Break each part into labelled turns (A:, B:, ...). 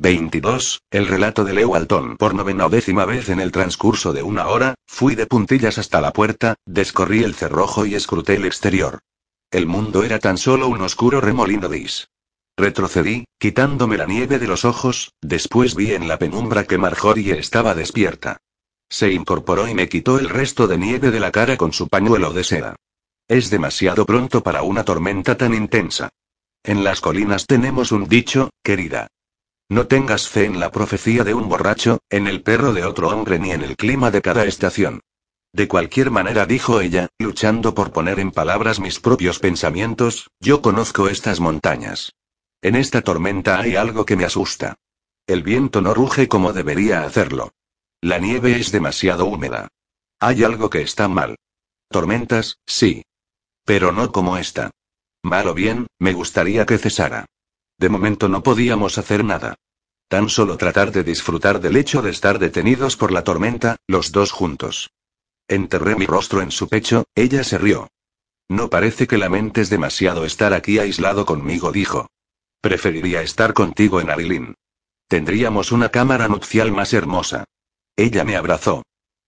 A: 22. El relato de Leo Alton. Por novena o décima vez en el transcurso de una hora, fui de puntillas hasta la puerta, descorrí el cerrojo y escruté el exterior. El mundo era tan solo un oscuro remolino gris. Retrocedí, quitándome la nieve de los ojos, después vi en la penumbra que Marjorie estaba despierta. Se incorporó y me quitó el resto de nieve de la cara con su pañuelo de seda. Es demasiado pronto para una tormenta tan intensa. En las colinas tenemos un dicho, querida. No tengas fe en la profecía de un borracho, en el perro de otro hombre ni en el clima de cada estación. De cualquier manera, dijo ella, luchando por poner en palabras mis propios pensamientos, yo conozco estas montañas. En esta tormenta hay algo que me asusta. El viento no ruge como debería hacerlo. La nieve es demasiado húmeda. Hay algo que está mal. Tormentas, sí. Pero no como esta. Mal o bien, me gustaría que cesara. De momento no podíamos hacer nada. Tan solo tratar de disfrutar del hecho de estar detenidos por la tormenta, los dos juntos. Enterré mi rostro en su pecho, ella se rió. No parece que lamentes demasiado estar aquí aislado conmigo, dijo. Preferiría estar contigo en Arilín. Tendríamos una cámara nupcial más hermosa. Ella me abrazó.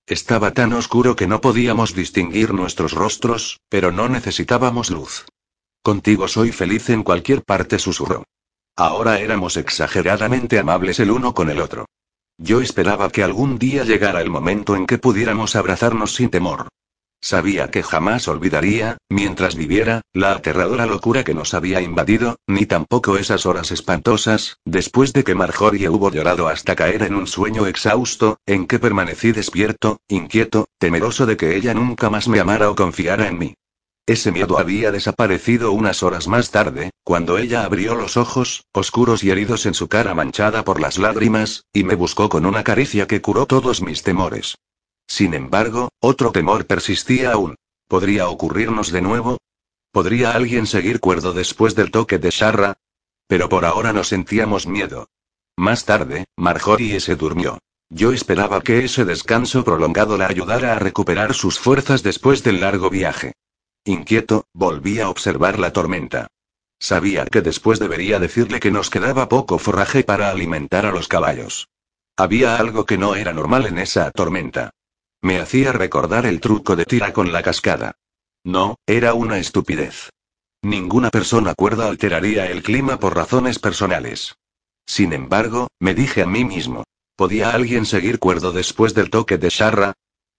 A: Estaba tan oscuro que no podíamos distinguir nuestros rostros, pero no necesitábamos luz. Contigo soy feliz en cualquier parte, susurró. Ahora éramos exageradamente amables el uno con el otro. Yo esperaba que algún día llegara el momento en que pudiéramos abrazarnos sin temor. Sabía que jamás olvidaría, mientras viviera, la aterradora locura que nos había invadido, ni tampoco esas horas espantosas, después de que Marjorie hubo llorado hasta caer en un sueño exhausto, en que permanecí despierto, inquieto, temeroso de que ella nunca más me amara o confiara en mí. Ese miedo había desaparecido unas horas más tarde, cuando ella abrió los ojos, oscuros y heridos en su cara manchada por las lágrimas, y me buscó con una caricia que curó todos mis temores. Sin embargo, otro temor persistía aún. ¿Podría ocurrirnos de nuevo? ¿Podría alguien seguir cuerdo después del toque de Sharra? Pero por ahora no sentíamos miedo. Más tarde, Marjorie se durmió. Yo esperaba que ese descanso prolongado la ayudara a recuperar sus fuerzas después del largo viaje. Inquieto, volví a observar la tormenta. Sabía que después debería decirle que nos quedaba poco forraje para alimentar a los caballos. Había algo que no era normal en esa tormenta. Me hacía recordar el truco de tira con la cascada. No, era una estupidez. Ninguna persona cuerda alteraría el clima por razones personales. Sin embargo, me dije a mí mismo. ¿Podía alguien seguir cuerdo después del toque de Sharra?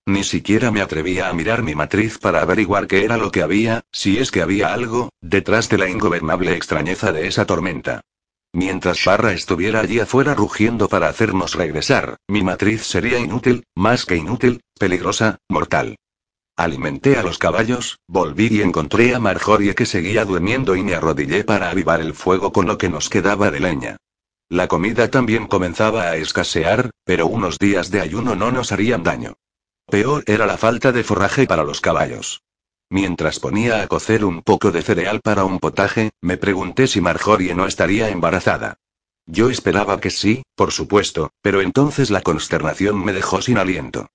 A: Ni siquiera me atrevía a mirar mi matriz para averiguar qué era lo que había, si es que había algo, detrás de la ingobernable extrañeza de esa tormenta. Mientras Sharra estuviera allí afuera rugiendo para hacernos regresar, mi matriz sería inútil, más que inútil, peligrosa, mortal. Alimenté a los caballos, volví y encontré a Marjorie que seguía durmiendo y me arrodillé para avivar el fuego con lo que nos quedaba de leña. La comida también comenzaba a escasear, pero unos días de ayuno no nos harían daño. Peor era la falta de forraje para los caballos. Mientras ponía a cocer un poco de cereal para un potaje, me pregunté si Marjorie no estaría embarazada. Yo esperaba que sí, por supuesto, pero entonces la consternación me dejó sin aliento.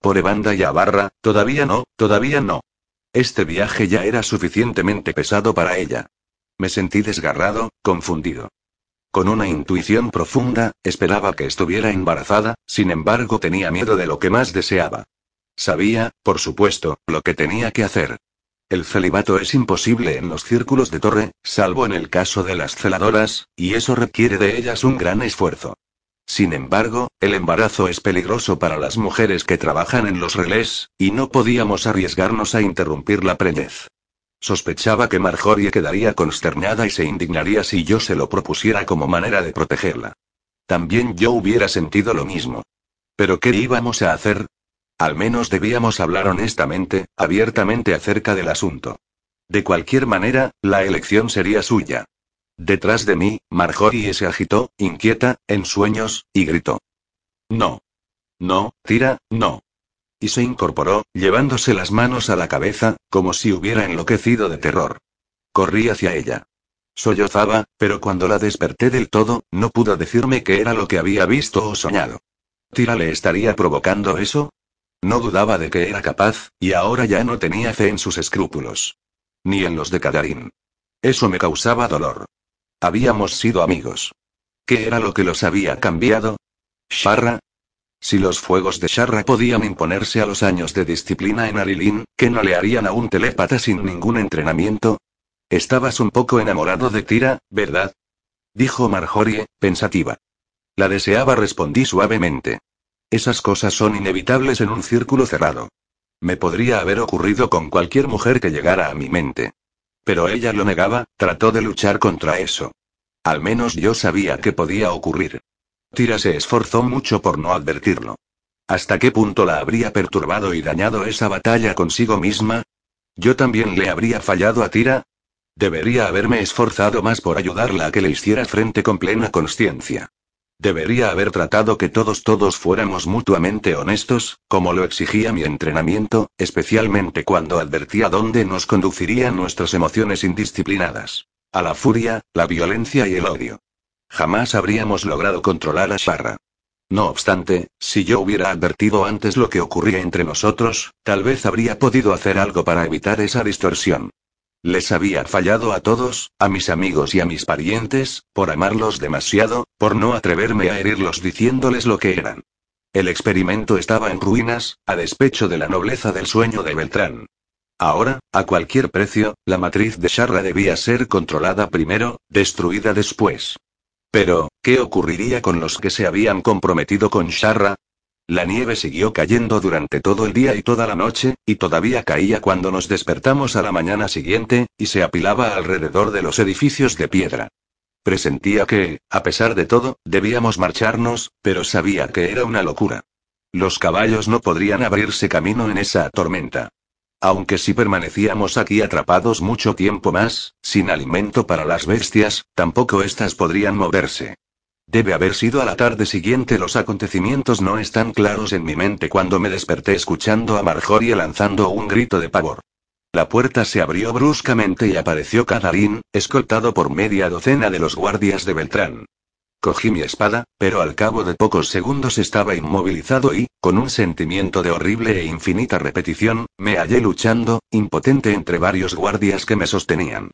A: Por Evanda y Abarra, todavía no, todavía no. Este viaje ya era suficientemente pesado para ella. Me sentí desgarrado, confundido. Con una intuición profunda, esperaba que estuviera embarazada, sin embargo tenía miedo de lo que más deseaba. Sabía, por supuesto, lo que tenía que hacer. El celibato es imposible en los círculos de torre, salvo en el caso de las celadoras, y eso requiere de ellas un gran esfuerzo. Sin embargo, el embarazo es peligroso para las mujeres que trabajan en los relés, y no podíamos arriesgarnos a interrumpir la preñez. Sospechaba que Marjorie quedaría consternada y se indignaría si yo se lo propusiera como manera de protegerla. También yo hubiera sentido lo mismo. Pero ¿qué íbamos a hacer? Al menos debíamos hablar honestamente, abiertamente acerca del asunto. De cualquier manera, la elección sería suya. Detrás de mí, Marjorie se agitó, inquieta, en sueños, y gritó. No. No, tira, no. Y se incorporó, llevándose las manos a la cabeza, como si hubiera enloquecido de terror. Corrí hacia ella. Sollozaba, pero cuando la desperté del todo, no pudo decirme qué era lo que había visto o soñado. ¿Tira le estaría provocando eso? No dudaba de que era capaz, y ahora ya no tenía fe en sus escrúpulos. Ni en los de Cadarín. Eso me causaba dolor. Habíamos sido amigos. ¿Qué era lo que los había cambiado? ¿Sharra? Si los fuegos de Sharra podían imponerse a los años de disciplina en Arilin, ¿qué no le harían a un telépata sin ningún entrenamiento? Estabas un poco enamorado de Tira, ¿verdad? Dijo Marjorie, pensativa. La deseaba, respondí suavemente. Esas cosas son inevitables en un círculo cerrado. Me podría haber ocurrido con cualquier mujer que llegara a mi mente. Pero ella lo negaba, trató de luchar contra eso. Al menos yo sabía que podía ocurrir. Tira se esforzó mucho por no advertirlo. ¿Hasta qué punto la habría perturbado y dañado esa batalla consigo misma? ¿Yo también le habría fallado a Tira? Debería haberme esforzado más por ayudarla a que le hiciera frente con plena conciencia. Debería haber tratado que todos todos fuéramos mutuamente honestos, como lo exigía mi entrenamiento, especialmente cuando advertía dónde nos conducirían nuestras emociones indisciplinadas. A la furia, la violencia y el odio. Jamás habríamos logrado controlar a Sharra. No obstante, si yo hubiera advertido antes lo que ocurría entre nosotros, tal vez habría podido hacer algo para evitar esa distorsión. Les había fallado a todos, a mis amigos y a mis parientes, por amarlos demasiado, por no atreverme a herirlos diciéndoles lo que eran. El experimento estaba en ruinas, a despecho de la nobleza del sueño de Beltrán. Ahora, a cualquier precio, la matriz de Sharra debía ser controlada primero, destruida después. Pero, ¿qué ocurriría con los que se habían comprometido con Sharra? La nieve siguió cayendo durante todo el día y toda la noche, y todavía caía cuando nos despertamos a la mañana siguiente, y se apilaba alrededor de los edificios de piedra. Presentía que, a pesar de todo, debíamos marcharnos, pero sabía que era una locura. Los caballos no podrían abrirse camino en esa tormenta. Aunque si permanecíamos aquí atrapados mucho tiempo más, sin alimento para las bestias, tampoco éstas podrían moverse. Debe haber sido a la tarde siguiente. Los acontecimientos no están claros en mi mente cuando me desperté escuchando a Marjorie lanzando un grito de pavor. La puerta se abrió bruscamente y apareció Cadarín, escoltado por media docena de los guardias de Beltrán. Cogí mi espada, pero al cabo de pocos segundos estaba inmovilizado y, con un sentimiento de horrible e infinita repetición, me hallé luchando, impotente entre varios guardias que me sostenían.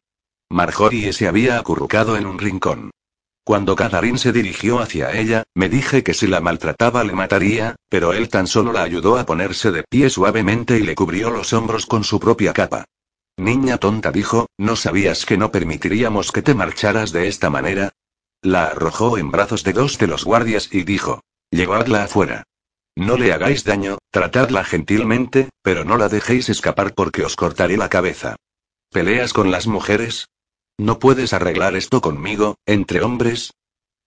A: Marjorie se había acurrucado en un rincón. Cuando Cadarín se dirigió hacia ella, me dije que si la maltrataba le mataría, pero él tan solo la ayudó a ponerse de pie suavemente y le cubrió los hombros con su propia capa. Niña tonta dijo, ¿no sabías que no permitiríamos que te marcharas de esta manera? La arrojó en brazos de dos de los guardias y dijo, llevadla afuera. No le hagáis daño, tratadla gentilmente, pero no la dejéis escapar porque os cortaré la cabeza. ¿Peleas con las mujeres? ¿No puedes arreglar esto conmigo, entre hombres?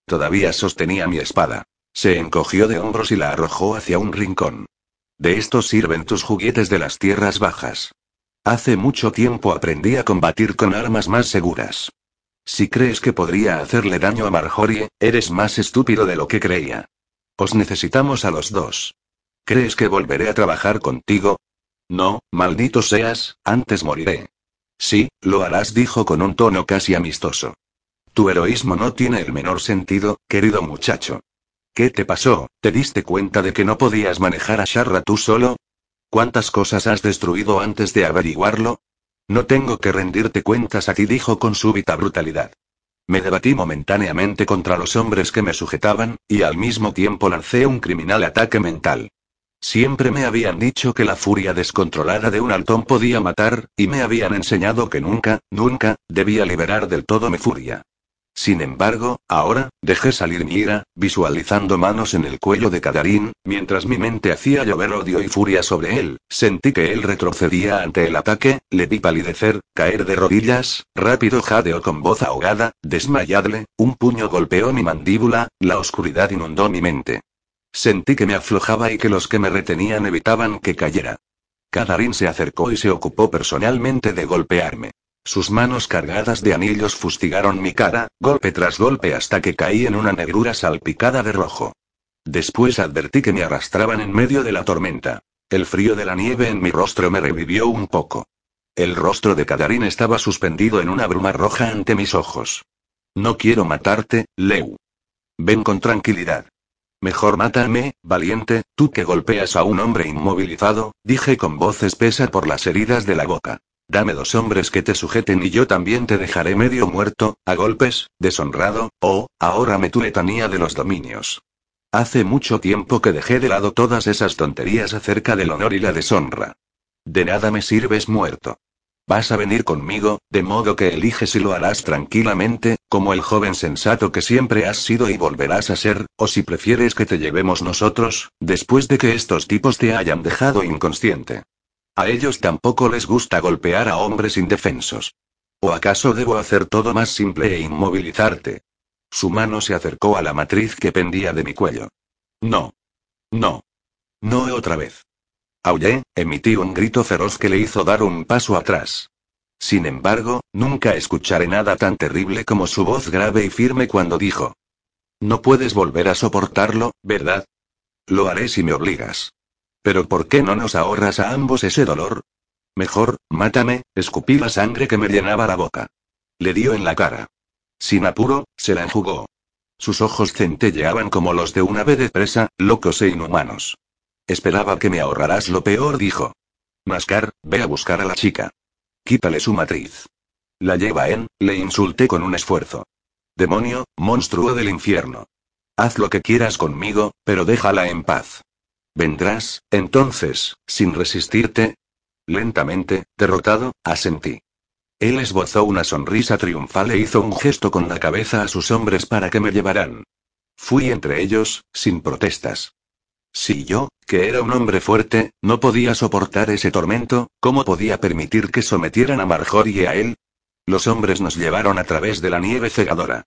A: Todavía sostenía mi espada. Se encogió de hombros y la arrojó hacia un rincón. De esto sirven tus juguetes de las tierras bajas. Hace mucho tiempo aprendí a combatir con armas más seguras. Si crees que podría hacerle daño a Marjorie, eres más estúpido de lo que creía. Os necesitamos a los dos. ¿Crees que volveré a trabajar contigo? No, maldito seas, antes moriré. Sí, lo harás, dijo con un tono casi amistoso. Tu heroísmo no tiene el menor sentido, querido muchacho. ¿Qué te pasó? ¿Te diste cuenta de que no podías manejar a Sharra tú solo? ¿Cuántas cosas has destruido antes de averiguarlo? No tengo que rendirte cuentas a ti, dijo con súbita brutalidad. Me debatí momentáneamente contra los hombres que me sujetaban, y al mismo tiempo lancé un criminal ataque mental. Siempre me habían dicho que la furia descontrolada de un altón podía matar, y me habían enseñado que nunca, nunca, debía liberar del todo mi furia. Sin embargo, ahora, dejé salir mi ira, visualizando manos en el cuello de Cadarín, mientras mi mente hacía llover odio y furia sobre él, sentí que él retrocedía ante el ataque, le vi palidecer, caer de rodillas, rápido jadeó con voz ahogada, desmayadle, un puño golpeó mi mandíbula, la oscuridad inundó mi mente. Sentí que me aflojaba y que los que me retenían evitaban que cayera. Cadarín se acercó y se ocupó personalmente de golpearme. Sus manos cargadas de anillos fustigaron mi cara, golpe tras golpe hasta que caí en una negrura salpicada de rojo. Después advertí que me arrastraban en medio de la tormenta. El frío de la nieve en mi rostro me revivió un poco. El rostro de Cadarín estaba suspendido en una bruma roja ante mis ojos. No quiero matarte, Leu. Ven con tranquilidad. Mejor mátame, valiente, tú que golpeas a un hombre inmovilizado, dije con voz espesa por las heridas de la boca. Dame dos hombres que te sujeten y yo también te dejaré medio muerto, a golpes, deshonrado, oh, ahora me tu letanía de los dominios. Hace mucho tiempo que dejé de lado todas esas tonterías acerca del honor y la deshonra. De nada me sirves muerto. Vas a venir conmigo, de modo que eliges y lo harás tranquilamente, como el joven sensato que siempre has sido y volverás a ser, o si prefieres que te llevemos nosotros, después de que estos tipos te hayan dejado inconsciente. A ellos tampoco les gusta golpear a hombres indefensos. ¿O acaso debo hacer todo más simple e inmovilizarte? Su mano se acercó a la matriz que pendía de mi cuello. No. No. No otra vez. Aullé, emití un grito feroz que le hizo dar un paso atrás. Sin embargo, nunca escucharé nada tan terrible como su voz grave y firme cuando dijo. No puedes volver a soportarlo, ¿verdad? Lo haré si me obligas. Pero ¿por qué no nos ahorras a ambos ese dolor? Mejor, mátame, escupí la sangre que me llenaba la boca. Le dio en la cara. Sin apuro, se la enjugó. Sus ojos centelleaban como los de un ave de presa, locos e inhumanos. Esperaba que me ahorrarás lo peor, dijo. Mascar, ve a buscar a la chica. Quítale su matriz. La lleva en, le insulté con un esfuerzo. Demonio, monstruo del infierno. Haz lo que quieras conmigo, pero déjala en paz. Vendrás, entonces, sin resistirte. Lentamente, derrotado, asentí. Él esbozó una sonrisa triunfal e hizo un gesto con la cabeza a sus hombres para que me llevaran. Fui entre ellos, sin protestas. Si yo, que era un hombre fuerte, no podía soportar ese tormento, ¿cómo podía permitir que sometieran a Marjorie a él? Los hombres nos llevaron a través de la nieve cegadora.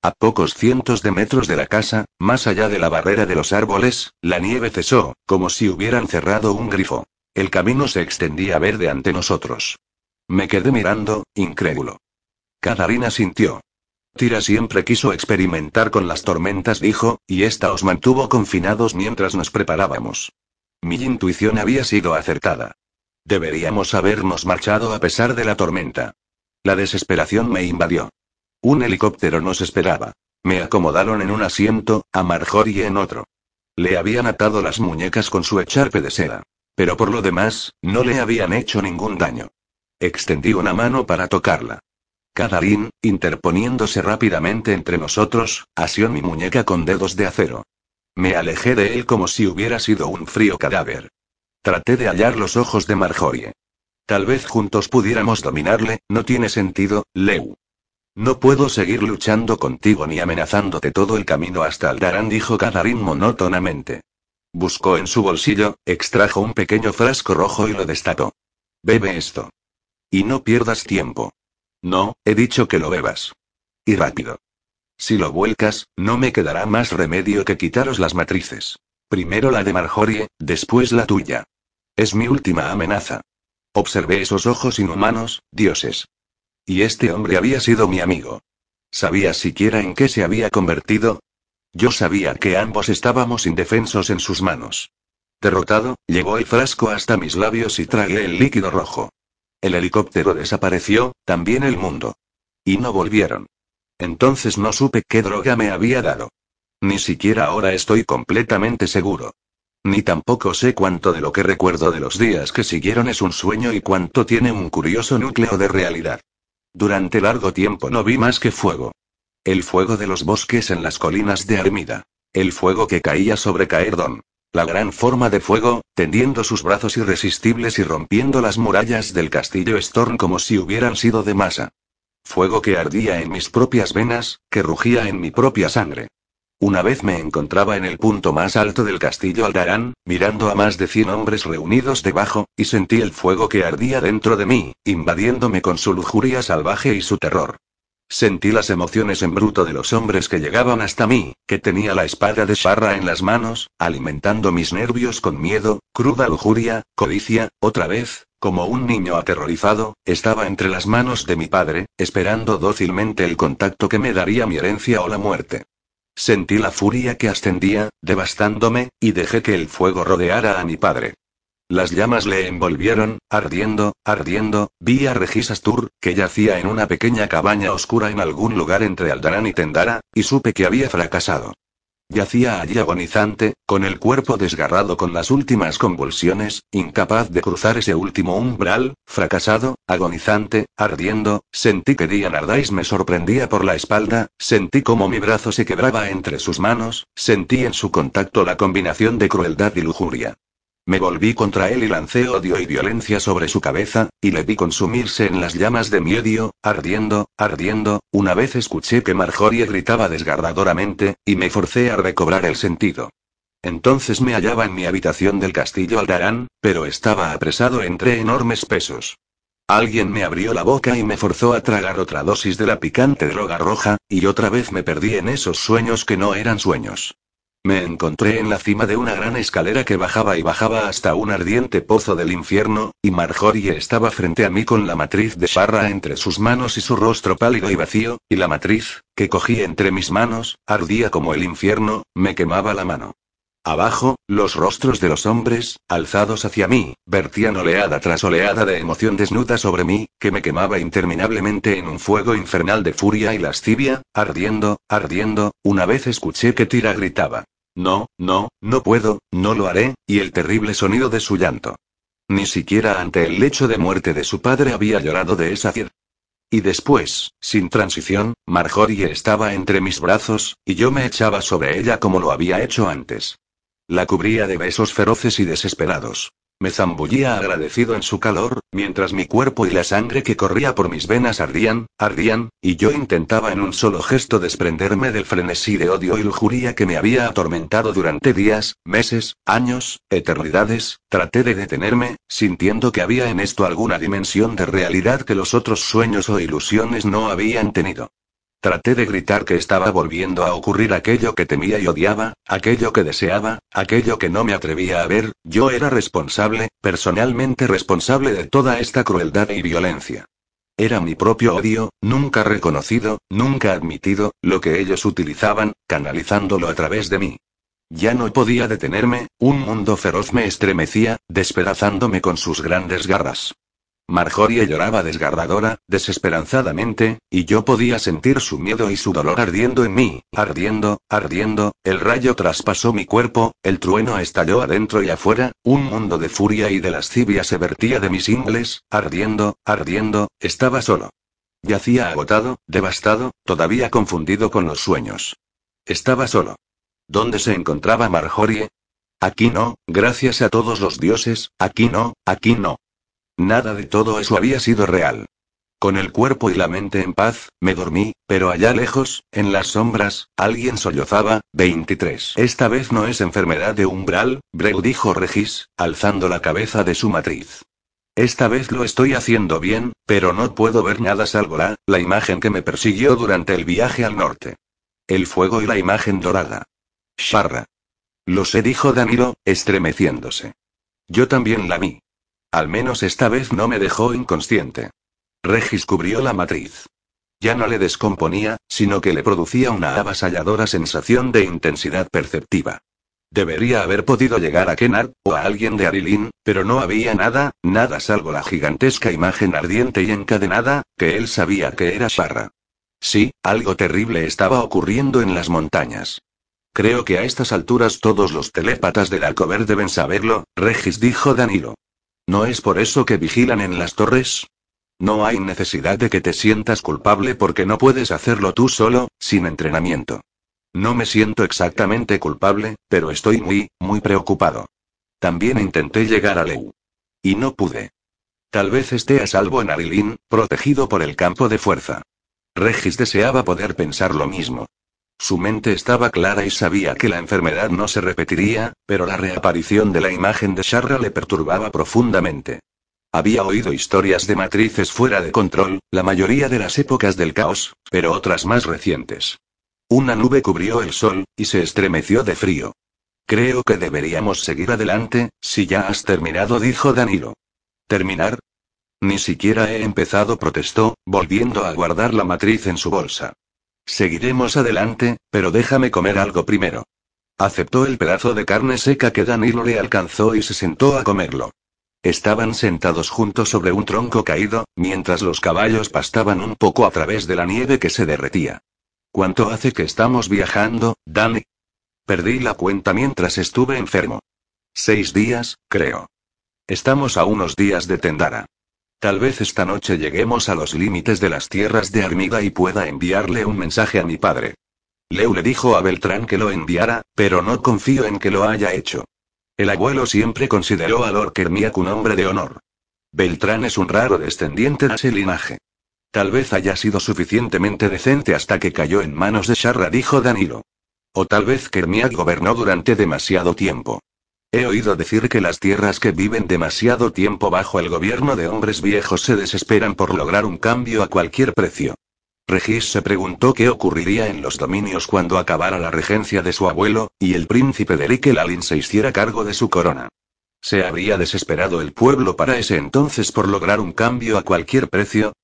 A: A pocos cientos de metros de la casa, más allá de la barrera de los árboles, la nieve cesó, como si hubieran cerrado un grifo. El camino se extendía verde ante nosotros. Me quedé mirando, incrédulo. Catarina sintió. Tira siempre quiso experimentar con las tormentas, dijo, y esta os mantuvo confinados mientras nos preparábamos. Mi intuición había sido acertada. Deberíamos habernos marchado a pesar de la tormenta. La desesperación me invadió. Un helicóptero nos esperaba. Me acomodaron en un asiento, a Marjorie en otro. Le habían atado las muñecas con su echarpe de seda. Pero por lo demás, no le habían hecho ningún daño. Extendí una mano para tocarla. Cadarín, interponiéndose rápidamente entre nosotros, asió mi muñeca con dedos de acero. Me alejé de él como si hubiera sido un frío cadáver. Traté de hallar los ojos de Marjorie. Tal vez juntos pudiéramos dominarle, no tiene sentido, Leu. No puedo seguir luchando contigo ni amenazándote todo el camino hasta Aldarán, dijo Cadarín monótonamente. Buscó en su bolsillo, extrajo un pequeño frasco rojo y lo destapó. Bebe esto. Y no pierdas tiempo. No, he dicho que lo bebas. Y rápido. Si lo vuelcas, no me quedará más remedio que quitaros las matrices. Primero la de Marjorie, después la tuya. Es mi última amenaza. Observé esos ojos inhumanos, dioses. Y este hombre había sido mi amigo. ¿Sabía siquiera en qué se había convertido? Yo sabía que ambos estábamos indefensos en sus manos. Derrotado, llegó el frasco hasta mis labios y tragué el líquido rojo. El helicóptero desapareció, también el mundo. Y no volvieron. Entonces no supe qué droga me había dado. Ni siquiera ahora estoy completamente seguro. Ni tampoco sé cuánto de lo que recuerdo de los días que siguieron es un sueño y cuánto tiene un curioso núcleo de realidad. Durante largo tiempo no vi más que fuego. El fuego de los bosques en las colinas de Armida. El fuego que caía sobre Caerdon. La gran forma de fuego, tendiendo sus brazos irresistibles y rompiendo las murallas del castillo Storm como si hubieran sido de masa. Fuego que ardía en mis propias venas, que rugía en mi propia sangre. Una vez me encontraba en el punto más alto del castillo Aldarán, mirando a más de cien hombres reunidos debajo, y sentí el fuego que ardía dentro de mí, invadiéndome con su lujuria salvaje y su terror. Sentí las emociones en bruto de los hombres que llegaban hasta mí, que tenía la espada de Sharra en las manos, alimentando mis nervios con miedo, cruda lujuria, codicia, otra vez, como un niño aterrorizado, estaba entre las manos de mi padre, esperando dócilmente el contacto que me daría mi herencia o la muerte. Sentí la furia que ascendía, devastándome, y dejé que el fuego rodeara a mi padre. Las llamas le envolvieron, ardiendo, ardiendo, vi a Regisastur, que yacía en una pequeña cabaña oscura en algún lugar entre Aldarán y Tendara, y supe que había fracasado. Yacía allí agonizante, con el cuerpo desgarrado con las últimas convulsiones, incapaz de cruzar ese último umbral, fracasado, agonizante, ardiendo, sentí que Dian Ardais me sorprendía por la espalda, sentí como mi brazo se quebraba entre sus manos, sentí en su contacto la combinación de crueldad y lujuria. Me volví contra él y lancé odio y violencia sobre su cabeza, y le vi consumirse en las llamas de mi odio, ardiendo, ardiendo, una vez escuché que Marjorie gritaba desgarradoramente, y me forcé a recobrar el sentido. Entonces me hallaba en mi habitación del castillo Aldarán, pero estaba apresado entre enormes pesos. Alguien me abrió la boca y me forzó a tragar otra dosis de la picante droga roja, y otra vez me perdí en esos sueños que no eran sueños. Me encontré en la cima de una gran escalera que bajaba y bajaba hasta un ardiente pozo del infierno, y Marjorie estaba frente a mí con la matriz de Sharra entre sus manos y su rostro pálido y vacío, y la matriz, que cogí entre mis manos, ardía como el infierno, me quemaba la mano. Abajo, los rostros de los hombres, alzados hacia mí, vertían oleada tras oleada de emoción desnuda sobre mí, que me quemaba interminablemente en un fuego infernal de furia y lascivia, ardiendo, ardiendo, una vez escuché que Tira gritaba. No, no, no puedo, no lo haré, y el terrible sonido de su llanto. Ni siquiera ante el lecho de muerte de su padre había llorado de esa fiel. Y después, sin transición, Marjorie estaba entre mis brazos, y yo me echaba sobre ella como lo había hecho antes. La cubría de besos feroces y desesperados. Me zambullía agradecido en su calor, mientras mi cuerpo y la sangre que corría por mis venas ardían, ardían, y yo intentaba en un solo gesto desprenderme del frenesí de odio y lujuria que me había atormentado durante días, meses, años, eternidades, traté de detenerme, sintiendo que había en esto alguna dimensión de realidad que los otros sueños o ilusiones no habían tenido. Traté de gritar que estaba volviendo a ocurrir aquello que temía y odiaba, aquello que deseaba, aquello que no me atrevía a ver, yo era responsable, personalmente responsable de toda esta crueldad y violencia. Era mi propio odio, nunca reconocido, nunca admitido, lo que ellos utilizaban, canalizándolo a través de mí. Ya no podía detenerme, un mundo feroz me estremecía, despedazándome con sus grandes garras. Marjorie lloraba desgarradora, desesperanzadamente, y yo podía sentir su miedo y su dolor ardiendo en mí, ardiendo, ardiendo, el rayo traspasó mi cuerpo, el trueno estalló adentro y afuera, un mundo de furia y de lascivia se vertía de mis ingles, ardiendo, ardiendo, estaba solo. Yacía agotado, devastado, todavía confundido con los sueños. Estaba solo. ¿Dónde se encontraba Marjorie? Aquí no, gracias a todos los dioses, aquí no, aquí no. Nada de todo eso había sido real. Con el cuerpo y la mente en paz, me dormí, pero allá lejos, en las sombras, alguien sollozaba. 23. Esta vez no es enfermedad de umbral, Breu dijo Regis, alzando la cabeza de su matriz. Esta vez lo estoy haciendo bien, pero no puedo ver nada salvo la, la imagen que me persiguió durante el viaje al norte. El fuego y la imagen dorada. Sharra. Lo sé, dijo Danilo, estremeciéndose. Yo también la vi. Al menos esta vez no me dejó inconsciente. Regis cubrió la matriz. Ya no le descomponía, sino que le producía una avasalladora sensación de intensidad perceptiva. Debería haber podido llegar a Kennard, o a alguien de Arilin, pero no había nada, nada salvo la gigantesca imagen ardiente y encadenada, que él sabía que era Sharra. Sí, algo terrible estaba ocurriendo en las montañas. Creo que a estas alturas todos los telépatas del Alcover deben saberlo, Regis dijo Danilo. ¿No es por eso que vigilan en las torres? No hay necesidad de que te sientas culpable porque no puedes hacerlo tú solo, sin entrenamiento. No me siento exactamente culpable, pero estoy muy, muy preocupado. También intenté llegar a Leu. Y no pude. Tal vez esté a salvo en Arilín, protegido por el campo de fuerza. Regis deseaba poder pensar lo mismo. Su mente estaba clara y sabía que la enfermedad no se repetiría, pero la reaparición de la imagen de Sharra le perturbaba profundamente. Había oído historias de matrices fuera de control, la mayoría de las épocas del caos, pero otras más recientes. Una nube cubrió el sol, y se estremeció de frío. Creo que deberíamos seguir adelante, si ya has terminado, dijo Danilo. ¿Terminar? Ni siquiera he empezado, protestó, volviendo a guardar la matriz en su bolsa. Seguiremos adelante, pero déjame comer algo primero. Aceptó el pedazo de carne seca que Danilo le alcanzó y se sentó a comerlo. Estaban sentados juntos sobre un tronco caído, mientras los caballos pastaban un poco a través de la nieve que se derretía. ¿Cuánto hace que estamos viajando, Dani? Perdí la cuenta mientras estuve enfermo. Seis días, creo. Estamos a unos días de Tendara. Tal vez esta noche lleguemos a los límites de las tierras de Armida y pueda enviarle un mensaje a mi padre. Leu le dijo a Beltrán que lo enviara, pero no confío en que lo haya hecho. El abuelo siempre consideró a Lord Kermiak un hombre de honor. Beltrán es un raro descendiente de ese linaje. Tal vez haya sido suficientemente decente hasta que cayó en manos de Sharra, dijo Danilo. O tal vez Kermiak gobernó durante demasiado tiempo. He oído decir que las tierras que viven demasiado tiempo bajo el gobierno de hombres viejos se desesperan por lograr un cambio a cualquier precio. Regis se preguntó qué ocurriría en los dominios cuando acabara la regencia de su abuelo, y el príncipe de Lalin se hiciera cargo de su corona. ¿Se habría desesperado el pueblo para ese entonces por lograr un cambio a cualquier precio?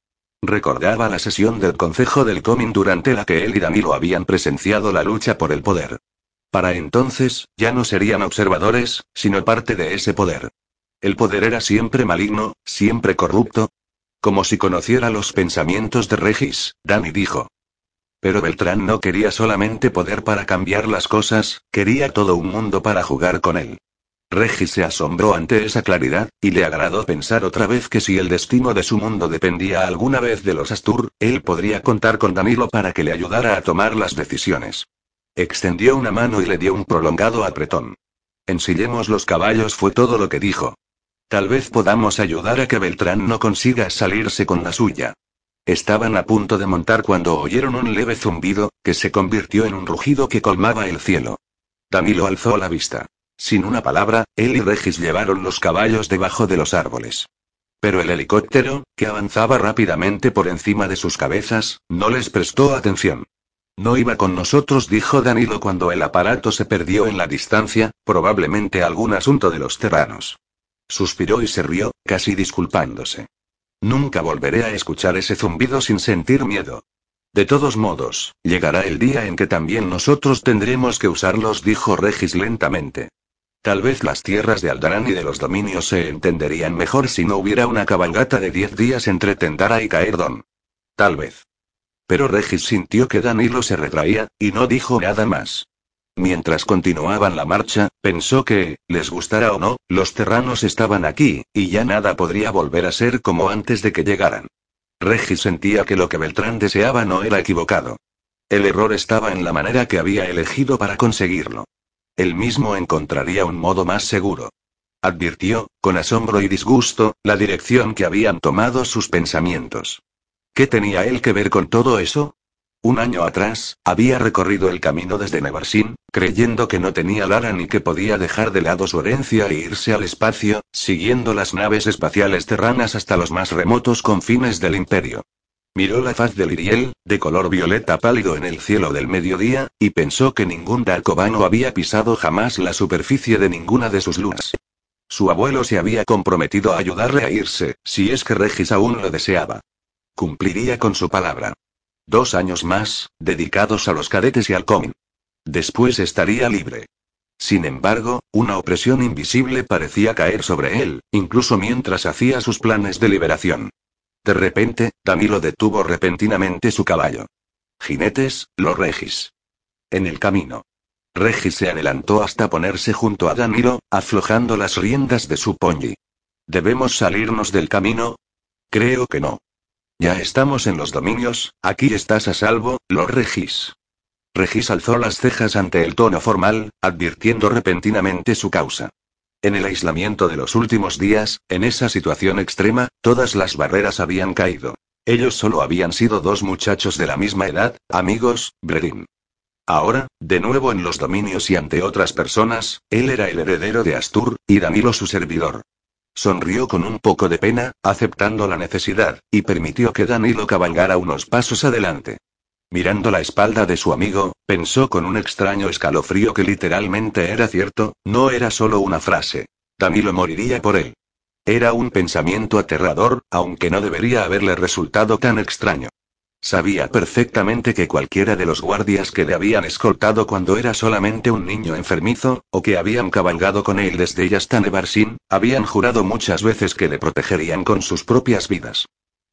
A: Recordaba la sesión del Consejo del Comin durante la que él y Danilo habían presenciado la lucha por el poder. Para entonces, ya no serían observadores, sino parte de ese poder. El poder era siempre maligno, siempre corrupto, como si conociera los pensamientos de Regis, Danny dijo. Pero Beltrán no quería solamente poder para cambiar las cosas, quería todo un mundo para jugar con él. Regis se asombró ante esa claridad, y le agradó pensar otra vez que si el destino de su mundo dependía alguna vez de los Astur, él podría contar con Danilo para que le ayudara a tomar las decisiones. Extendió una mano y le dio un prolongado apretón. Ensillemos los caballos fue todo lo que dijo. Tal vez podamos ayudar a que Beltrán no consiga salirse con la suya. Estaban a punto de montar cuando oyeron un leve zumbido, que se convirtió en un rugido que colmaba el cielo. Danilo alzó la vista. Sin una palabra, él y Regis llevaron los caballos debajo de los árboles. Pero el helicóptero, que avanzaba rápidamente por encima de sus cabezas, no les prestó atención. No iba con nosotros, dijo Danilo cuando el aparato se perdió en la distancia, probablemente algún asunto de los terranos. Suspiró y se rió, casi disculpándose. Nunca volveré a escuchar ese zumbido sin sentir miedo. De todos modos, llegará el día en que también nosotros tendremos que usarlos, dijo Regis lentamente. Tal vez las tierras de Aldarán y de los dominios se entenderían mejor si no hubiera una cabalgata de diez días entre Tendara y Caerdon. Tal vez. Pero Regis sintió que Danilo se retraía, y no dijo nada más. Mientras continuaban la marcha, pensó que, les gustara o no, los terranos estaban aquí, y ya nada podría volver a ser como antes de que llegaran. Regis sentía que lo que Beltrán deseaba no era equivocado. El error estaba en la manera que había elegido para conseguirlo. Él mismo encontraría un modo más seguro. Advirtió, con asombro y disgusto, la dirección que habían tomado sus pensamientos. ¿Qué tenía él que ver con todo eso? Un año atrás, había recorrido el camino desde Nevarsin, creyendo que no tenía Lara ni que podía dejar de lado su herencia e irse al espacio, siguiendo las naves espaciales terranas hasta los más remotos confines del imperio. Miró la faz de Liriel, de color violeta pálido en el cielo del mediodía, y pensó que ningún darcobano había pisado jamás la superficie de ninguna de sus lunas. Su abuelo se había comprometido a ayudarle a irse, si es que Regis aún lo deseaba. Cumpliría con su palabra. Dos años más, dedicados a los cadetes y al comin. Después estaría libre. Sin embargo, una opresión invisible parecía caer sobre él, incluso mientras hacía sus planes de liberación. De repente, Danilo detuvo repentinamente su caballo. Jinetes, los Regis. En el camino. Regis se adelantó hasta ponerse junto a Danilo, aflojando las riendas de su ponji. ¿Debemos salirnos del camino? Creo que no. Ya estamos en los dominios, aquí estás a salvo, los Regis. Regis alzó las cejas ante el tono formal, advirtiendo repentinamente su causa. En el aislamiento de los últimos días, en esa situación extrema, todas las barreras habían caído. Ellos solo habían sido dos muchachos de la misma edad, amigos, Brerin. Ahora, de nuevo en los dominios y ante otras personas, él era el heredero de Astur, y Danilo su servidor. Sonrió con un poco de pena, aceptando la necesidad, y permitió que Danilo cabalgara unos pasos adelante. Mirando la espalda de su amigo, pensó con un extraño escalofrío que literalmente era cierto, no era solo una frase. Danilo moriría por él. Era un pensamiento aterrador, aunque no debería haberle resultado tan extraño. Sabía perfectamente que cualquiera de los guardias que le habían escoltado cuando era solamente un niño enfermizo, o que habían cabalgado con él desde Yastane Barsin, habían jurado muchas veces que le protegerían con sus propias vidas.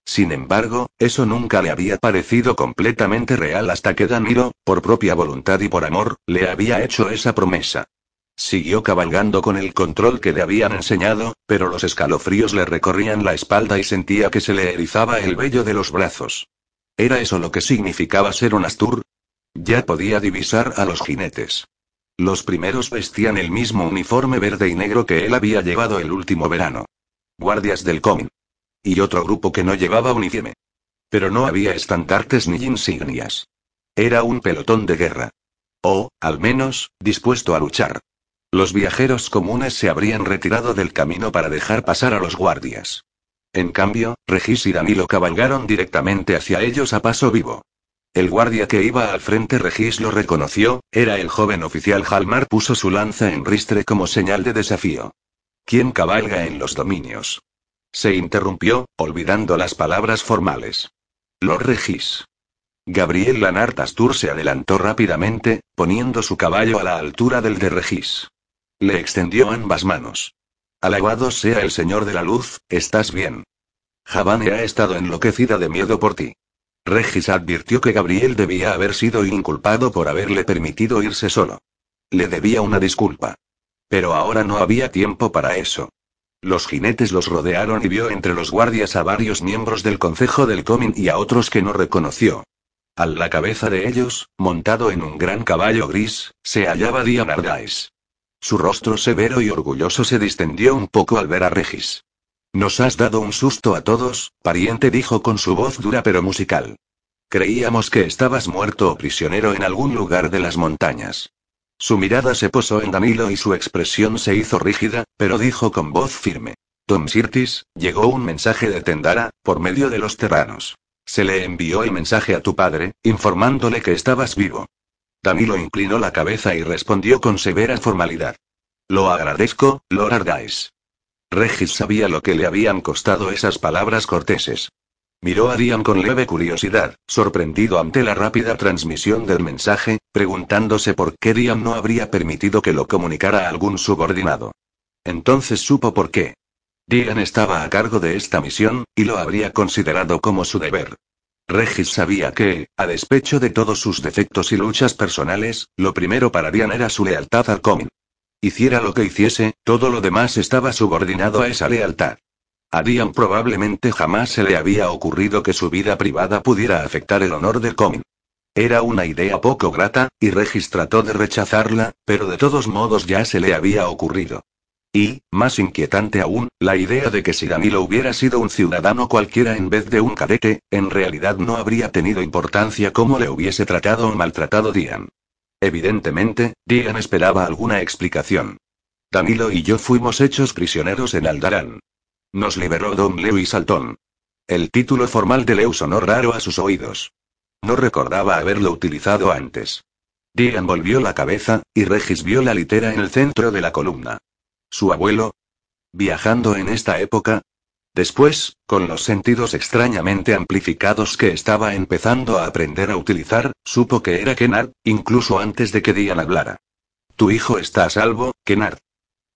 A: Sin embargo, eso nunca le había parecido completamente real hasta que Danilo, por propia voluntad y por amor, le había hecho esa promesa. Siguió cabalgando con el control que le habían enseñado, pero los escalofríos le recorrían la espalda y sentía que se le erizaba el vello de los brazos. ¿Era eso lo que significaba ser un Astur? Ya podía divisar a los jinetes. Los primeros vestían el mismo uniforme verde y negro que él había llevado el último verano. Guardias del Comin. Y otro grupo que no llevaba uniforme. Pero no había estandartes ni insignias. Era un pelotón de guerra. O, al menos, dispuesto a luchar. Los viajeros comunes se habrían retirado del camino para dejar pasar a los guardias. En cambio, Regis y Danilo cabalgaron directamente hacia ellos a paso vivo. El guardia que iba al frente Regis lo reconoció, era el joven oficial Halmar puso su lanza en ristre como señal de desafío. ¿Quién cabalga en los dominios? Se interrumpió, olvidando las palabras formales. Lord Regis. Gabriel Lanart Astur se adelantó rápidamente, poniendo su caballo a la altura del de Regis. Le extendió ambas manos. Alabado sea el Señor de la Luz, estás bien. Javane ha estado enloquecida de miedo por ti. Regis advirtió que Gabriel debía haber sido inculpado por haberle permitido irse solo. Le debía una disculpa. Pero ahora no había tiempo para eso. Los jinetes los rodearon y vio entre los guardias a varios miembros del Consejo del Comin y a otros que no reconoció. A la cabeza de ellos, montado en un gran caballo gris, se hallaba Dian Ardais. Su rostro severo y orgulloso se distendió un poco al ver a Regis. Nos has dado un susto a todos, pariente dijo con su voz dura pero musical. Creíamos que estabas muerto o prisionero en algún lugar de las montañas. Su mirada se posó en Danilo y su expresión se hizo rígida, pero dijo con voz firme. Tom Sirtis, llegó un mensaje de Tendara, por medio de los terranos. Se le envió el mensaje a tu padre, informándole que estabas vivo. Danilo inclinó la cabeza y respondió con severa formalidad. Lo agradezco, Lord Ardais. Regis sabía lo que le habían costado esas palabras corteses. Miró a Dian con leve curiosidad, sorprendido ante la rápida transmisión del mensaje, preguntándose por qué Dian no habría permitido que lo comunicara a algún subordinado. Entonces supo por qué. Dian estaba a cargo de esta misión, y lo habría considerado como su deber. Regis sabía que, a despecho de todos sus defectos y luchas personales, lo primero para Dian era su lealtad al Comin. Hiciera lo que hiciese, todo lo demás estaba subordinado a esa lealtad. A Dian probablemente jamás se le había ocurrido que su vida privada pudiera afectar el honor de Comin. Era una idea poco grata, y Regis trató de rechazarla, pero de todos modos ya se le había ocurrido. Y, más inquietante aún, la idea de que si Danilo hubiera sido un ciudadano cualquiera en vez de un cadete, en realidad no habría tenido importancia cómo le hubiese tratado o maltratado Dian. Evidentemente, Dian esperaba alguna explicación. Danilo y yo fuimos hechos prisioneros en Aldarán. Nos liberó Don Lewis Saltón. El título formal de Leu sonó raro a sus oídos. No recordaba haberlo utilizado antes. Dian volvió la cabeza, y Regis vio la litera en el centro de la columna. ¿Su abuelo? ¿Viajando en esta época? Después, con los sentidos extrañamente amplificados que estaba empezando a aprender a utilizar, supo que era Kennard, incluso antes de que Dian hablara. Tu hijo está a salvo, Kennard.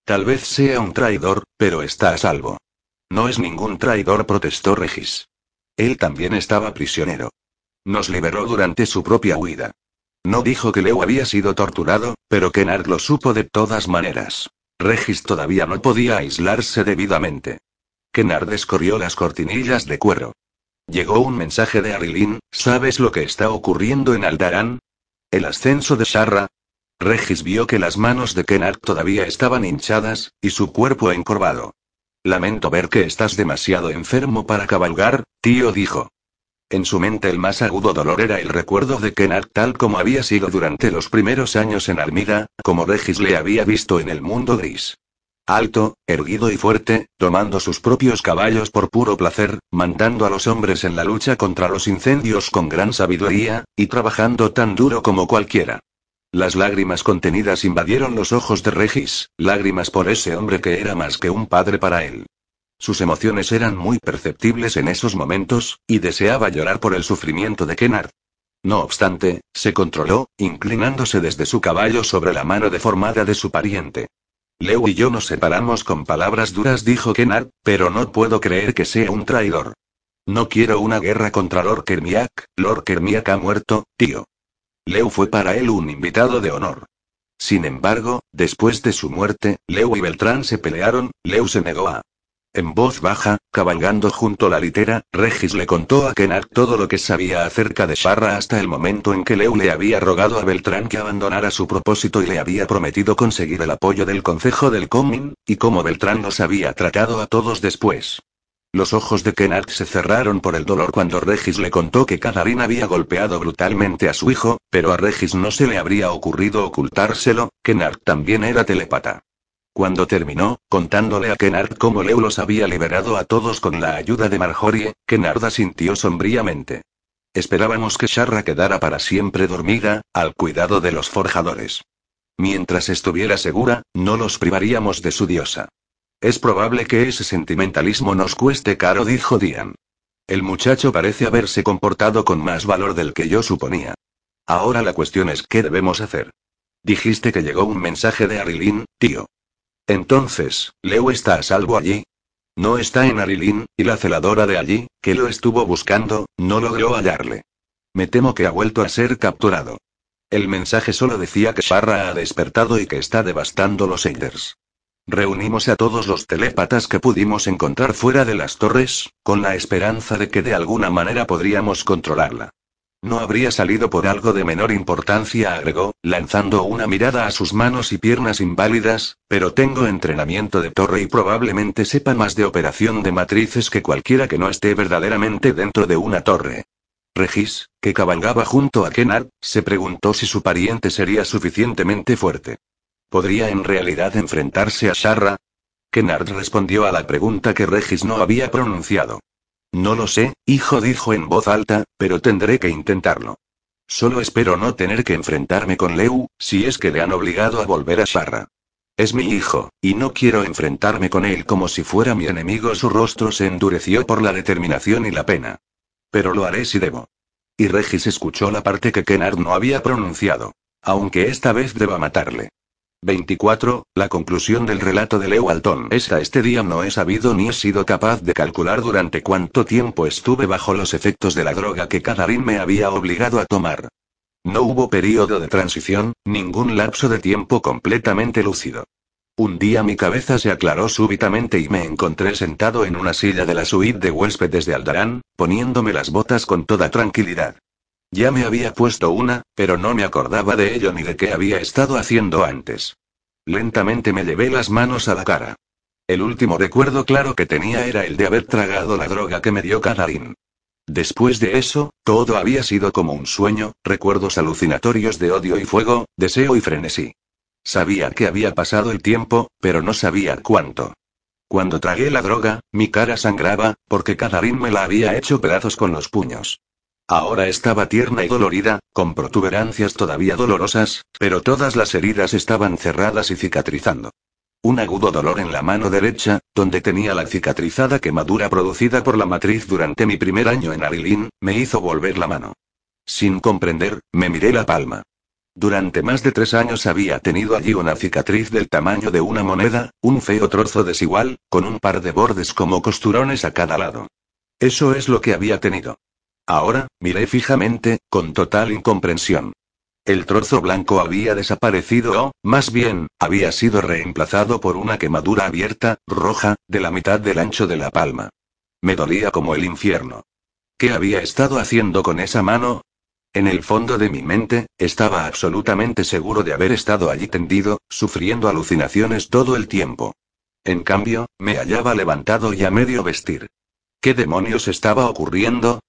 A: Tal vez sea un traidor, pero está a salvo. No es ningún traidor, protestó Regis. Él también estaba prisionero. Nos liberó durante su propia huida. No dijo que Leo había sido torturado, pero Kennard lo supo de todas maneras. Regis todavía no podía aislarse debidamente. Kennard descorrió las cortinillas de cuero. Llegó un mensaje de Arilin, ¿sabes lo que está ocurriendo en Aldarán? ¿El ascenso de Sharra? Regis vio que las manos de Kennard todavía estaban hinchadas, y su cuerpo encorvado. Lamento ver que estás demasiado enfermo para cabalgar, tío dijo. En su mente el más agudo dolor era el recuerdo de Kennard tal como había sido durante los primeros años en Armida, como Regis le había visto en el mundo gris. Alto, erguido y fuerte, tomando sus propios caballos por puro placer, mandando a los hombres en la lucha contra los incendios con gran sabiduría, y trabajando tan duro como cualquiera. Las lágrimas contenidas invadieron los ojos de Regis, lágrimas por ese hombre que era más que un padre para él. Sus emociones eran muy perceptibles en esos momentos, y deseaba llorar por el sufrimiento de Kennard. No obstante, se controló, inclinándose desde su caballo sobre la mano deformada de su pariente. Leo y yo nos separamos con palabras duras, dijo Kennard, pero no puedo creer que sea un traidor. No quiero una guerra contra Lord Kermiak, Lord Kermiak ha muerto, tío. Leu fue para él un invitado de honor. Sin embargo, después de su muerte, Leu y Beltrán se pelearon, Leu se negó a en voz baja, cabalgando junto a la litera, Regis le contó a Kennard todo lo que sabía acerca de Sharra hasta el momento en que Leu le había rogado a Beltrán que abandonara su propósito y le había prometido conseguir el apoyo del Consejo del Coming, y cómo Beltrán los había tratado a todos después. Los ojos de Kennard se cerraron por el dolor cuando Regis le contó que Catherine había golpeado brutalmente a su hijo, pero a Regis no se le habría ocurrido ocultárselo, Kennard también era telepata. Cuando terminó, contándole a Kennard cómo Leu los había liberado a todos con la ayuda de Marjorie, Kennard asintió sombríamente. Esperábamos que Sharra quedara para siempre dormida, al cuidado de los forjadores. Mientras estuviera segura, no los privaríamos de su diosa. Es probable que ese sentimentalismo nos cueste caro, dijo Dian. El muchacho parece haberse comportado con más valor del que yo suponía. Ahora la cuestión es qué debemos hacer. Dijiste que llegó un mensaje de Arilin, tío. Entonces, Leo está a salvo allí. No está en Arilin, y la celadora de allí, que lo estuvo buscando, no logró hallarle. Me temo que ha vuelto a ser capturado. El mensaje solo decía que Sharra ha despertado y que está devastando los Eiders. Reunimos a todos los telépatas que pudimos encontrar fuera de las torres, con la esperanza de que de alguna manera podríamos controlarla. No habría salido por algo de menor importancia, agregó, lanzando una mirada a sus manos y piernas inválidas, pero tengo entrenamiento de torre y probablemente sepa más de operación de matrices que cualquiera que no esté verdaderamente dentro de una torre. Regis, que cabalgaba junto a Kennard, se preguntó si su pariente sería suficientemente fuerte. ¿Podría en realidad enfrentarse a Sharra? Kennard respondió a la pregunta que Regis no había pronunciado. No lo sé, hijo dijo en voz alta, pero tendré que intentarlo. Solo espero no tener que enfrentarme con Leu, si es que le han obligado a volver a Sharra. Es mi hijo, y no quiero enfrentarme con él como si fuera mi enemigo. Su rostro se endureció por la determinación y la pena. Pero lo haré si debo. Y Regis escuchó la parte que Kennard no había pronunciado. Aunque esta vez deba matarle. 24. La conclusión del relato de Leo Alton. Hasta este día no he sabido ni he sido capaz de calcular durante cuánto tiempo estuve bajo los efectos de la droga que Kadarin me había obligado a tomar. No hubo periodo de transición, ningún lapso de tiempo completamente lúcido. Un día mi cabeza se aclaró súbitamente y me encontré sentado en una silla de la suite de huéspedes de Aldarán, poniéndome las botas con toda tranquilidad. Ya me había puesto una, pero no me acordaba de ello ni de qué había estado haciendo antes. Lentamente me llevé las manos a la cara. El último recuerdo claro que tenía era el de haber tragado la droga que me dio Kadarin. Después de eso, todo había sido como un sueño, recuerdos alucinatorios de odio y fuego, deseo y frenesí. Sabía que había pasado el tiempo, pero no sabía cuánto. Cuando tragué la droga, mi cara sangraba, porque Kadarin me la había hecho pedazos con los puños. Ahora estaba tierna y dolorida, con protuberancias todavía dolorosas, pero todas las heridas estaban cerradas y cicatrizando. Un agudo dolor en la mano derecha, donde tenía la cicatrizada quemadura producida por la matriz durante mi primer año en Arilín, me hizo volver la mano. Sin comprender, me miré la palma. Durante más de tres años había tenido allí una cicatriz del tamaño de una moneda, un feo trozo desigual, con un par de bordes como costurones a cada lado. Eso es lo que había tenido. Ahora, miré fijamente, con total incomprensión. El trozo blanco había desaparecido o, más bien, había sido reemplazado por una quemadura abierta, roja, de la mitad del ancho de la palma. Me dolía como el infierno. ¿Qué había estado haciendo con esa mano? En el fondo de mi mente, estaba absolutamente seguro de haber estado allí tendido, sufriendo alucinaciones todo el tiempo. En cambio, me hallaba levantado y a medio vestir. ¿Qué demonios estaba ocurriendo?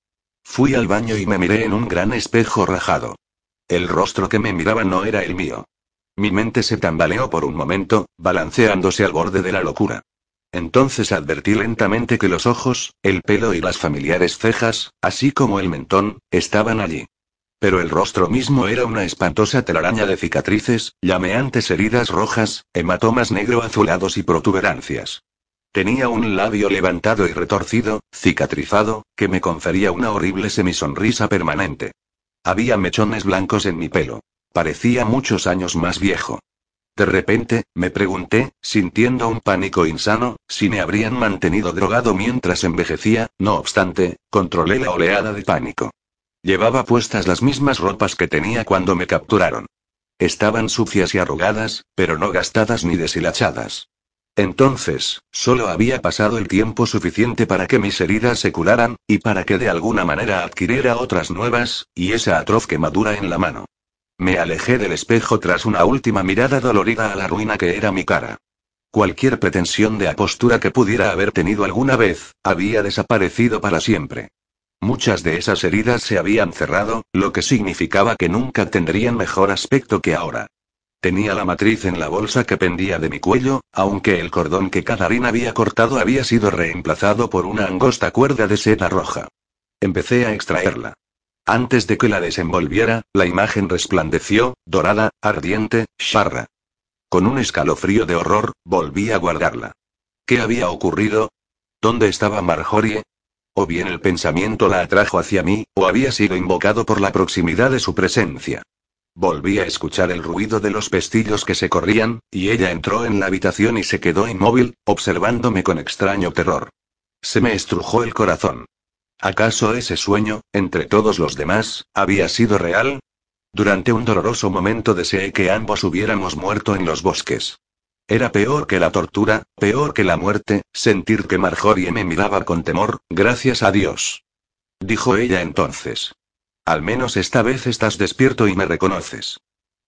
A: Fui al baño y me miré en un gran espejo rajado. El rostro que me miraba no era el mío. Mi mente se tambaleó por un momento, balanceándose al borde de la locura. Entonces advertí lentamente que los ojos, el pelo y las familiares cejas, así como el mentón, estaban allí. Pero el rostro mismo era una espantosa telaraña de cicatrices, llameantes heridas rojas, hematomas negro azulados y protuberancias. Tenía un labio levantado y retorcido, cicatrizado, que me confería una horrible semisonrisa permanente. Había mechones blancos en mi pelo. Parecía muchos años más viejo. De repente, me pregunté, sintiendo un pánico insano, si me habrían mantenido drogado mientras envejecía, no obstante, controlé la oleada de pánico. Llevaba puestas las mismas ropas que tenía cuando me capturaron. Estaban sucias y arrugadas, pero no gastadas ni deshilachadas. Entonces, solo había pasado el tiempo suficiente para que mis heridas se curaran, y para que de alguna manera adquiriera otras nuevas, y esa atroz quemadura en la mano. Me alejé del espejo tras una última mirada dolorida a la ruina que era mi cara. Cualquier pretensión de apostura que pudiera haber tenido alguna vez, había desaparecido para siempre. Muchas de esas heridas se habían cerrado, lo que significaba que nunca tendrían mejor aspecto que ahora. Tenía la matriz en la bolsa que pendía de mi cuello, aunque el cordón que Cadarín había cortado había sido reemplazado por una angosta cuerda de seda roja. Empecé a extraerla. Antes de que la desenvolviera, la imagen resplandeció, dorada, ardiente, charra. Con un escalofrío de horror, volví a guardarla. ¿Qué había ocurrido? ¿Dónde estaba Marjorie? O bien el pensamiento la atrajo hacia mí, o había sido invocado por la proximidad de su presencia. Volví a escuchar el ruido de los pestillos que se corrían, y ella entró en la habitación y se quedó inmóvil, observándome con extraño terror. Se me estrujó el corazón. ¿Acaso ese sueño, entre todos los demás, había sido real? Durante un doloroso momento deseé que ambos hubiéramos muerto en los bosques. Era peor que la tortura, peor que la muerte, sentir que Marjorie me miraba con temor, gracias a Dios. Dijo ella entonces. Al menos esta vez estás despierto y me reconoces.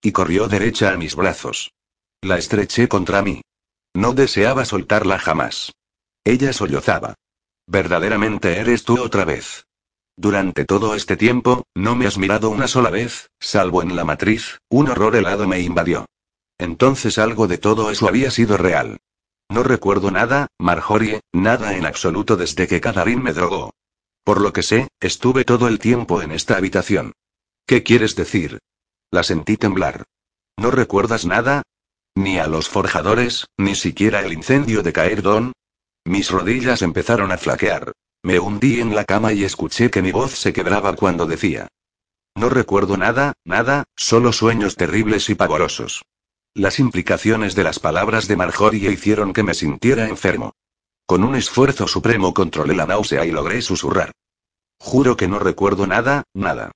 A: Y corrió derecha a mis brazos. La estreché contra mí. No deseaba soltarla jamás. Ella sollozaba. Verdaderamente eres tú otra vez. Durante todo este tiempo, no me has mirado una sola vez, salvo en la matriz, un horror helado me invadió. Entonces algo de todo eso había sido real. No recuerdo nada, Marjorie, nada en absoluto desde que Cadarín me drogó. Por lo que sé, estuve todo el tiempo en esta habitación. ¿Qué quieres decir? La sentí temblar. ¿No recuerdas nada? Ni a los forjadores, ni siquiera el incendio de Caerdón, mis rodillas empezaron a flaquear. Me hundí en la cama y escuché que mi voz se quebraba cuando decía. No recuerdo nada, nada, solo sueños terribles y pavorosos. Las implicaciones de las palabras de Marjorie hicieron que me sintiera enfermo. Con un esfuerzo supremo controlé la náusea y logré susurrar. Juro que no recuerdo nada, nada.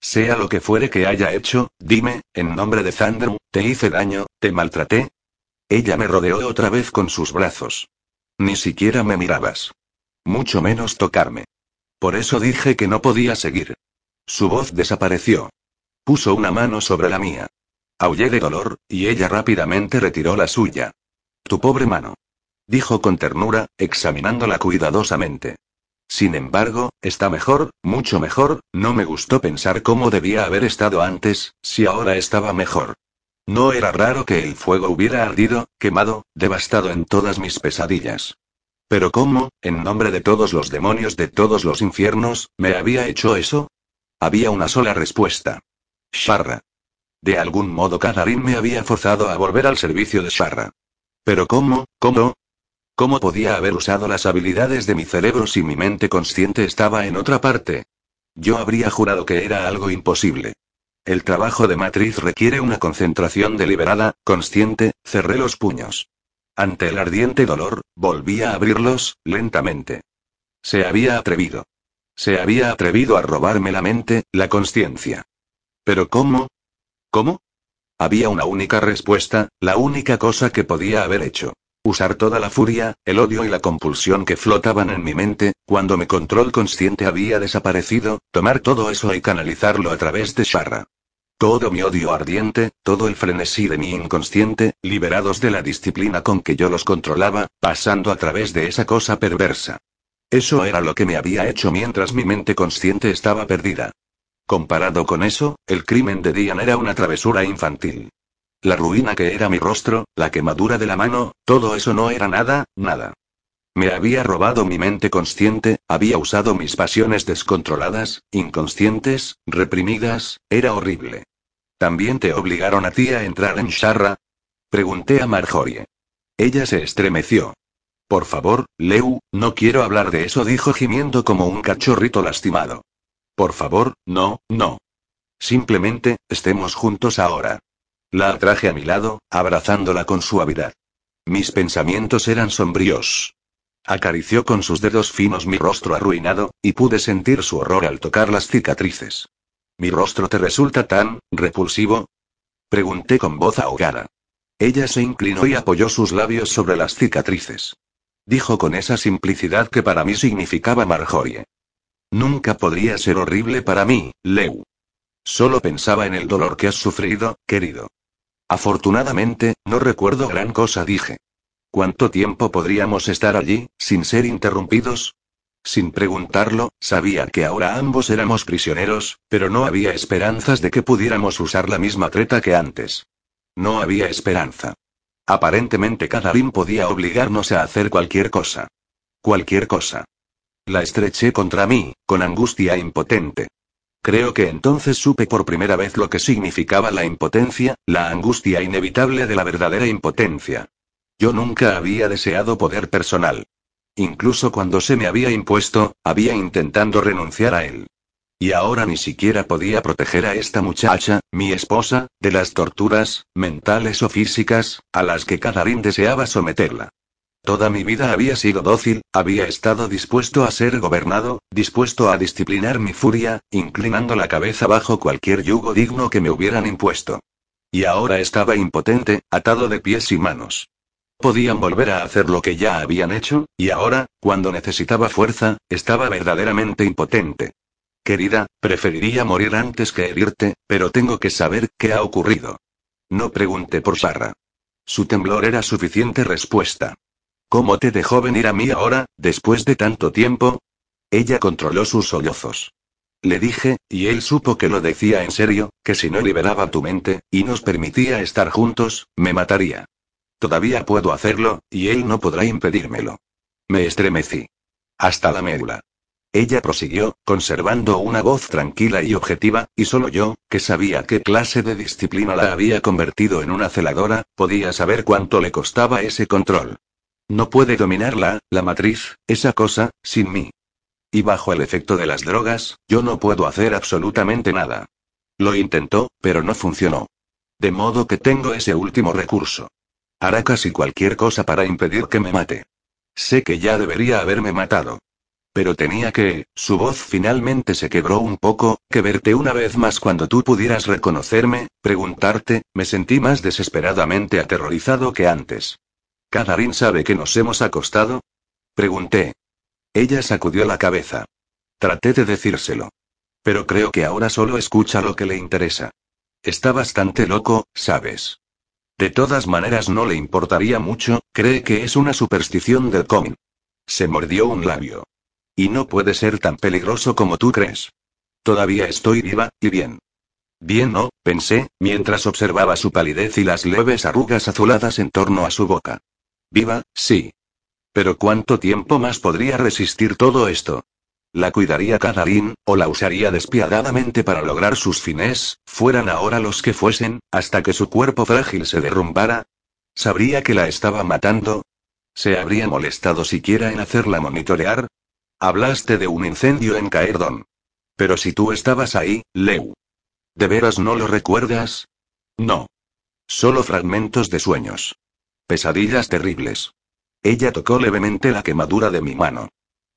A: Sea lo que fuere que haya hecho, dime, en nombre de Thunder, ¿te hice daño, te maltraté? Ella me rodeó otra vez con sus brazos. Ni siquiera me mirabas. Mucho menos tocarme. Por eso dije que no podía seguir. Su voz desapareció. Puso una mano sobre la mía. Aullé de dolor, y ella rápidamente retiró la suya. Tu pobre mano. Dijo con ternura, examinándola cuidadosamente. Sin embargo, está mejor, mucho mejor, no me gustó pensar cómo debía haber estado antes, si ahora estaba mejor. No era raro que el fuego hubiera ardido, quemado, devastado en todas mis pesadillas. Pero ¿cómo, en nombre de todos los demonios de todos los infiernos, me había hecho eso? Había una sola respuesta. Sharra. De algún modo Kadarin me había forzado a volver al servicio de Sharra. Pero ¿cómo, cómo? ¿Cómo podía haber usado las habilidades de mi cerebro si mi mente consciente estaba en otra parte? Yo habría jurado que era algo imposible. El trabajo de matriz requiere una concentración deliberada, consciente, cerré los puños. Ante el ardiente dolor, volví a abrirlos, lentamente. Se había atrevido. Se había atrevido a robarme la mente, la conciencia. ¿Pero cómo? ¿Cómo? Había una única respuesta, la única cosa que podía haber hecho. Usar toda la furia, el odio y la compulsión que flotaban en mi mente, cuando mi control consciente había desaparecido, tomar todo eso y canalizarlo a través de Sharra. Todo mi odio ardiente, todo el frenesí de mi inconsciente, liberados de la disciplina con que yo los controlaba, pasando a través de esa cosa perversa. Eso era lo que me había hecho mientras mi mente consciente estaba perdida. Comparado con eso, el crimen de Diane era una travesura infantil. La ruina que era mi rostro, la quemadura de la mano, todo eso no era nada, nada. Me había robado mi mente consciente, había usado mis pasiones descontroladas, inconscientes, reprimidas, era horrible. ¿También te obligaron a ti a entrar en Sharra? Pregunté a Marjorie. Ella se estremeció. Por favor, Leu, no quiero hablar de eso, dijo gimiendo como un cachorrito lastimado. Por favor, no, no. Simplemente, estemos juntos ahora. La atraje a mi lado, abrazándola con suavidad. Mis pensamientos eran sombríos. Acarició con sus dedos finos mi rostro arruinado, y pude sentir su horror al tocar las cicatrices. ¿Mi rostro te resulta tan repulsivo? Pregunté con voz ahogada. Ella se inclinó y apoyó sus labios sobre las cicatrices. Dijo con esa simplicidad que para mí significaba Marjorie. Nunca podría ser horrible para mí, Leu. Solo pensaba en el dolor que has sufrido, querido. Afortunadamente, no recuerdo gran cosa, dije. ¿Cuánto tiempo podríamos estar allí, sin ser interrumpidos? Sin preguntarlo, sabía que ahora ambos éramos prisioneros, pero no había esperanzas de que pudiéramos usar la misma treta que antes. No había esperanza. Aparentemente Kadarin podía obligarnos a hacer cualquier cosa. Cualquier cosa. La estreché contra mí, con angustia impotente. Creo que entonces supe por primera vez lo que significaba la impotencia, la angustia inevitable de la verdadera impotencia. Yo nunca había deseado poder personal. Incluso cuando se me había impuesto, había intentando renunciar a él. Y ahora ni siquiera podía proteger a esta muchacha, mi esposa, de las torturas, mentales o físicas, a las que Cadarín deseaba someterla. Toda mi vida había sido dócil, había estado dispuesto a ser gobernado, dispuesto a disciplinar mi furia, inclinando la cabeza bajo cualquier yugo digno que me hubieran impuesto. Y ahora estaba impotente, atado de pies y manos. Podían volver a hacer lo que ya habían hecho, y ahora, cuando necesitaba fuerza, estaba verdaderamente impotente. Querida, preferiría morir antes que herirte, pero tengo que saber qué ha ocurrido. No pregunté por Sarra. Su temblor era suficiente respuesta. ¿Cómo te dejó venir a mí ahora, después de tanto tiempo? Ella controló sus sollozos. Le dije, y él supo que lo decía en serio, que si no liberaba tu mente, y nos permitía estar juntos, me mataría. Todavía puedo hacerlo, y él no podrá impedírmelo. Me estremecí. Hasta la médula. Ella prosiguió, conservando una voz tranquila y objetiva, y solo yo, que sabía qué clase de disciplina la había convertido en una celadora, podía saber cuánto le costaba ese control. No puede dominarla, la matriz, esa cosa, sin mí. Y bajo el efecto de las drogas, yo no puedo hacer absolutamente nada. Lo intentó, pero no funcionó. De modo que tengo ese último recurso. Hará casi cualquier cosa para impedir que me mate. Sé que ya debería haberme matado. Pero tenía que, su voz finalmente se quebró un poco, que verte una vez más cuando tú pudieras reconocerme, preguntarte, me sentí más desesperadamente aterrorizado que antes. ¿Cadarín sabe que nos hemos acostado? Pregunté. Ella sacudió la cabeza. Traté de decírselo. Pero creo que ahora solo escucha lo que le interesa. Está bastante loco, ¿sabes? De todas maneras no le importaría mucho, cree que es una superstición del cómic. Se mordió un labio. Y no puede ser tan peligroso como tú crees. Todavía estoy viva, y bien. Bien no, pensé, mientras observaba su palidez y las leves arrugas azuladas en torno a su boca. Viva, sí. Pero ¿cuánto tiempo más podría resistir todo esto? La cuidaría Cadarín, o la usaría despiadadamente para lograr sus fines, fueran ahora los que fuesen, hasta que su cuerpo frágil se derrumbara. ¿Sabría que la estaba matando? ¿Se habría molestado siquiera en hacerla monitorear? Hablaste de un incendio en Caerdon. Pero si tú estabas ahí, Leu. ¿De veras no lo recuerdas? No. Solo fragmentos de sueños. Pesadillas terribles. Ella tocó levemente la quemadura de mi mano.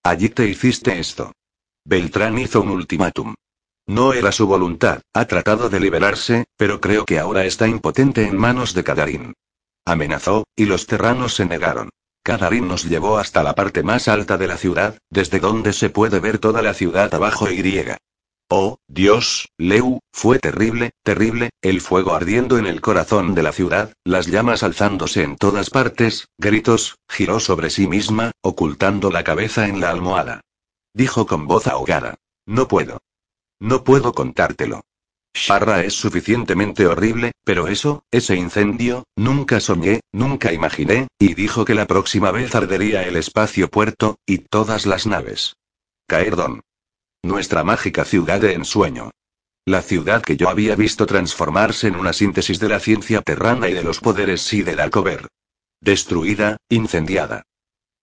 A: Allí te hiciste esto. Beltrán hizo un ultimátum. No era su voluntad, ha tratado de liberarse, pero creo que ahora está impotente en manos de Cadarín. Amenazó, y los terranos se negaron. Cadarín nos llevó hasta la parte más alta de la ciudad, desde donde se puede ver toda la ciudad abajo y griega. Oh, Dios, Leu, fue terrible, terrible, el fuego ardiendo en el corazón de la ciudad, las llamas alzándose en todas partes, gritos, giró sobre sí misma, ocultando la cabeza en la almohada. Dijo con voz ahogada. No puedo. No puedo contártelo. Sharra es suficientemente horrible, pero eso, ese incendio, nunca soñé, nunca imaginé, y dijo que la próxima vez ardería el espacio puerto, y todas las naves. Caerdón. Nuestra mágica ciudad de ensueño. La ciudad que yo había visto transformarse en una síntesis de la ciencia terrana y de los poderes sí del Alcover. Destruida, incendiada.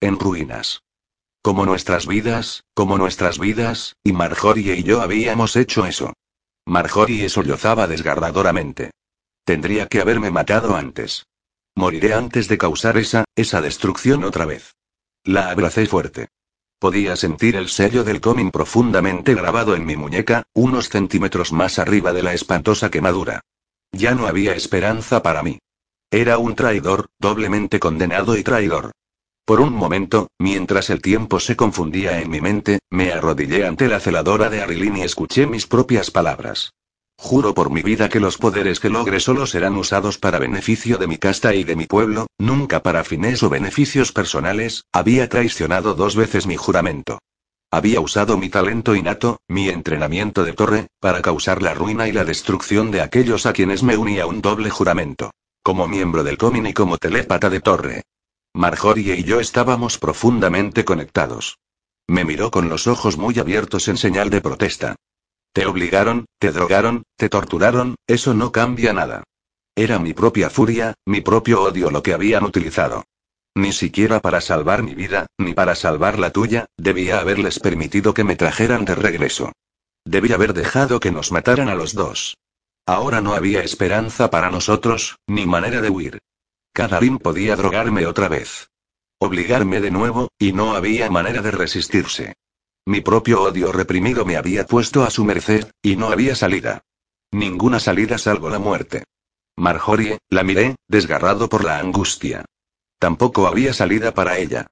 A: En ruinas. Como nuestras vidas, como nuestras vidas, y Marjorie y yo habíamos hecho eso. Marjorie sollozaba desgarradoramente. Tendría que haberme matado antes. Moriré antes de causar esa, esa destrucción otra vez. La abracé fuerte. Podía sentir el sello del coming profundamente grabado en mi muñeca, unos centímetros más arriba de la espantosa quemadura. Ya no había esperanza para mí. Era un traidor, doblemente condenado y traidor. Por un momento, mientras el tiempo se confundía en mi mente, me arrodillé ante la celadora de Arilyn y escuché mis propias palabras. Juro por mi vida que los poderes que logre solo serán usados para beneficio de mi casta y de mi pueblo, nunca para fines o beneficios personales, había traicionado dos veces mi juramento. Había usado mi talento innato, mi entrenamiento de torre, para causar la ruina y la destrucción de aquellos a quienes me unía un doble juramento. Como miembro del Comin y como telépata de torre. Marjorie y yo estábamos profundamente conectados. Me miró con los ojos muy abiertos en señal de protesta. Te obligaron, te drogaron, te torturaron, eso no cambia nada. Era mi propia furia, mi propio odio lo que habían utilizado. Ni siquiera para salvar mi vida, ni para salvar la tuya, debía haberles permitido que me trajeran de regreso. Debía haber dejado que nos mataran a los dos. Ahora no había esperanza para nosotros, ni manera de huir. Kadarin podía drogarme otra vez. Obligarme de nuevo, y no había manera de resistirse. Mi propio odio reprimido me había puesto a su merced, y no había salida. Ninguna salida salvo la muerte. Marjorie, la miré, desgarrado por la angustia. Tampoco había salida para ella.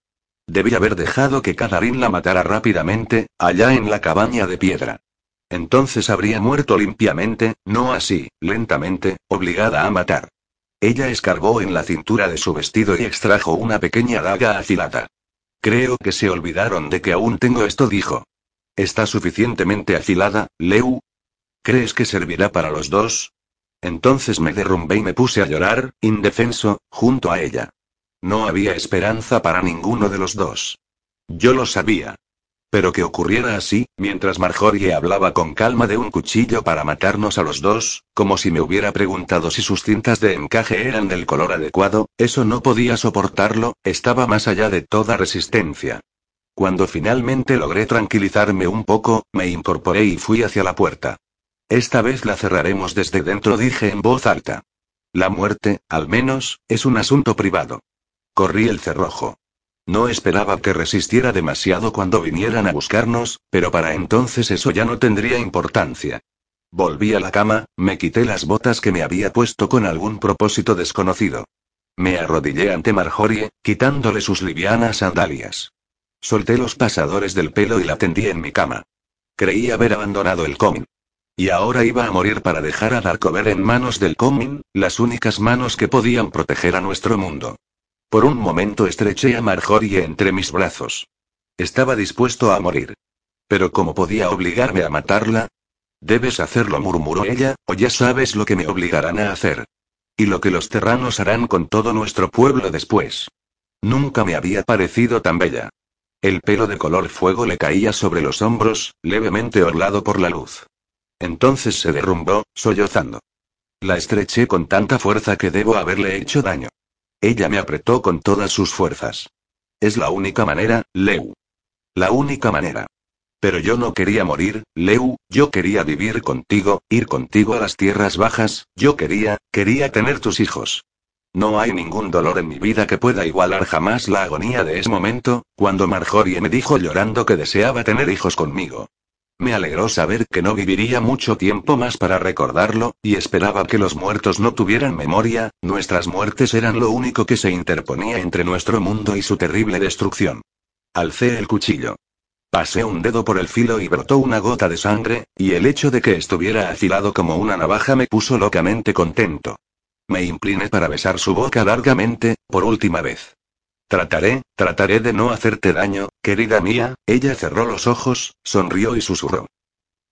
A: Debía haber dejado que Cadarín la matara rápidamente, allá en la cabaña de piedra. Entonces habría muerto limpiamente, no así, lentamente, obligada a matar. Ella escarbó en la cintura de su vestido y extrajo una pequeña daga afilada. Creo que se olvidaron de que aún tengo esto, dijo. ¿Está suficientemente afilada, Leu? ¿Crees que servirá para los dos? Entonces me derrumbé y me puse a llorar, indefenso, junto a ella. No había esperanza para ninguno de los dos. Yo lo sabía. Pero que ocurriera así, mientras Marjorie hablaba con calma de un cuchillo para matarnos a los dos, como si me hubiera preguntado si sus cintas de encaje eran del color adecuado, eso no podía soportarlo, estaba más allá de toda resistencia. Cuando finalmente logré tranquilizarme un poco, me incorporé y fui hacia la puerta. Esta vez la cerraremos desde dentro, dije en voz alta. La muerte, al menos, es un asunto privado. Corrí el cerrojo. No esperaba que resistiera demasiado cuando vinieran a buscarnos, pero para entonces eso ya no tendría importancia. Volví a la cama, me quité las botas que me había puesto con algún propósito desconocido. Me arrodillé ante Marjorie, quitándole sus livianas sandalias. Solté los pasadores del pelo y la tendí en mi cama. Creí haber abandonado el comin. Y ahora iba a morir para dejar a Darkover en manos del comin, las únicas manos que podían proteger a nuestro mundo. Por un momento estreché a Marjorie entre mis brazos. Estaba dispuesto a morir. Pero ¿cómo podía obligarme a matarla? Debes hacerlo, murmuró ella, o ya sabes lo que me obligarán a hacer. Y lo que los terranos harán con todo nuestro pueblo después. Nunca me había parecido tan bella. El pelo de color fuego le caía sobre los hombros, levemente orlado por la luz. Entonces se derrumbó, sollozando. La estreché con tanta fuerza que debo haberle hecho daño. Ella me apretó con todas sus fuerzas. Es la única manera, Leu. La única manera. Pero yo no quería morir, Leu, yo quería vivir contigo, ir contigo a las tierras bajas, yo quería, quería tener tus hijos. No hay ningún dolor en mi vida que pueda igualar jamás la agonía de ese momento, cuando Marjorie me dijo llorando que deseaba tener hijos conmigo. Me alegró saber que no viviría mucho tiempo más para recordarlo, y esperaba que los muertos no tuvieran memoria, nuestras muertes eran lo único que se interponía entre nuestro mundo y su terrible destrucción. Alcé el cuchillo. Pasé un dedo por el filo y brotó una gota de sangre, y el hecho de que estuviera afilado como una navaja me puso locamente contento. Me incliné para besar su boca largamente, por última vez. Trataré, trataré de no hacerte daño, querida mía, ella cerró los ojos, sonrió y susurró.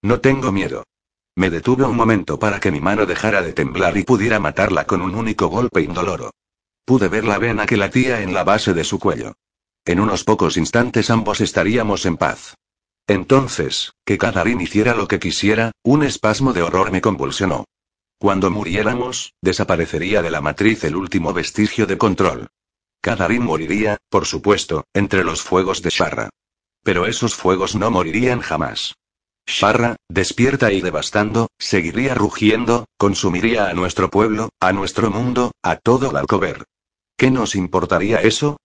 A: No tengo miedo. Me detuve un momento para que mi mano dejara de temblar y pudiera matarla con un único golpe indoloro. Pude ver la vena que latía en la base de su cuello. En unos pocos instantes ambos estaríamos en paz. Entonces, que Kadarin hiciera lo que quisiera, un espasmo de horror me convulsionó. Cuando muriéramos, desaparecería de la matriz el último vestigio de control. Kadarin moriría, por supuesto, entre los fuegos de Sharra. Pero esos fuegos no morirían jamás. Sharra, despierta y devastando, seguiría rugiendo, consumiría a nuestro pueblo, a nuestro mundo, a todo Larcover. ¿Qué nos importaría eso?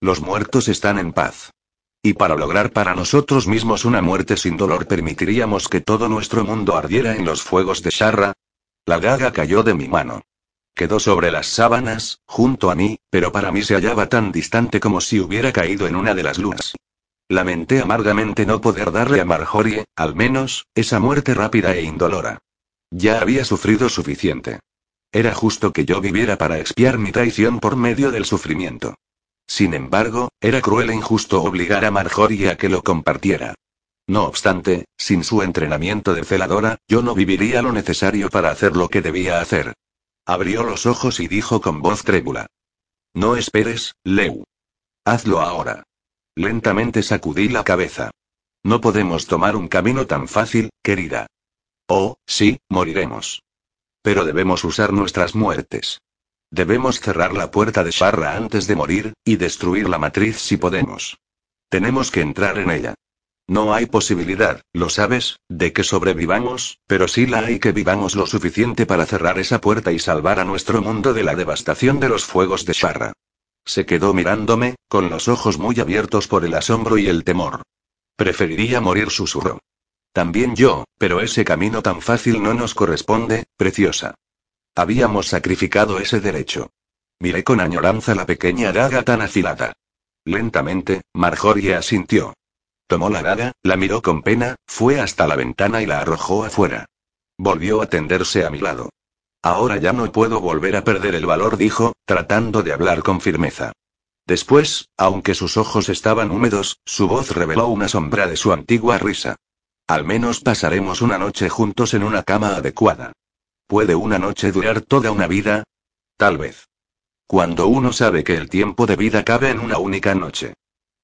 A: Los muertos están en paz. Y para lograr para nosotros mismos una muerte sin dolor permitiríamos que todo nuestro mundo ardiera en los fuegos de Sharra. La gaga cayó de mi mano. Quedó sobre las sábanas, junto a mí, pero para mí se hallaba tan distante como si hubiera caído en una de las lunas. Lamenté amargamente no poder darle a Marjorie, al menos, esa muerte rápida e indolora. Ya había sufrido suficiente. Era justo que yo viviera para expiar mi traición por medio del sufrimiento. Sin embargo, era cruel e injusto obligar a Marjorie a que lo compartiera. No obstante, sin su entrenamiento de celadora, yo no viviría lo necesario para hacer lo que debía hacer. Abrió los ojos y dijo con voz trébula. No esperes, Leu. Hazlo ahora. Lentamente sacudí la cabeza. No podemos tomar un camino tan fácil, querida. Oh, sí, moriremos. Pero debemos usar nuestras muertes. Debemos cerrar la puerta de Sharra antes de morir, y destruir la matriz si podemos. Tenemos que entrar en ella. No hay posibilidad, lo sabes, de que sobrevivamos, pero sí la hay que vivamos lo suficiente para cerrar esa puerta y salvar a nuestro mundo de la devastación de los fuegos de Sharra. Se quedó mirándome, con los ojos muy abiertos por el asombro y el temor. Preferiría morir, susurró. También yo, pero ese camino tan fácil no nos corresponde, preciosa. Habíamos sacrificado ese derecho. Miré con añoranza la pequeña daga tan afilada. Lentamente, Marjorie asintió. Tomó la daga, la miró con pena, fue hasta la ventana y la arrojó afuera. Volvió a tenderse a mi lado. Ahora ya no puedo volver a perder el valor, dijo, tratando de hablar con firmeza. Después, aunque sus ojos estaban húmedos, su voz reveló una sombra de su antigua risa. Al menos pasaremos una noche juntos en una cama adecuada. ¿Puede una noche durar toda una vida? Tal vez. Cuando uno sabe que el tiempo de vida cabe en una única noche.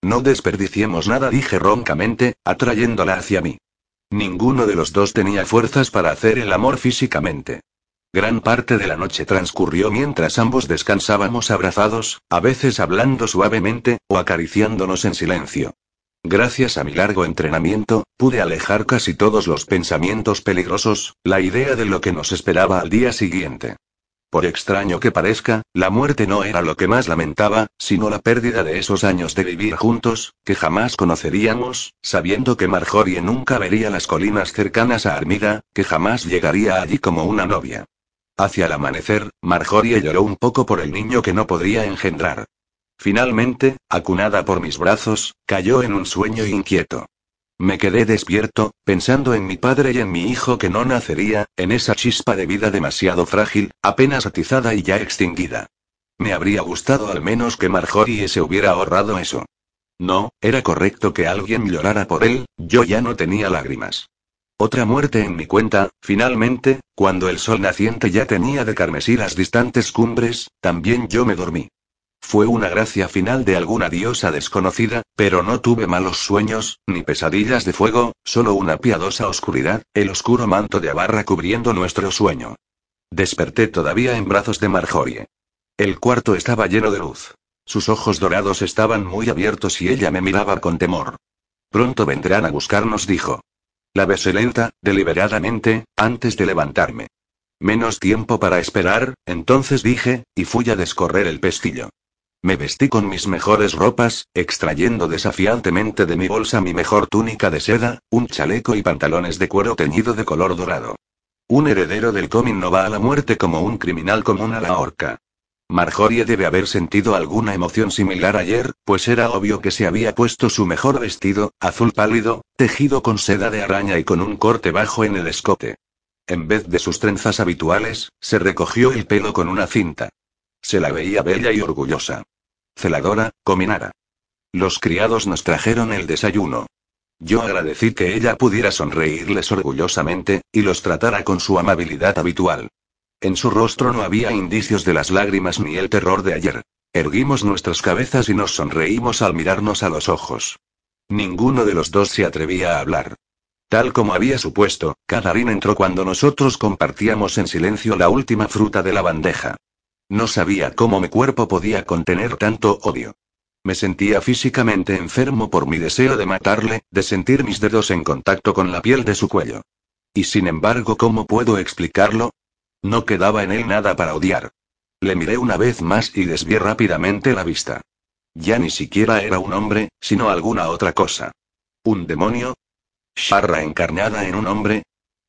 A: No desperdiciemos nada, dije roncamente, atrayéndola hacia mí. Ninguno de los dos tenía fuerzas para hacer el amor físicamente. Gran parte de la noche transcurrió mientras ambos descansábamos abrazados, a veces hablando suavemente, o acariciándonos en silencio. Gracias a mi largo entrenamiento, pude alejar casi todos los pensamientos peligrosos, la idea de lo que nos esperaba al día siguiente. Por extraño que parezca, la muerte no era lo que más lamentaba, sino la pérdida de esos años de vivir juntos, que jamás conoceríamos, sabiendo que Marjorie nunca vería las colinas cercanas a Armida, que jamás llegaría allí como una novia. Hacia el amanecer, Marjorie lloró un poco por el niño que no podría engendrar. Finalmente, acunada por mis brazos, cayó en un sueño inquieto. Me quedé despierto, pensando en mi padre y en mi hijo que no nacería, en esa chispa de vida demasiado frágil, apenas atizada y ya extinguida. Me habría gustado al menos que Marjorie se hubiera ahorrado eso. No, era correcto que alguien llorara por él, yo ya no tenía lágrimas. Otra muerte en mi cuenta, finalmente, cuando el sol naciente ya tenía de carmesí las distantes cumbres, también yo me dormí. Fue una gracia final de alguna diosa desconocida, pero no tuve malos sueños, ni pesadillas de fuego, solo una piadosa oscuridad, el oscuro manto de abarra cubriendo nuestro sueño. Desperté todavía en brazos de Marjorie. El cuarto estaba lleno de luz. Sus ojos dorados estaban muy abiertos y ella me miraba con temor. Pronto vendrán a buscarnos, dijo. La besé lenta, deliberadamente, antes de levantarme. Menos tiempo para esperar, entonces dije, y fui a descorrer el pestillo. Me vestí con mis mejores ropas, extrayendo desafiantemente de mi bolsa mi mejor túnica de seda, un chaleco y pantalones de cuero teñido de color dorado. Un heredero del cómin no va a la muerte como un criminal común a la horca. Marjorie debe haber sentido alguna emoción similar ayer, pues era obvio que se había puesto su mejor vestido, azul pálido, tejido con seda de araña y con un corte bajo en el escote. En vez de sus trenzas habituales, se recogió el pelo con una cinta. Se la veía bella y orgullosa. Celadora, cominara. Los criados nos trajeron el desayuno. Yo agradecí que ella pudiera sonreírles orgullosamente, y los tratara con su amabilidad habitual. En su rostro no había indicios de las lágrimas ni el terror de ayer. Erguimos nuestras cabezas y nos sonreímos al mirarnos a los ojos. Ninguno de los dos se atrevía a hablar. Tal como había supuesto, Catherine entró cuando nosotros compartíamos en silencio la última fruta de la bandeja. No sabía cómo mi cuerpo podía contener tanto odio. Me sentía físicamente enfermo por mi deseo de matarle, de sentir mis dedos en contacto con la piel de su cuello. Y sin embargo, ¿cómo puedo explicarlo? No quedaba en él nada para odiar. Le miré una vez más y desvié rápidamente la vista. Ya ni siquiera era un hombre, sino alguna otra cosa. ¿Un demonio? ¿Sharra encarnada en un hombre?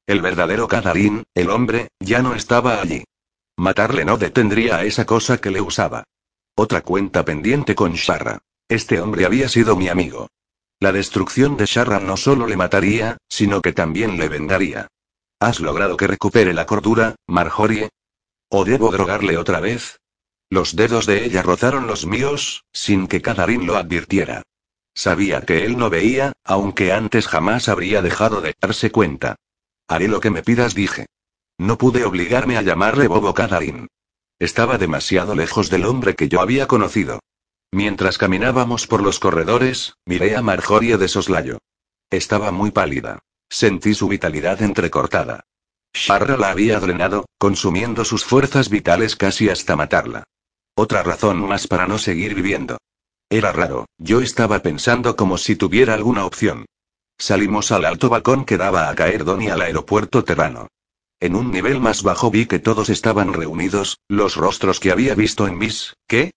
A: El verdadero Kadarin, el hombre, ya no estaba allí. Matarle no detendría a esa cosa que le usaba. Otra cuenta pendiente con Sharra. Este hombre había sido mi amigo. La destrucción de Sharra no solo le mataría, sino que también le vengaría. ¿Has logrado que recupere la cordura, Marjorie? ¿O debo drogarle otra vez? Los dedos de ella rozaron los míos, sin que Cadarín lo advirtiera. Sabía que él no veía, aunque antes jamás habría dejado de darse cuenta. Haré lo que me pidas, dije. No pude obligarme a llamarle Bobo Cadarín. Estaba demasiado lejos del hombre que yo había conocido. Mientras caminábamos por los corredores, miré a Marjorie de soslayo. Estaba muy pálida. Sentí su vitalidad entrecortada. Sharra la había drenado, consumiendo sus fuerzas vitales casi hasta matarla. Otra razón más para no seguir viviendo. Era raro, yo estaba pensando como si tuviera alguna opción. Salimos al alto balcón que daba a caer y al aeropuerto terrano. En un nivel más bajo vi que todos estaban reunidos, los rostros que había visto en mis, ¿qué?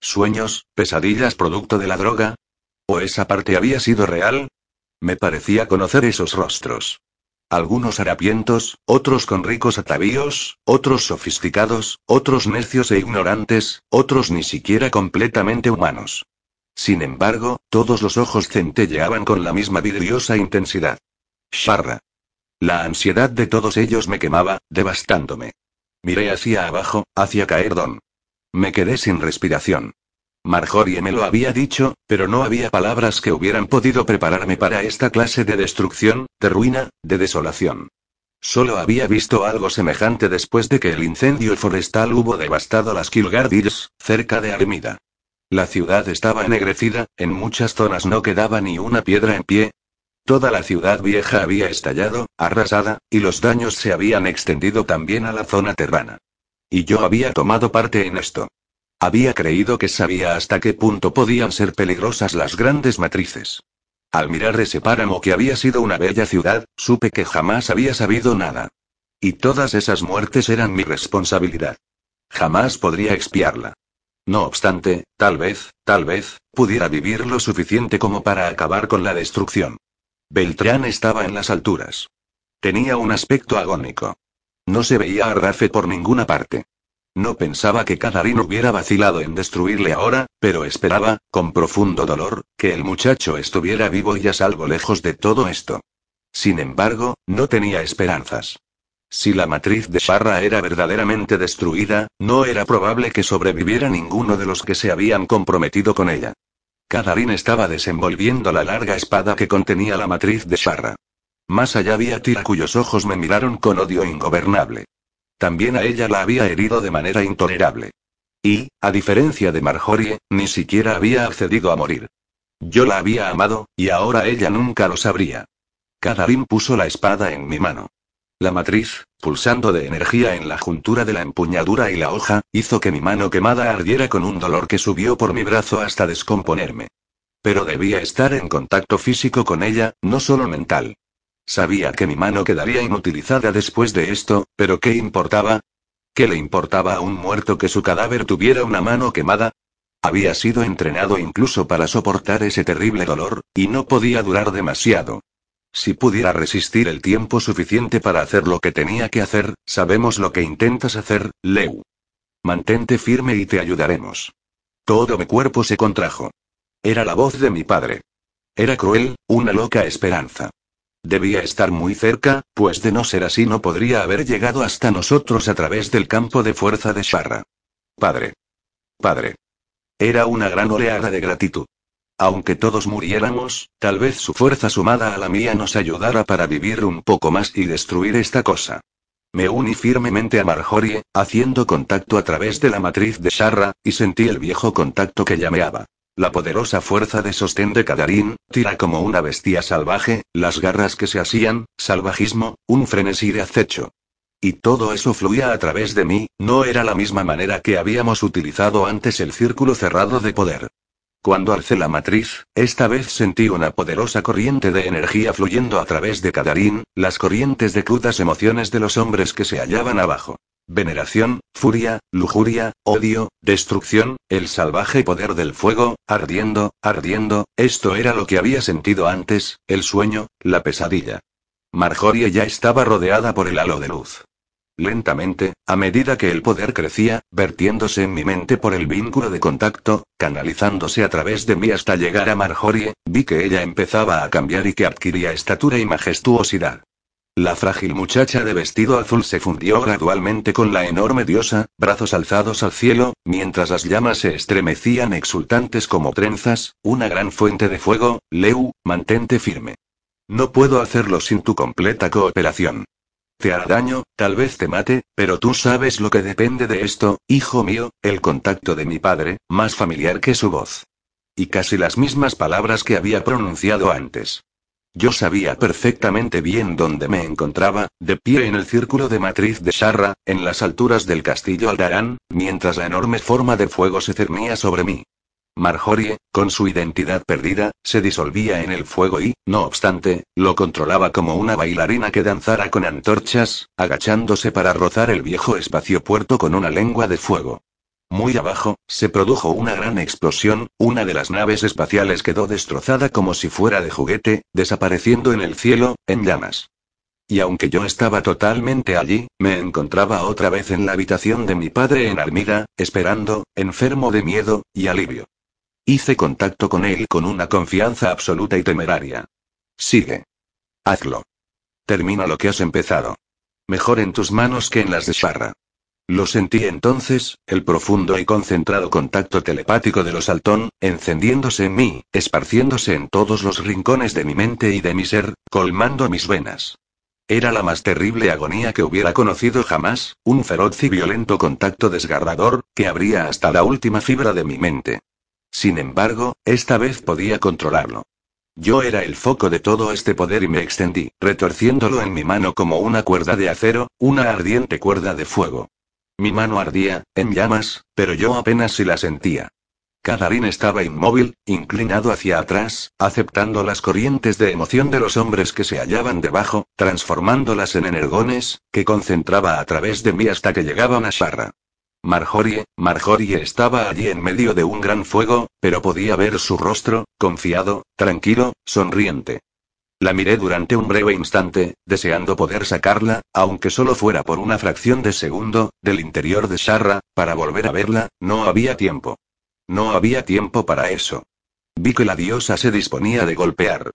A: ¿Sueños, pesadillas producto de la droga? ¿O esa parte había sido real? Me parecía conocer esos rostros. Algunos harapientos, otros con ricos atavíos, otros sofisticados, otros necios e ignorantes, otros ni siquiera completamente humanos. Sin embargo, todos los ojos centelleaban con la misma vidriosa intensidad. Sharra. La ansiedad de todos ellos me quemaba, devastándome. Miré hacia abajo, hacia Caerdon. Me quedé sin respiración. Marjorie me lo había dicho, pero no había palabras que hubieran podido prepararme para esta clase de destrucción, de ruina, de desolación. Solo había visto algo semejante después de que el incendio forestal hubo devastado las Kilgardills, cerca de Armida. La ciudad estaba ennegrecida, en muchas zonas no quedaba ni una piedra en pie, Toda la ciudad vieja había estallado, arrasada, y los daños se habían extendido también a la zona terrana. Y yo había tomado parte en esto. Había creído que sabía hasta qué punto podían ser peligrosas las grandes matrices. Al mirar ese páramo que había sido una bella ciudad, supe que jamás había sabido nada. Y todas esas muertes eran mi responsabilidad. Jamás podría expiarla. No obstante, tal vez, tal vez, pudiera vivir lo suficiente como para acabar con la destrucción. Beltrán estaba en las alturas. Tenía un aspecto agónico. No se veía a Ardafe por ninguna parte. No pensaba que Cadarín hubiera vacilado en destruirle ahora, pero esperaba, con profundo dolor, que el muchacho estuviera vivo y a salvo lejos de todo esto. Sin embargo, no tenía esperanzas. Si la matriz de Sharra era verdaderamente destruida, no era probable que sobreviviera ninguno de los que se habían comprometido con ella. Cadarín estaba desenvolviendo la larga espada que contenía la matriz de Sharra. Más allá había Tira cuyos ojos me miraron con odio ingobernable. También a ella la había herido de manera intolerable. Y, a diferencia de Marjorie, ni siquiera había accedido a morir. Yo la había amado, y ahora ella nunca lo sabría. Cadarín puso la espada en mi mano. La matriz, pulsando de energía en la juntura de la empuñadura y la hoja, hizo que mi mano quemada ardiera con un dolor que subió por mi brazo hasta descomponerme. Pero debía estar en contacto físico con ella, no solo mental. Sabía que mi mano quedaría inutilizada después de esto, pero ¿qué importaba? ¿Qué le importaba a un muerto que su cadáver tuviera una mano quemada? Había sido entrenado incluso para soportar ese terrible dolor, y no podía durar demasiado. Si pudiera resistir el tiempo suficiente para hacer lo que tenía que hacer, sabemos lo que intentas hacer, Leu. Mantente firme y te ayudaremos. Todo mi cuerpo se contrajo. Era la voz de mi padre. Era cruel, una loca esperanza. Debía estar muy cerca, pues de no ser así no podría haber llegado hasta nosotros a través del campo de fuerza de Sharra. Padre. Padre. Era una gran oleada de gratitud. Aunque todos muriéramos, tal vez su fuerza sumada a la mía nos ayudara para vivir un poco más y destruir esta cosa. Me uní firmemente a Marjorie, haciendo contacto a través de la matriz de Sharra, y sentí el viejo contacto que llameaba. La poderosa fuerza de sostén de Kadarin, tira como una bestia salvaje, las garras que se asían, salvajismo, un frenesí de acecho. Y todo eso fluía a través de mí, no era la misma manera que habíamos utilizado antes el círculo cerrado de poder. Cuando alcé la matriz, esta vez sentí una poderosa corriente de energía fluyendo a través de Kadarin, las corrientes de crudas emociones de los hombres que se hallaban abajo. Veneración, furia, lujuria, odio, destrucción, el salvaje poder del fuego, ardiendo, ardiendo, esto era lo que había sentido antes, el sueño, la pesadilla. Marjorie ya estaba rodeada por el halo de luz. Lentamente, a medida que el poder crecía, vertiéndose en mi mente por el vínculo de contacto, canalizándose a través de mí hasta llegar a Marjorie, vi que ella empezaba a cambiar y que adquiría estatura y majestuosidad. La frágil muchacha de vestido azul se fundió gradualmente con la enorme diosa, brazos alzados al cielo, mientras las llamas se estremecían exultantes como trenzas, una gran fuente de fuego, Leu, mantente firme. No puedo hacerlo sin tu completa cooperación. Te hará daño, tal vez te mate, pero tú sabes lo que depende de esto, hijo mío, el contacto de mi padre, más familiar que su voz. Y casi las mismas palabras que había pronunciado antes. Yo sabía perfectamente bien dónde me encontraba, de pie en el círculo de matriz de Sharra, en las alturas del castillo Aldarán, mientras la enorme forma de fuego se cernía sobre mí. Marjorie, con su identidad perdida, se disolvía en el fuego y, no obstante, lo controlaba como una bailarina que danzara con antorchas, agachándose para rozar el viejo espacio puerto con una lengua de fuego. Muy abajo, se produjo una gran explosión, una de las naves espaciales quedó destrozada como si fuera de juguete, desapareciendo en el cielo, en llamas. Y aunque yo estaba totalmente allí, me encontraba otra vez en la habitación de mi padre en Almira, esperando, enfermo de miedo, y alivio. Hice contacto con él con una confianza absoluta y temeraria. Sigue. Hazlo. Termina lo que has empezado. Mejor en tus manos que en las de Sharra. Lo sentí entonces, el profundo y concentrado contacto telepático de los Altón, encendiéndose en mí, esparciéndose en todos los rincones de mi mente y de mi ser, colmando mis venas. Era la más terrible agonía que hubiera conocido jamás, un feroz y violento contacto desgarrador, que abría hasta la última fibra de mi mente. Sin embargo, esta vez podía controlarlo. Yo era el foco de todo este poder y me extendí, retorciéndolo en mi mano como una cuerda de acero, una ardiente cuerda de fuego. Mi mano ardía, en llamas, pero yo apenas si la sentía. Cadarín estaba inmóvil, inclinado hacia atrás, aceptando las corrientes de emoción de los hombres que se hallaban debajo, transformándolas en energones, que concentraba a través de mí hasta que llegaban a Sharra. Marjorie, Marjorie estaba allí en medio de un gran fuego, pero podía ver su rostro, confiado, tranquilo, sonriente. La miré durante un breve instante, deseando poder sacarla, aunque solo fuera por una fracción de segundo, del interior de Sharra, para volver a verla, no había tiempo. No había tiempo para eso. Vi que la diosa se disponía de golpear.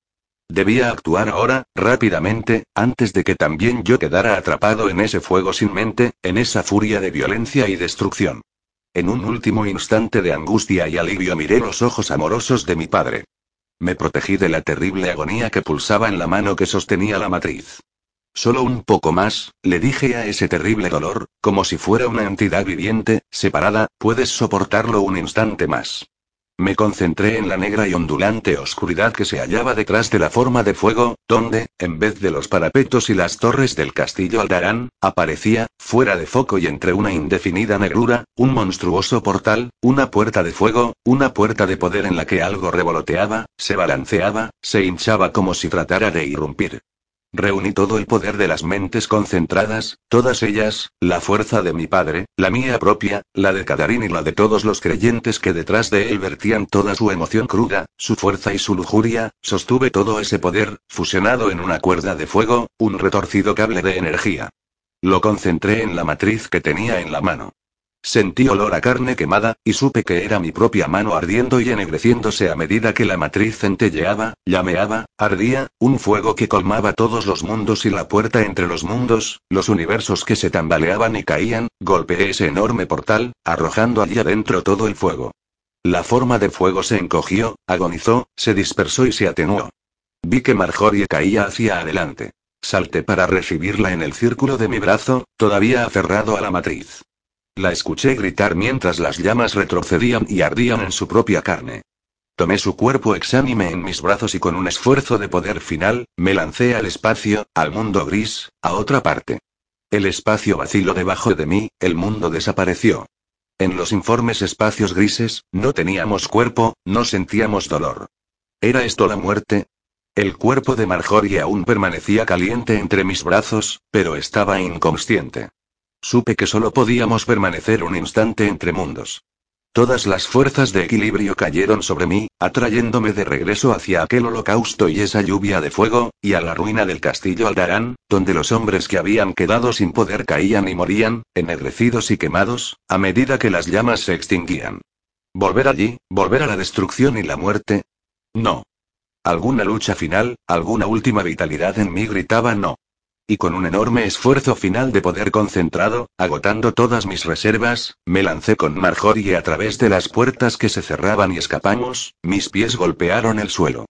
A: Debía actuar ahora, rápidamente, antes de que también yo quedara atrapado en ese fuego sin mente, en esa furia de violencia y destrucción. En un último instante de angustia y alivio miré los ojos amorosos de mi padre. Me protegí de la terrible agonía que pulsaba en la mano que sostenía la matriz. Solo un poco más, le dije a ese terrible dolor, como si fuera una entidad viviente, separada, puedes soportarlo un instante más. Me concentré en la negra y ondulante oscuridad que se hallaba detrás de la forma de fuego, donde, en vez de los parapetos y las torres del castillo Aldarán, aparecía, fuera de foco y entre una indefinida negrura, un monstruoso portal, una puerta de fuego, una puerta de poder en la que algo revoloteaba, se balanceaba, se hinchaba como si tratara de irrumpir. Reuní todo el poder de las mentes concentradas, todas ellas, la fuerza de mi padre, la mía propia, la de Cadarín y la de todos los creyentes que detrás de él vertían toda su emoción cruda, su fuerza y su lujuria, sostuve todo ese poder, fusionado en una cuerda de fuego, un retorcido cable de energía. Lo concentré en la matriz que tenía en la mano. Sentí olor a carne quemada, y supe que era mi propia mano ardiendo y ennegreciéndose a medida que la matriz centelleaba, llameaba, ardía, un fuego que colmaba todos los mundos y la puerta entre los mundos, los universos que se tambaleaban y caían, golpeé ese enorme portal, arrojando allí adentro todo el fuego. La forma de fuego se encogió, agonizó, se dispersó y se atenuó. Vi que Marjorie caía hacia adelante. Salté para recibirla en el círculo de mi brazo, todavía aferrado a la matriz. La escuché gritar mientras las llamas retrocedían y ardían en su propia carne. Tomé su cuerpo exánime en mis brazos y con un esfuerzo de poder final, me lancé al espacio, al mundo gris, a otra parte. El espacio vaciló debajo de mí, el mundo desapareció. En los informes espacios grises, no teníamos cuerpo, no sentíamos dolor. ¿Era esto la muerte? El cuerpo de Marjorie aún permanecía caliente entre mis brazos, pero estaba inconsciente. Supe que solo podíamos permanecer un instante entre mundos. Todas las fuerzas de equilibrio cayeron sobre mí, atrayéndome de regreso hacia aquel holocausto y esa lluvia de fuego, y a la ruina del castillo Aldarán, donde los hombres que habían quedado sin poder caían y morían, ennegrecidos y quemados, a medida que las llamas se extinguían. ¿Volver allí, volver a la destrucción y la muerte? No. ¿Alguna lucha final, alguna última vitalidad en mí gritaba no? Y con un enorme esfuerzo final de poder concentrado, agotando todas mis reservas, me lancé con Marjorie a través de las puertas que se cerraban y escapamos, mis pies golpearon el suelo.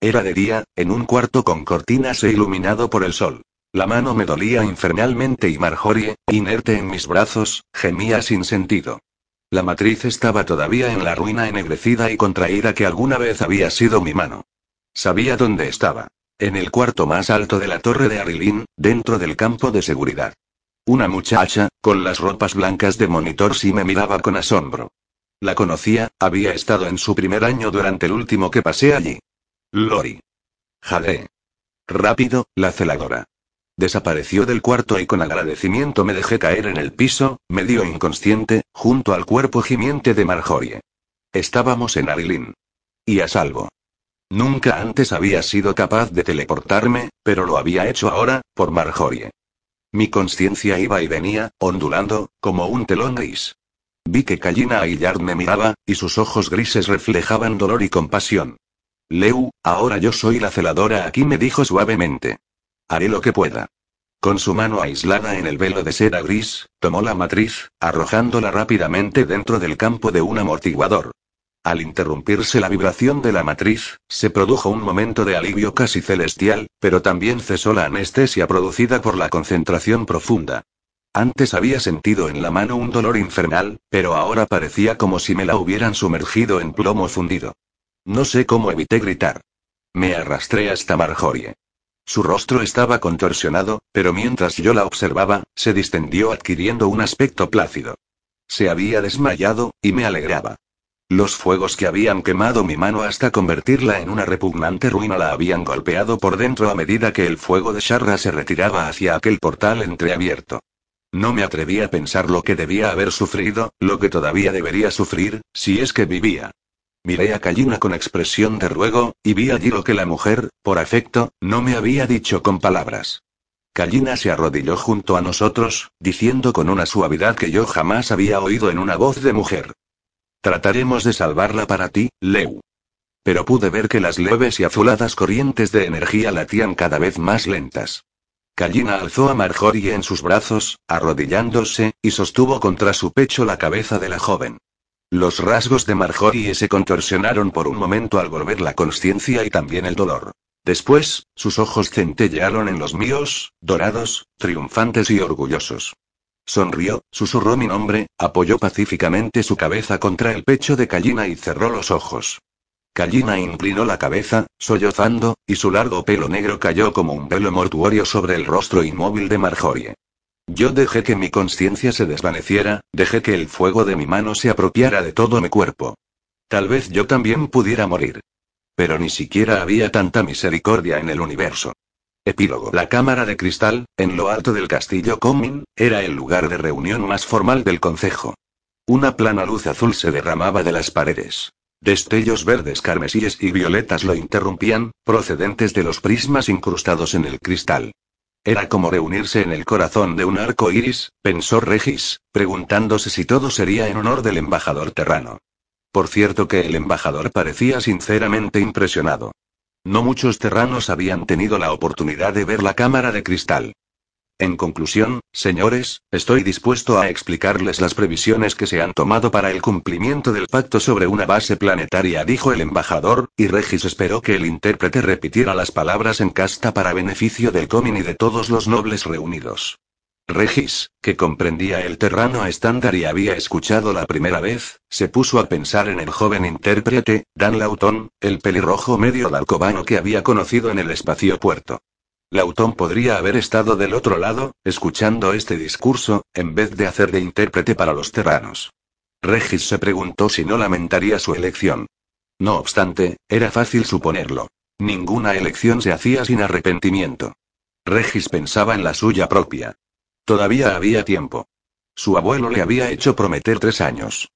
A: Era de día, en un cuarto con cortinas e iluminado por el sol. La mano me dolía infernalmente y Marjorie, inerte en mis brazos, gemía sin sentido. La matriz estaba todavía en la ruina ennegrecida y contraída que alguna vez había sido mi mano. Sabía dónde estaba. En el cuarto más alto de la torre de Arilín, dentro del campo de seguridad. Una muchacha, con las ropas blancas de monitor sí me miraba con asombro. La conocía, había estado en su primer año durante el último que pasé allí. Lori. Jade. Rápido, la celadora. Desapareció del cuarto y con agradecimiento me dejé caer en el piso, medio inconsciente, junto al cuerpo gimiente de Marjorie. Estábamos en Arilín. Y a salvo. Nunca antes había sido capaz de teleportarme, pero lo había hecho ahora, por Marjorie. Mi conciencia iba y venía, ondulando, como un telón gris. Vi que Kallina Aillard me miraba, y sus ojos grises reflejaban dolor y compasión. Leu, ahora yo soy la celadora aquí, me dijo suavemente. Haré lo que pueda. Con su mano aislada en el velo de seda gris, tomó la matriz, arrojándola rápidamente dentro del campo de un amortiguador. Al interrumpirse la vibración de la matriz, se produjo un momento de alivio casi celestial, pero también cesó la anestesia producida por la concentración profunda. Antes había sentido en la mano un dolor infernal, pero ahora parecía como si me la hubieran sumergido en plomo fundido. No sé cómo evité gritar. Me arrastré hasta Marjorie. Su rostro estaba contorsionado, pero mientras yo la observaba, se distendió adquiriendo un aspecto plácido. Se había desmayado, y me alegraba. Los fuegos que habían quemado mi mano hasta convertirla en una repugnante ruina la habían golpeado por dentro a medida que el fuego de Sharra se retiraba hacia aquel portal entreabierto. No me atreví a pensar lo que debía haber sufrido, lo que todavía debería sufrir, si es que vivía. Miré a Kallina con expresión de ruego, y vi allí lo que la mujer, por afecto, no me había dicho con palabras. Kallina se arrodilló junto a nosotros, diciendo con una suavidad que yo jamás había oído en una voz de mujer. Trataremos de salvarla para ti, Leu. Pero pude ver que las leves y azuladas corrientes de energía latían cada vez más lentas. Kallina alzó a Marjorie en sus brazos, arrodillándose, y sostuvo contra su pecho la cabeza de la joven. Los rasgos de Marjorie se contorsionaron por un momento al volver la conciencia y también el dolor. Después, sus ojos centellearon en los míos, dorados, triunfantes y orgullosos. Sonrió, susurró mi nombre, apoyó pacíficamente su cabeza contra el pecho de Kallina y cerró los ojos. Kallina inclinó la cabeza, sollozando, y su largo pelo negro cayó como un velo mortuorio sobre el rostro inmóvil de Marjorie. Yo dejé que mi conciencia se desvaneciera, dejé que el fuego de mi mano se apropiara de todo mi cuerpo. Tal vez yo también pudiera morir. Pero ni siquiera había tanta misericordia en el universo. Epílogo. La cámara de cristal, en lo alto del castillo Comin, era el lugar de reunión más formal del concejo. Una plana luz azul se derramaba de las paredes. Destellos verdes carmesíes y violetas lo interrumpían, procedentes de los prismas incrustados en el cristal. Era como reunirse en el corazón de un arco iris, pensó Regis, preguntándose si todo sería en honor del embajador terrano. Por cierto que el embajador parecía sinceramente impresionado. No muchos terranos habían tenido la oportunidad de ver la cámara de cristal. En conclusión, señores, estoy dispuesto a explicarles las previsiones que se han tomado para el cumplimiento del pacto sobre una base planetaria, dijo el embajador, y Regis esperó que el intérprete repitiera las palabras en casta para beneficio del Comin y de todos los nobles reunidos. Regis, que comprendía el terrano estándar y había escuchado la primera vez, se puso a pensar en el joven intérprete, Dan Lauton, el pelirrojo medio dalcobano que había conocido en el espacio puerto. Lauton podría haber estado del otro lado, escuchando este discurso, en vez de hacer de intérprete para los terranos. Regis se preguntó si no lamentaría su elección. No obstante, era fácil suponerlo. Ninguna elección se hacía sin arrepentimiento. Regis pensaba en la suya propia. Todavía había tiempo. Su abuelo le había hecho prometer tres años.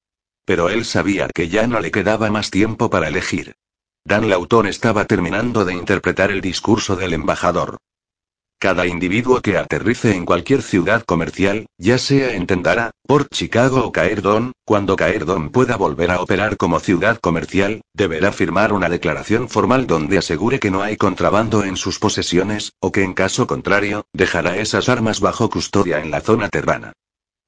A: Pero él sabía que ya no le quedaba más tiempo para elegir. Dan Lauton estaba terminando de interpretar el discurso del embajador. Cada individuo que aterrice en cualquier ciudad comercial, ya sea en Tendara, Port Chicago o Caerdon, cuando Caerdon pueda volver a operar como ciudad comercial, deberá firmar una declaración formal donde asegure que no hay contrabando en sus posesiones, o que en caso contrario, dejará esas armas bajo custodia en la zona terrana.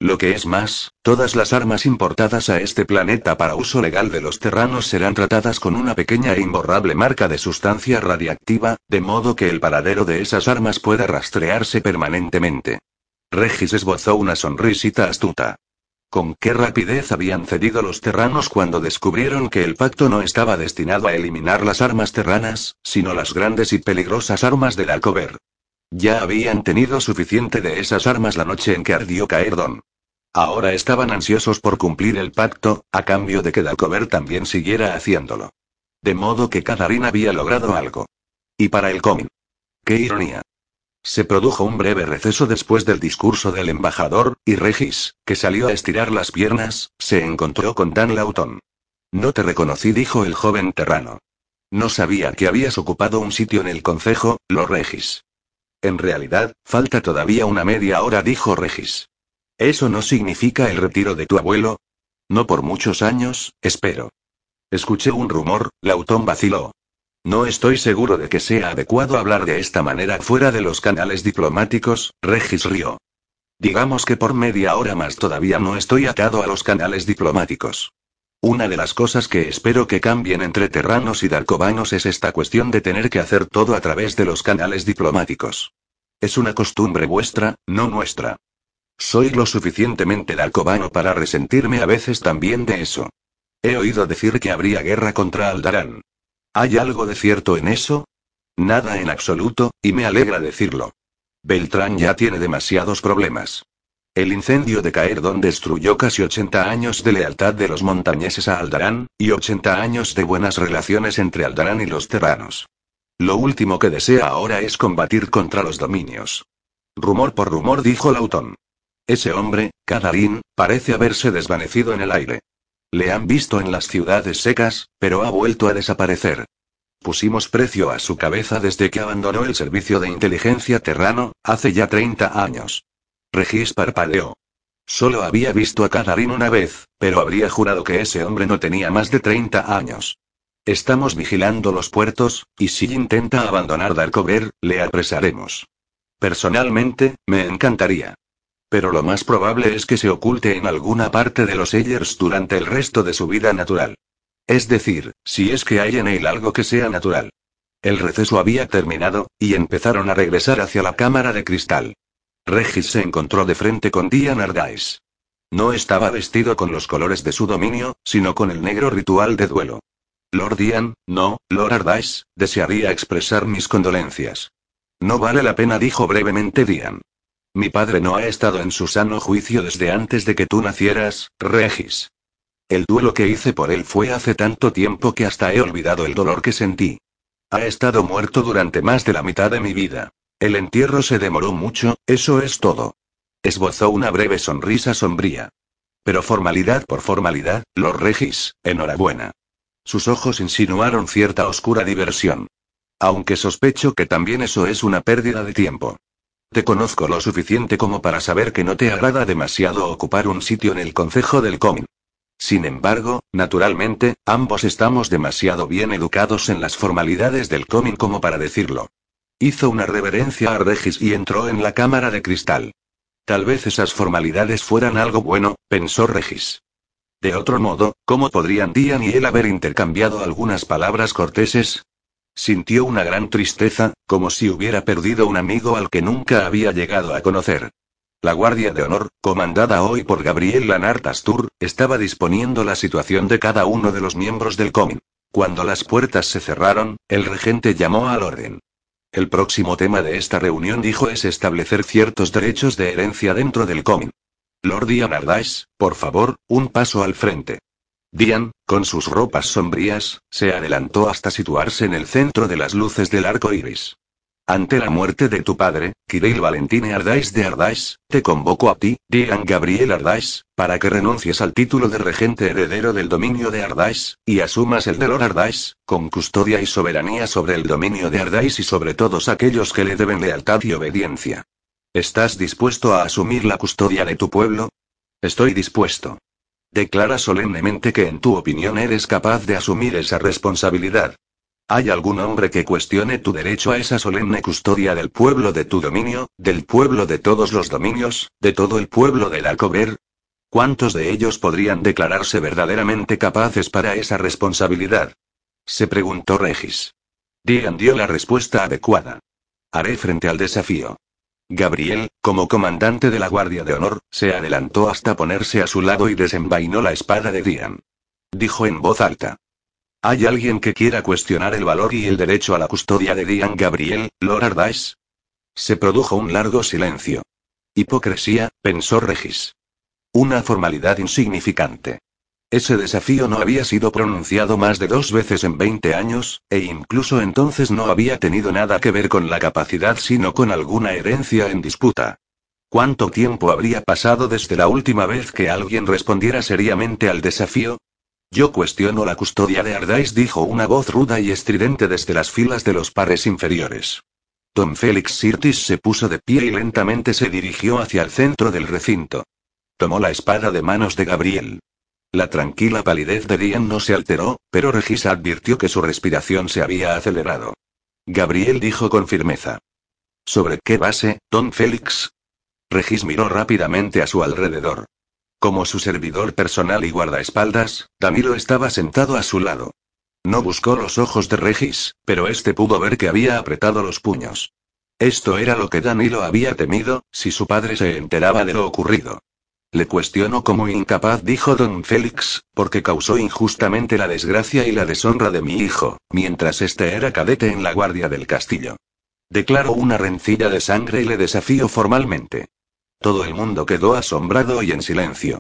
A: Lo que es más, todas las armas importadas a este planeta para uso legal de los terranos serán tratadas con una pequeña e imborrable marca de sustancia radiactiva, de modo que el paradero de esas armas pueda rastrearse permanentemente. Regis esbozó una sonrisita astuta. Con qué rapidez habían cedido los terranos cuando descubrieron que el pacto no estaba destinado a eliminar las armas terranas, sino las grandes y peligrosas armas del Alcover. Ya habían tenido suficiente de esas armas la noche en que ardió Caerdon. Ahora estaban ansiosos por cumplir el pacto, a cambio de que Dalcover también siguiera haciéndolo. De modo que Cadarín había logrado algo. Y para el cómic. ¡Qué ironía! Se produjo un breve receso después del discurso del embajador, y Regis, que salió a estirar las piernas, se encontró con Dan Lauton. No te reconocí, dijo el joven terrano. No sabía que habías ocupado un sitio en el concejo, lo Regis. En realidad, falta todavía una media hora, dijo Regis. ¿Eso no significa el retiro de tu abuelo? No por muchos años, espero. Escuché un rumor, Lautón vaciló. No estoy seguro de que sea adecuado hablar de esta manera fuera de los canales diplomáticos, Regis rió. Digamos que por media hora más todavía no estoy atado a los canales diplomáticos. Una de las cosas que espero que cambien entre terranos y darcobanos es esta cuestión de tener que hacer todo a través de los canales diplomáticos. Es una costumbre vuestra, no nuestra. Soy lo suficientemente dalcobano para resentirme a veces también de eso. He oído decir que habría guerra contra Aldarán. ¿Hay algo de cierto en eso? Nada en absoluto, y me alegra decirlo. Beltrán ya tiene demasiados problemas. El incendio de Caerdon destruyó casi 80 años de lealtad de los montañeses a Aldarán, y 80 años de buenas relaciones entre Aldarán y los terranos. Lo último que desea ahora es combatir contra los dominios. Rumor por rumor, dijo Lautón. Ese hombre, Cadarín, parece haberse desvanecido en el aire. Le han visto en las ciudades secas, pero ha vuelto a desaparecer. Pusimos precio a su cabeza desde que abandonó el servicio de inteligencia terrano, hace ya 30 años. Regis parpadeó. Solo había visto a Cadarín una vez, pero habría jurado que ese hombre no tenía más de 30 años. Estamos vigilando los puertos, y si intenta abandonar Darkover, le apresaremos. Personalmente, me encantaría. Pero lo más probable es que se oculte en alguna parte de los Ellers durante el resto de su vida natural. Es decir, si es que hay en él algo que sea natural. El receso había terminado, y empezaron a regresar hacia la cámara de cristal. Regis se encontró de frente con Dian Ardais. No estaba vestido con los colores de su dominio, sino con el negro ritual de duelo. Lord Dian, no, Lord Ardais, desearía expresar mis condolencias. No vale la pena, dijo brevemente Dian. Mi padre no ha estado en su sano juicio desde antes de que tú nacieras, Regis. El duelo que hice por él fue hace tanto tiempo que hasta he olvidado el dolor que sentí. Ha estado muerto durante más de la mitad de mi vida. El entierro se demoró mucho, eso es todo. Esbozó una breve sonrisa sombría. Pero formalidad por formalidad, los Regis, enhorabuena. Sus ojos insinuaron cierta oscura diversión. Aunque sospecho que también eso es una pérdida de tiempo. Te conozco lo suficiente como para saber que no te agrada demasiado ocupar un sitio en el Consejo del Comin. Sin embargo, naturalmente, ambos estamos demasiado bien educados en las formalidades del Comin como para decirlo. Hizo una reverencia a Regis y entró en la cámara de cristal. Tal vez esas formalidades fueran algo bueno, pensó Regis. De otro modo, ¿cómo podrían Dian y él haber intercambiado algunas palabras corteses? Sintió una gran tristeza, como si hubiera perdido un amigo al que nunca había llegado a conocer. La Guardia de Honor, comandada hoy por Gabriel Lanart Astur, estaba disponiendo la situación de cada uno de los miembros del Comin. Cuando las puertas se cerraron, el regente llamó al orden. El próximo tema de esta reunión, dijo, es establecer ciertos derechos de herencia dentro del Comin. Lord Dian Ardais, por favor, un paso al frente. Dian, con sus ropas sombrías, se adelantó hasta situarse en el centro de las luces del arco iris. Ante la muerte de tu padre, Kirill Valentine Ardais de Ardais, te convoco a ti, Dian Gabriel Ardais, para que renuncies al título de regente heredero del dominio de Ardais, y asumas el de Lord Ardais, con custodia y soberanía sobre el dominio de Ardais y sobre todos aquellos que le deben lealtad y obediencia. ¿Estás dispuesto a asumir la custodia de tu pueblo? Estoy dispuesto. Declara solemnemente que en tu opinión eres capaz de asumir esa responsabilidad. ¿Hay algún hombre que cuestione tu derecho a esa solemne custodia del pueblo de tu dominio, del pueblo de todos los dominios, de todo el pueblo del Alcover? ¿Cuántos de ellos podrían declararse verdaderamente capaces para esa responsabilidad? Se preguntó Regis. Dian dio la respuesta adecuada. Haré frente al desafío. Gabriel, como comandante de la Guardia de Honor, se adelantó hasta ponerse a su lado y desenvainó la espada de Dian. Dijo en voz alta. ¿Hay alguien que quiera cuestionar el valor y el derecho a la custodia de Dian Gabriel, Lord Ardais? Se produjo un largo silencio. Hipocresía, pensó Regis. Una formalidad insignificante. Ese desafío no había sido pronunciado más de dos veces en 20 años, e incluso entonces no había tenido nada que ver con la capacidad sino con alguna herencia en disputa. ¿Cuánto tiempo habría pasado desde la última vez que alguien respondiera seriamente al desafío? Yo cuestiono la custodia de Ardais, dijo una voz ruda y estridente desde las filas de los pares inferiores. Tom Félix Sirtis se puso de pie y lentamente se dirigió hacia el centro del recinto. Tomó la espada de manos de Gabriel. La tranquila palidez de Dian no se alteró, pero Regis advirtió que su respiración se había acelerado. Gabriel dijo con firmeza. ¿Sobre qué base, don Félix? Regis miró rápidamente a su alrededor. Como su servidor personal y guardaespaldas, Danilo estaba sentado a su lado. No buscó los ojos de Regis, pero este pudo ver que había apretado los puños. Esto era lo que Danilo había temido, si su padre se enteraba de lo ocurrido. Le cuestiono como incapaz, dijo don Félix, porque causó injustamente la desgracia y la deshonra de mi hijo, mientras este era cadete en la guardia del castillo. Declaro una rencilla de sangre y le desafío formalmente. Todo el mundo quedó asombrado y en silencio.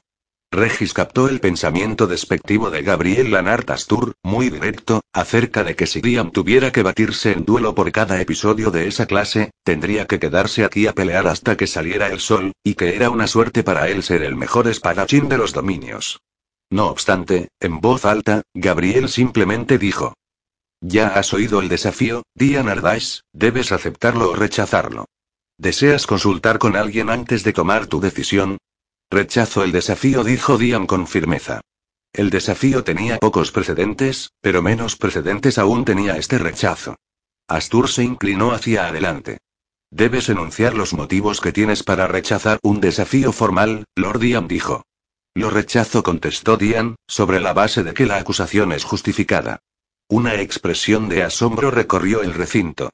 A: Regis captó el pensamiento despectivo de Gabriel Lanart Astur, muy directo, acerca de que si Diam tuviera que batirse en duelo por cada episodio de esa clase, tendría que quedarse aquí a pelear hasta que saliera el sol, y que era una suerte para él ser el mejor espadachín de los dominios. No obstante, en voz alta, Gabriel simplemente dijo. Ya has oído el desafío, Dian Ardais, debes aceptarlo o rechazarlo. ¿Deseas consultar con alguien antes de tomar tu decisión? Rechazo el desafío, dijo Diam con firmeza. El desafío tenía pocos precedentes, pero menos precedentes aún tenía este rechazo. Astur se inclinó hacia adelante. Debes enunciar los motivos que tienes para rechazar un desafío formal, Lord Diam dijo. Lo rechazo, contestó Dian, sobre la base de que la acusación es justificada. Una expresión de asombro recorrió el recinto.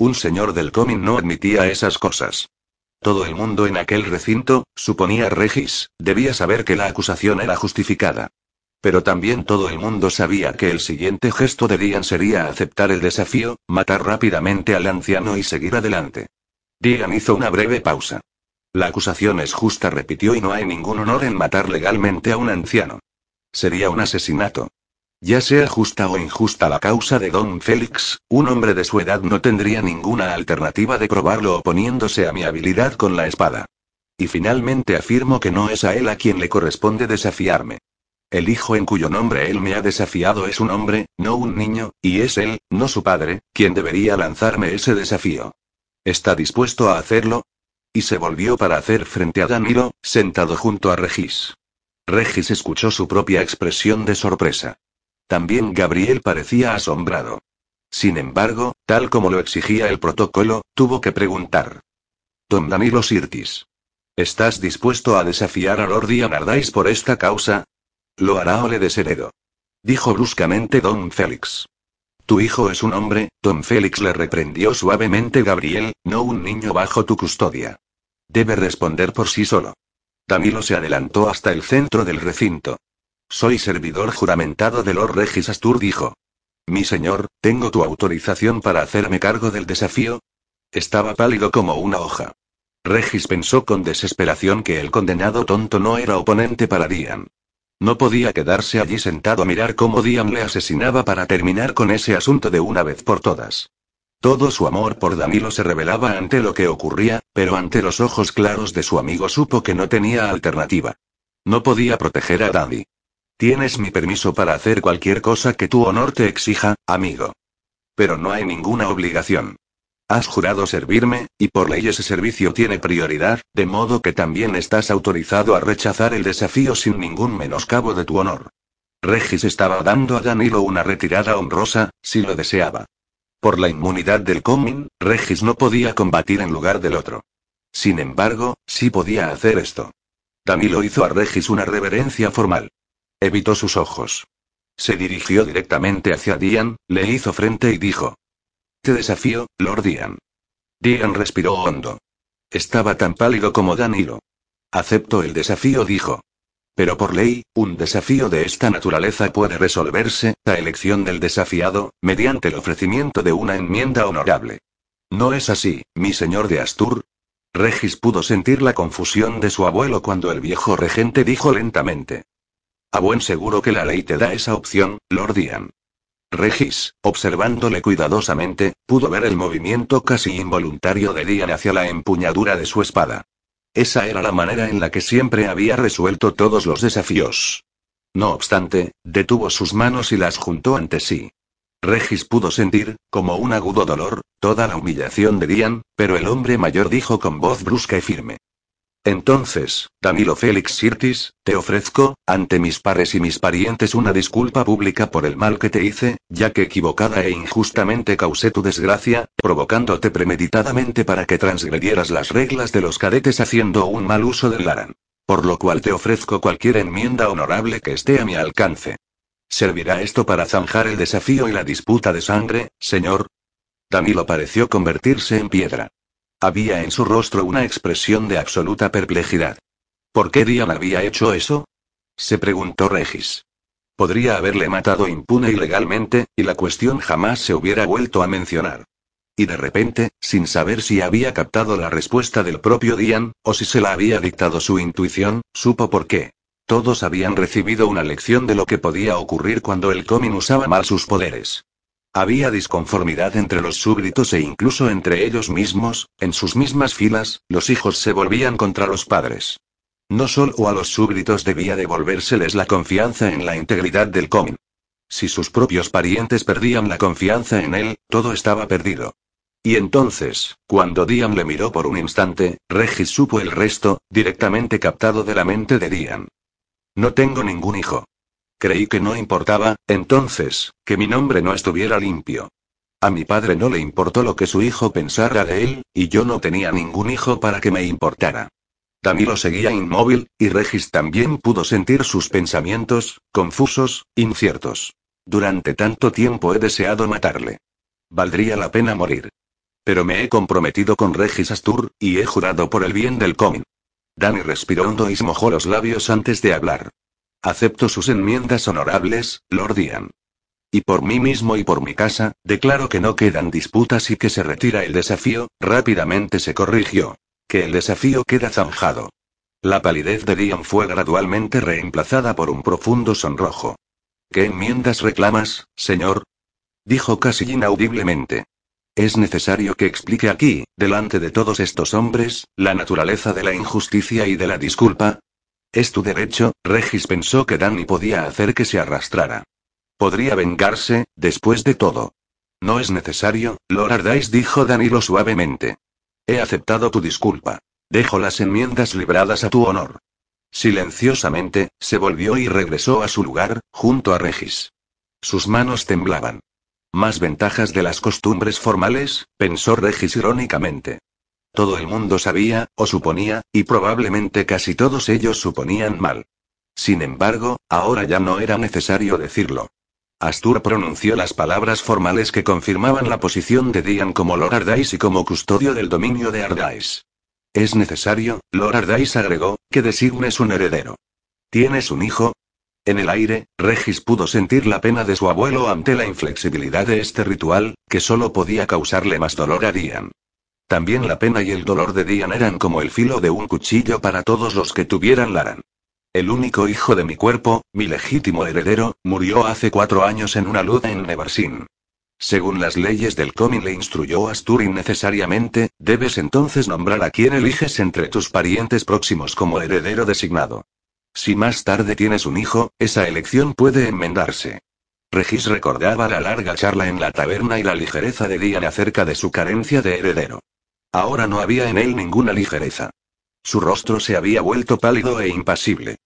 A: Un señor del Comin no admitía esas cosas. Todo el mundo en aquel recinto, suponía Regis, debía saber que la acusación era justificada. Pero también todo el mundo sabía que el siguiente gesto de Dian sería aceptar el desafío, matar rápidamente al anciano y seguir adelante. Dian hizo una breve pausa. La acusación es justa, repitió, y no hay ningún honor en matar legalmente a un anciano. Sería un asesinato. Ya sea justa o injusta la causa de Don Félix, un hombre de su edad no tendría ninguna alternativa de probarlo oponiéndose a mi habilidad con la espada. Y finalmente afirmo que no es a él a quien le corresponde desafiarme. El hijo en cuyo nombre él me ha desafiado es un hombre, no un niño, y es él, no su padre, quien debería lanzarme ese desafío. ¿Está dispuesto a hacerlo? Y se volvió para hacer frente a Danilo, sentado junto a Regis. Regis escuchó su propia expresión de sorpresa. También Gabriel parecía asombrado. Sin embargo, tal como lo exigía el protocolo, tuvo que preguntar. Tom Danilo Sirtis. ¿Estás dispuesto a desafiar a Lord Ardais por esta causa? Lo hará o le desheredo. Dijo bruscamente Don Félix. Tu hijo es un hombre, Don Félix le reprendió suavemente Gabriel, no un niño bajo tu custodia. Debe responder por sí solo. Danilo se adelantó hasta el centro del recinto. Soy servidor juramentado de Lord Regis Astur, dijo. Mi señor, ¿tengo tu autorización para hacerme cargo del desafío? Estaba pálido como una hoja. Regis pensó con desesperación que el condenado tonto no era oponente para Dian. No podía quedarse allí sentado a mirar cómo Dian le asesinaba para terminar con ese asunto de una vez por todas. Todo su amor por Danilo se revelaba ante lo que ocurría, pero ante los ojos claros de su amigo supo que no tenía alternativa. No podía proteger a Dani. Tienes mi permiso para hacer cualquier cosa que tu honor te exija, amigo. Pero no hay ninguna obligación. Has jurado servirme, y por ley ese servicio tiene prioridad, de modo que también estás autorizado a rechazar el desafío sin ningún menoscabo de tu honor. Regis estaba dando a Danilo una retirada honrosa, si lo deseaba. Por la inmunidad del coming, Regis no podía combatir en lugar del otro. Sin embargo, sí podía hacer esto. Danilo hizo a Regis una reverencia formal. Evitó sus ojos. Se dirigió directamente hacia Dian, le hizo frente y dijo: te desafío, Lord Dian. Dian respiró hondo. Estaba tan pálido como Danilo. Acepto el desafío, dijo. Pero por ley, un desafío de esta naturaleza puede resolverse, a elección del desafiado, mediante el ofrecimiento de una enmienda honorable. ¿No es así, mi señor de Astur? Regis pudo sentir la confusión de su abuelo cuando el viejo regente dijo lentamente. A buen seguro que la ley te da esa opción, Lord Dian. Regis, observándole cuidadosamente, pudo ver el movimiento casi involuntario de Dian hacia la empuñadura de su espada. Esa era la manera en la que siempre había resuelto todos los desafíos. No obstante, detuvo sus manos y las juntó ante sí. Regis pudo sentir, como un agudo dolor, toda la humillación de Dian, pero el hombre mayor dijo con voz brusca y firme. Entonces, Danilo Félix Sirtis, te ofrezco, ante mis pares y mis parientes, una disculpa pública por el mal que te hice, ya que equivocada e injustamente causé tu desgracia, provocándote premeditadamente para que transgredieras las reglas de los cadetes haciendo un mal uso del Laran. Por lo cual te ofrezco cualquier enmienda honorable que esté a mi alcance. ¿Servirá esto para zanjar el desafío y la disputa de sangre, señor? Danilo pareció convertirse en piedra. Había en su rostro una expresión de absoluta perplejidad. ¿Por qué Dian había hecho eso? se preguntó Regis. Podría haberle matado impune y legalmente, y la cuestión jamás se hubiera vuelto a mencionar. Y de repente, sin saber si había captado la respuesta del propio Dian, o si se la había dictado su intuición, supo por qué. Todos habían recibido una lección de lo que podía ocurrir cuando el Comin usaba mal sus poderes. Había disconformidad entre los súbditos e incluso entre ellos mismos, en sus mismas filas, los hijos se volvían contra los padres. No solo a los súbditos debía devolvérseles la confianza en la integridad del Comin. Si sus propios parientes perdían la confianza en él, todo estaba perdido. Y entonces, cuando Dian le miró por un instante, Regis supo el resto, directamente captado de la mente de Dian. No tengo ningún hijo. Creí que no importaba, entonces, que mi nombre no estuviera limpio. A mi padre no le importó lo que su hijo pensara de él, y yo no tenía ningún hijo para que me importara. Danilo seguía inmóvil, y Regis también pudo sentir sus pensamientos, confusos, inciertos. Durante tanto tiempo he deseado matarle. Valdría la pena morir. Pero me he comprometido con Regis Astur, y he jurado por el bien del Comin. Dani respiró hondo y se mojó los labios antes de hablar. Acepto sus enmiendas honorables, Lord Ian. Y por mí mismo y por mi casa, declaro que no quedan disputas y que se retira el desafío, rápidamente se corrigió. Que el desafío queda zanjado. La palidez de Dian fue gradualmente reemplazada por un profundo sonrojo. ¿Qué enmiendas reclamas, señor? Dijo casi inaudiblemente. Es necesario que explique aquí, delante de todos estos hombres, la naturaleza de la injusticia y de la disculpa, es tu derecho, Regis pensó que Danny podía hacer que se arrastrara. Podría vengarse, después de todo. No es necesario, Lord Ardais dijo Danilo suavemente. He aceptado tu disculpa. Dejo las enmiendas libradas a tu honor. Silenciosamente, se volvió y regresó a su lugar, junto a Regis. Sus manos temblaban. Más ventajas de las costumbres formales, pensó Regis irónicamente. Todo el mundo sabía, o suponía, y probablemente casi todos ellos suponían mal. Sin embargo, ahora ya no era necesario decirlo. Astur pronunció las palabras formales que confirmaban la posición de Dian como Lord Ardais y como custodio del dominio de Ardais. Es necesario, Lord Ardais agregó, que designes un heredero. ¿Tienes un hijo? En el aire, Regis pudo sentir la pena de su abuelo ante la inflexibilidad de este ritual, que solo podía causarle más dolor a Dian. También la pena y el dolor de Dian eran como el filo de un cuchillo para todos los que tuvieran Laran. El único hijo de mi cuerpo, mi legítimo heredero, murió hace cuatro años en una lucha en Nevarsin. Según las leyes del Comin le instruyó Asturin necesariamente, debes entonces nombrar a quien eliges entre tus parientes próximos como heredero designado. Si más tarde tienes un hijo, esa elección puede enmendarse. Regis recordaba la larga charla en la taberna y la ligereza de Dian acerca de su carencia de heredero. Ahora no había en él ninguna ligereza. Su rostro se había vuelto pálido e impasible.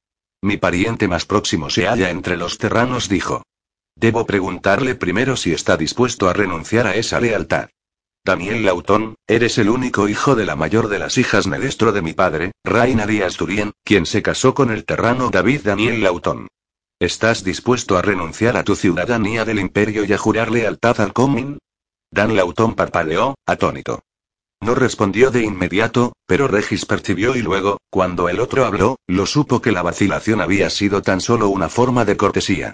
A: Mi pariente más próximo se halla entre los terranos, dijo. Debo preguntarle primero si está dispuesto a renunciar a esa lealtad. Daniel Lautón, eres el único hijo de la mayor de las hijas nedestro de mi padre, Raina Díaz Turien, quien se casó con el terrano David Daniel Lautón. ¿Estás dispuesto a renunciar a tu ciudadanía del imperio y a jurar lealtad al Comin? Dan Lautón parpadeó, atónito. No respondió de inmediato, pero Regis percibió y luego, cuando el otro habló, lo supo que la vacilación había sido tan solo una forma de cortesía.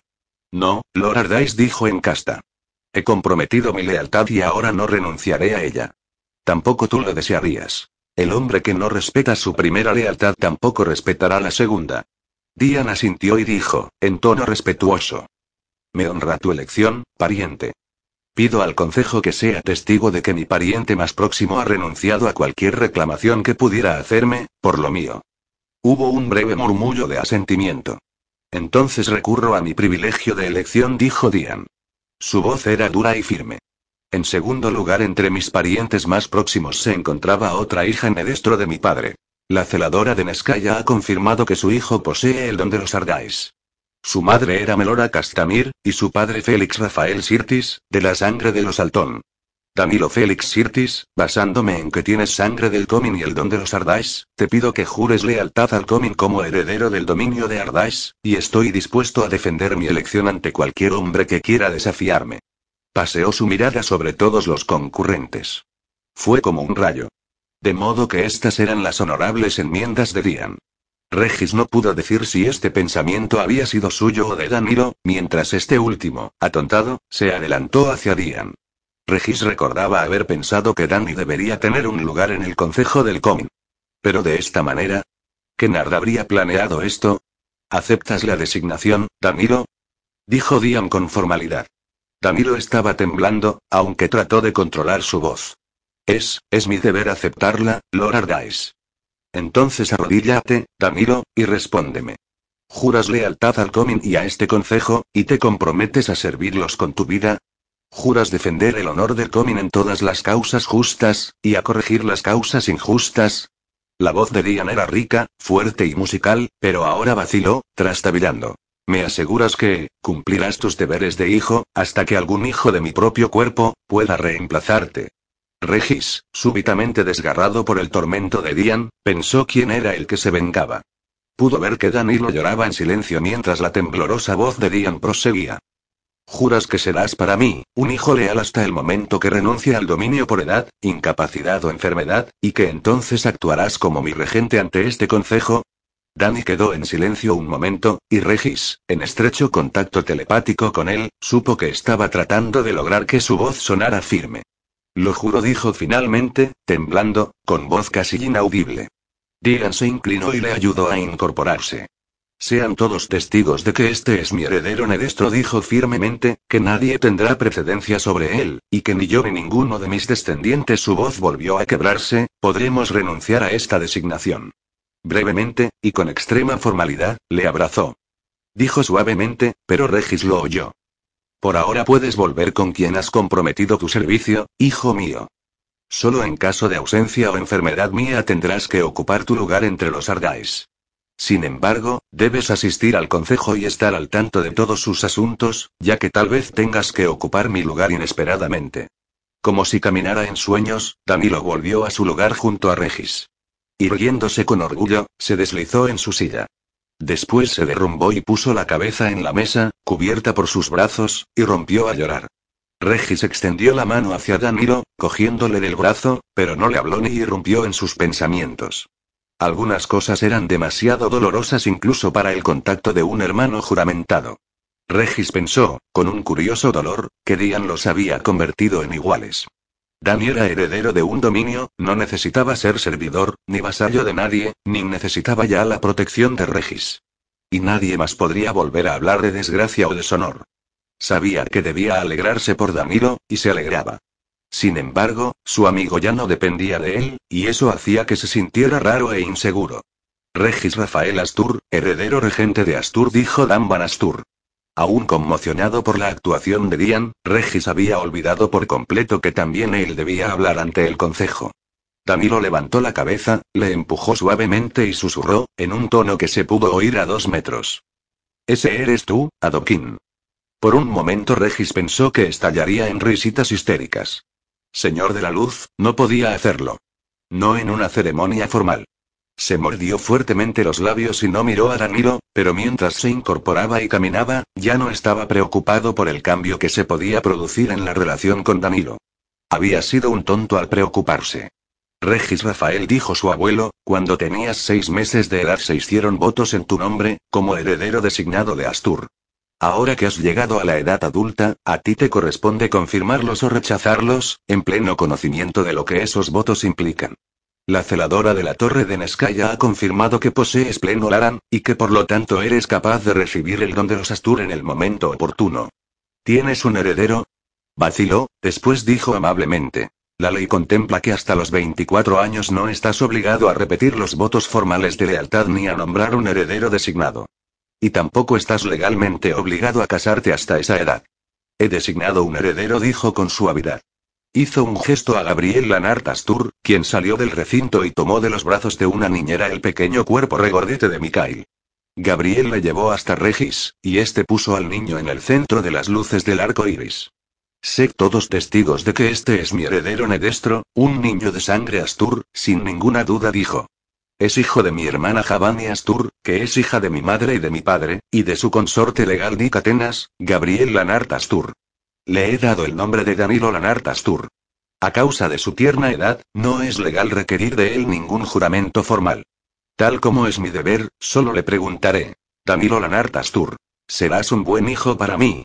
A: No, Lord Ardais dijo en casta. He comprometido mi lealtad y ahora no renunciaré a ella. Tampoco tú lo desearías. El hombre que no respeta su primera lealtad tampoco respetará la segunda. Dian asintió y dijo, en tono respetuoso. Me honra tu elección, pariente. Pido al Consejo que sea testigo de que mi pariente más próximo ha renunciado a cualquier reclamación que pudiera hacerme, por lo mío. Hubo un breve murmullo de asentimiento. Entonces recurro a mi privilegio de elección, dijo Dian. Su voz era dura y firme. En segundo lugar, entre mis parientes más próximos se encontraba otra hija nedestro de mi padre. La celadora de Neskaya ha confirmado que su hijo posee el don de los Ardais. Su madre era Melora Castamir, y su padre Félix Rafael Sirtis, de la sangre de los Altón. Danilo Félix Sirtis, basándome en que tienes sangre del Comin y el don de los Ardais, te pido que jures lealtad al Comin como heredero del dominio de Ardais, y estoy dispuesto a defender mi elección ante cualquier hombre que quiera desafiarme. Paseó su mirada sobre todos los concurrentes. Fue como un rayo. De modo que estas eran las honorables enmiendas de Dian. Regis no pudo decir si este pensamiento había sido suyo o de Danilo, mientras este último, atontado, se adelantó hacia Dian. Regis recordaba haber pensado que Danny debería tener un lugar en el Consejo del Comin. Pero de esta manera. ¿Kennard habría planeado esto? ¿Aceptas la designación, Danilo? Dijo Dian con formalidad. Danilo estaba temblando, aunque trató de controlar su voz. Es, es mi deber aceptarla, Lord Ardais. Entonces arrodíllate, Danilo, y respóndeme. ¿Juras lealtad al Comin y a este consejo, y te comprometes a servirlos con tu vida? Juras defender el honor del Comin en todas las causas justas, y a corregir las causas injustas. La voz de Dian era rica, fuerte y musical, pero ahora vaciló, trastabillando. Me aseguras que, cumplirás tus deberes de hijo, hasta que algún hijo de mi propio cuerpo, pueda reemplazarte. Regis, súbitamente desgarrado por el tormento de Dian, pensó quién era el que se vengaba. Pudo ver que Danilo lloraba en silencio mientras la temblorosa voz de Dian proseguía. Juras que serás para mí, un hijo leal hasta el momento que renuncie al dominio por edad, incapacidad o enfermedad, y que entonces actuarás como mi regente ante este consejo. Danny quedó en silencio un momento, y Regis, en estrecho contacto telepático con él, supo que estaba tratando de lograr que su voz sonara firme. Lo juro, dijo finalmente, temblando, con voz casi inaudible. Digan se inclinó y le ayudó a incorporarse. Sean todos testigos de que este es mi heredero Nedestro dijo firmemente, que nadie tendrá precedencia sobre él, y que ni yo ni ninguno de mis descendientes su voz volvió a quebrarse, podremos renunciar a esta designación. Brevemente, y con extrema formalidad, le abrazó. Dijo suavemente, pero Regis lo oyó. Por ahora puedes volver con quien has comprometido tu servicio, hijo mío. Solo en caso de ausencia o enfermedad mía tendrás que ocupar tu lugar entre los Ardais. Sin embargo, debes asistir al consejo y estar al tanto de todos sus asuntos, ya que tal vez tengas que ocupar mi lugar inesperadamente. Como si caminara en sueños, Danilo volvió a su lugar junto a Regis. Irguiéndose con orgullo, se deslizó en su silla. Después se derrumbó y puso la cabeza en la mesa, cubierta por sus brazos, y rompió a llorar. Regis extendió la mano hacia Danilo, cogiéndole del brazo, pero no le habló ni irrumpió en sus pensamientos. Algunas cosas eran demasiado dolorosas incluso para el contacto de un hermano juramentado. Regis pensó, con un curioso dolor, que Dian los había convertido en iguales. Dani era heredero de un dominio, no necesitaba ser servidor, ni vasallo de nadie, ni necesitaba ya la protección de Regis. Y nadie más podría volver a hablar de desgracia o deshonor. Sabía que debía alegrarse por Danilo, y se alegraba. Sin embargo, su amigo ya no dependía de él, y eso hacía que se sintiera raro e inseguro. Regis Rafael Astur, heredero regente de Astur, dijo Dan Van Astur. Aún conmocionado por la actuación de Dian, Regis había olvidado por completo que también él debía hablar ante el concejo. Danilo levantó la cabeza, le empujó suavemente y susurró, en un tono que se pudo oír a dos metros. Ese eres tú, Adoquín. Por un momento Regis pensó que estallaría en risitas histéricas. Señor de la luz, no podía hacerlo. No en una ceremonia formal. Se mordió fuertemente los labios y no miró a Danilo, pero mientras se incorporaba y caminaba, ya no estaba preocupado por el cambio que se podía producir en la relación con Danilo. Había sido un tonto al preocuparse. Regis Rafael dijo su abuelo, cuando tenías seis meses de edad se hicieron votos en tu nombre, como heredero designado de Astur. Ahora que has llegado a la edad adulta, a ti te corresponde confirmarlos o rechazarlos, en pleno conocimiento de lo que esos votos implican. La celadora de la torre de Neskaya ha confirmado que posees pleno Laran, y que por lo tanto eres capaz de recibir el don de los Astur en el momento oportuno. ¿Tienes un heredero? Vaciló, después dijo amablemente. La ley contempla que hasta los 24 años no estás obligado a repetir los votos formales de lealtad ni a nombrar un heredero designado. Y tampoco estás legalmente obligado a casarte hasta esa edad. He designado un heredero, dijo con suavidad. Hizo un gesto a Gabriel Lanart Astur, quien salió del recinto y tomó de los brazos de una niñera el pequeño cuerpo regordete de Mikhail. Gabriel le llevó hasta Regis, y este puso al niño en el centro de las luces del arco iris. Sé todos testigos de que este es mi heredero Nedestro, un niño de sangre Astur, sin ninguna duda dijo. Es hijo de mi hermana Javani Astur, que es hija de mi madre y de mi padre, y de su consorte legal Nick Atenas, Gabriel Lanart Astur. Le he dado el nombre de Danilo Lanart Astur. A causa de su tierna edad, no es legal requerir de él ningún juramento formal. Tal como es mi deber, solo le preguntaré. Danilo Lanart Astur. Serás un buen hijo para mí.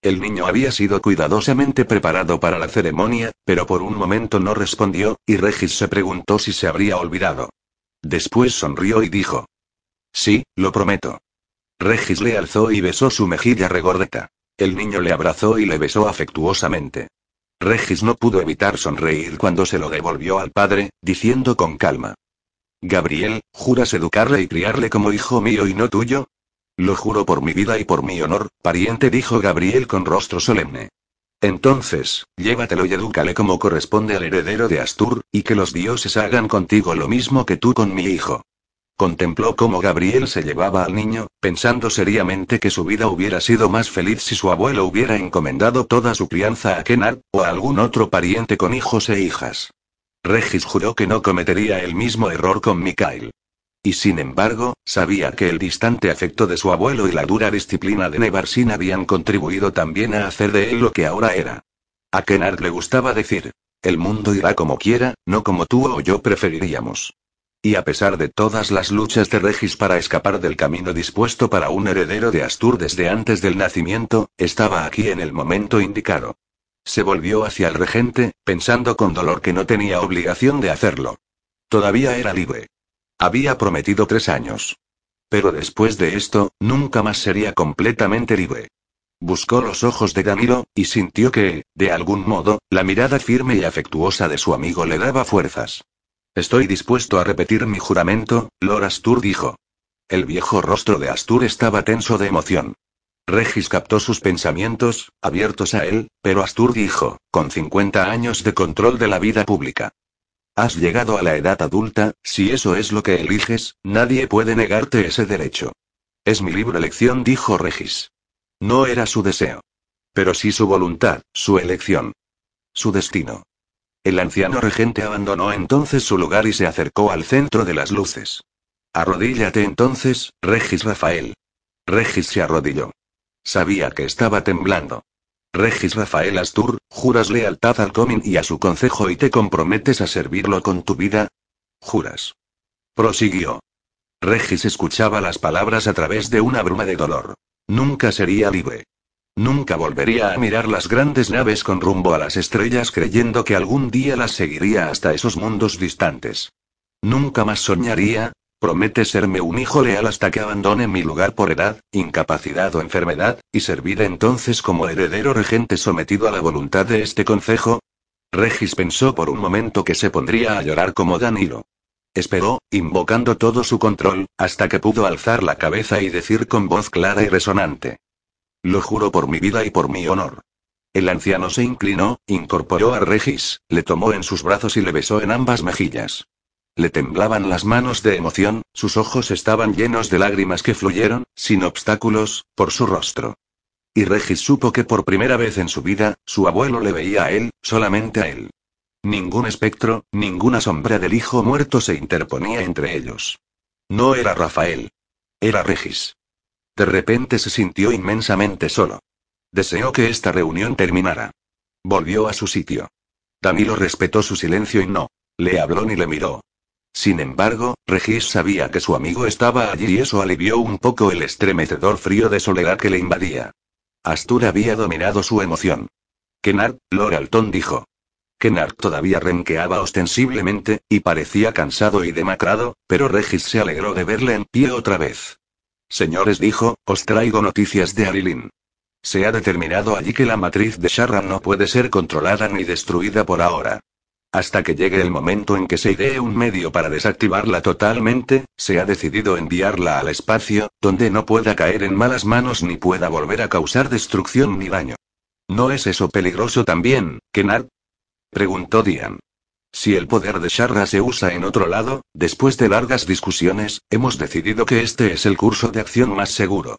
A: El niño había sido cuidadosamente preparado para la ceremonia, pero por un momento no respondió, y Regis se preguntó si se habría olvidado. Después sonrió y dijo. Sí, lo prometo. Regis le alzó y besó su mejilla regordeta. El niño le abrazó y le besó afectuosamente. Regis no pudo evitar sonreír cuando se lo devolvió al padre, diciendo con calma. Gabriel, ¿juras educarle y criarle como hijo mío y no tuyo? Lo juro por mi vida y por mi honor, pariente, dijo Gabriel con rostro solemne. Entonces, llévatelo y edúcale como corresponde al heredero de Astur, y que los dioses hagan contigo lo mismo que tú con mi hijo. Contempló cómo Gabriel se llevaba al niño, pensando seriamente que su vida hubiera sido más feliz si su abuelo hubiera encomendado toda su crianza a Kennard, o a algún otro pariente con hijos e hijas. Regis juró que no cometería el mismo error con Mikhail. Y sin embargo, sabía que el distante afecto de su abuelo y la dura disciplina de Nevarsin habían contribuido también a hacer de él lo que ahora era. A Kennard le gustaba decir, el mundo irá como quiera, no como tú o yo preferiríamos. Y a pesar de todas las luchas de Regis para escapar del camino dispuesto para un heredero de Astur desde antes del nacimiento, estaba aquí en el momento indicado. Se volvió hacia el regente, pensando con dolor que no tenía obligación de hacerlo. Todavía era libre. Había prometido tres años. Pero después de esto, nunca más sería completamente libre. Buscó los ojos de Danilo, y sintió que, de algún modo, la mirada firme y afectuosa de su amigo le daba fuerzas. Estoy dispuesto a repetir mi juramento, Lord Astur dijo. El viejo rostro de Astur estaba tenso de emoción. Regis captó sus pensamientos, abiertos a él, pero Astur dijo, con 50 años de control de la vida pública. Has llegado a la edad adulta, si eso es lo que eliges, nadie puede negarte ese derecho. Es mi libre elección, dijo Regis. No era su deseo. Pero sí su voluntad, su elección. Su destino. El anciano regente abandonó entonces su lugar y se acercó al centro de las luces. Arrodíllate entonces, Regis Rafael. Regis se arrodilló. Sabía que estaba temblando. Regis Rafael Astur, ¿juras lealtad al Comin y a su consejo y te comprometes a servirlo con tu vida? Juras. Prosiguió. Regis escuchaba las palabras a través de una bruma de dolor. Nunca sería libre. Nunca volvería a mirar las grandes naves con rumbo a las estrellas creyendo que algún día las seguiría hasta esos mundos distantes. Nunca más soñaría, promete serme un hijo leal hasta que abandone mi lugar por edad, incapacidad o enfermedad, y servir entonces como heredero regente sometido a la voluntad de este concejo. Regis pensó por un momento que se pondría a llorar como Danilo. Esperó, invocando todo su control, hasta que pudo alzar la cabeza y decir con voz clara y resonante. Lo juro por mi vida y por mi honor. El anciano se inclinó, incorporó a Regis, le tomó en sus brazos y le besó en ambas mejillas. Le temblaban las manos de emoción, sus ojos estaban llenos de lágrimas que fluyeron, sin obstáculos, por su rostro. Y Regis supo que por primera vez en su vida, su abuelo le veía a él, solamente a él. Ningún espectro, ninguna sombra del hijo muerto se interponía entre ellos. No era Rafael. Era Regis. De repente se sintió inmensamente solo. Deseó que esta reunión terminara. Volvió a su sitio. Danilo respetó su silencio y no le habló ni le miró. Sin embargo, Regis sabía que su amigo estaba allí y eso alivió un poco el estremecedor frío de soledad que le invadía. Astur había dominado su emoción. Kennard, Loralton dijo. Kennard todavía renqueaba ostensiblemente, y parecía cansado y demacrado, pero Regis se alegró de verle en pie otra vez. Señores dijo, os traigo noticias de Arilin. Se ha determinado allí que la matriz de Sharran no puede ser controlada ni destruida por ahora. Hasta que llegue el momento en que se idee un medio para desactivarla totalmente, se ha decidido enviarla al espacio, donde no pueda caer en malas manos ni pueda volver a causar destrucción ni daño. ¿No es eso peligroso también, Kennard? preguntó Dian. Si el poder de Sharra se usa en otro lado, después de largas discusiones, hemos decidido que este es el curso de acción más seguro.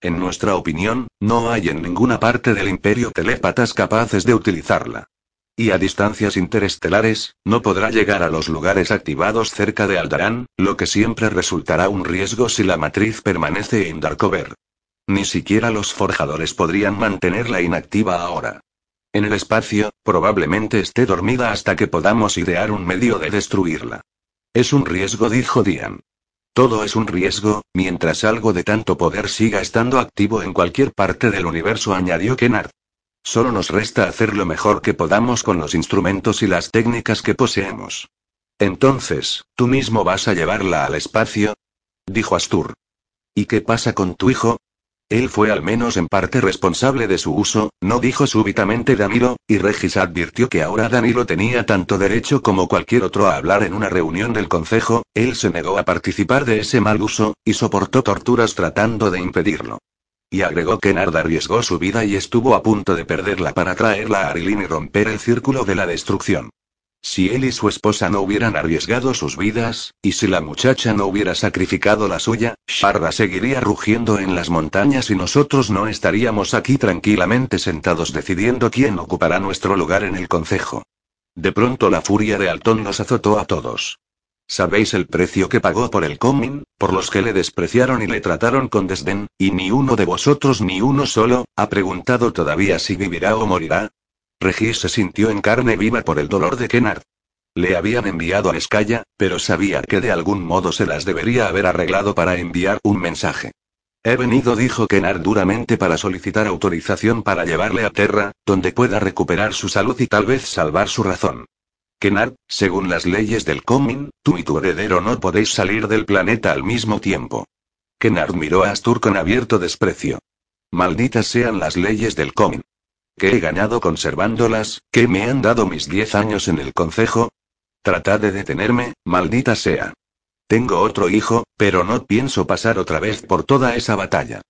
A: En nuestra opinión, no hay en ninguna parte del imperio telépatas capaces de utilizarla. Y a distancias interestelares, no podrá llegar a los lugares activados cerca de Aldarán, lo que siempre resultará un riesgo si la matriz permanece en Darkover. Ni siquiera los forjadores podrían mantenerla inactiva ahora. En el espacio, probablemente esté dormida hasta que podamos idear un medio de destruirla. Es un riesgo, dijo Dian. Todo es un riesgo, mientras algo de tanto poder siga estando activo en cualquier parte del universo, añadió Kennard. Solo nos resta hacer lo mejor que podamos con los instrumentos y las técnicas que poseemos. Entonces, ¿tú mismo vas a llevarla al espacio? dijo Astur. ¿Y qué pasa con tu hijo? Él fue al menos en parte responsable de su uso, no dijo súbitamente Danilo, y Regis advirtió que ahora Danilo tenía tanto derecho como cualquier otro a hablar en una reunión del consejo, él se negó a participar de ese mal uso, y soportó torturas tratando de impedirlo. Y agregó que Nard arriesgó su vida y estuvo a punto de perderla para traerla a Arilin y romper el círculo de la destrucción. Si él y su esposa no hubieran arriesgado sus vidas, y si la muchacha no hubiera sacrificado la suya, Sharra seguiría rugiendo en las montañas y nosotros no estaríamos aquí tranquilamente sentados decidiendo quién ocupará nuestro lugar en el concejo. De pronto la furia de Alton nos azotó a todos. ¿Sabéis el precio que pagó por el coming, por los que le despreciaron y le trataron con desdén, y ni uno de vosotros ni uno solo, ha preguntado todavía si vivirá o morirá? Regis se sintió en carne viva por el dolor de Kennard. Le habían enviado a Escaya, pero sabía que de algún modo se las debería haber arreglado para enviar un mensaje. He venido, dijo Kennard duramente, para solicitar autorización para llevarle a Terra, donde pueda recuperar su salud y tal vez salvar su razón. Kennard, según las leyes del coming, tú y tu heredero no podéis salir del planeta al mismo tiempo. Kennard miró a Astur con abierto desprecio. Malditas sean las leyes del coming. ¿Qué he ganado conservándolas? ¿Qué me han dado mis diez años en el concejo? Tratad de detenerme, maldita sea. Tengo otro hijo, pero no pienso pasar otra vez por toda esa batalla.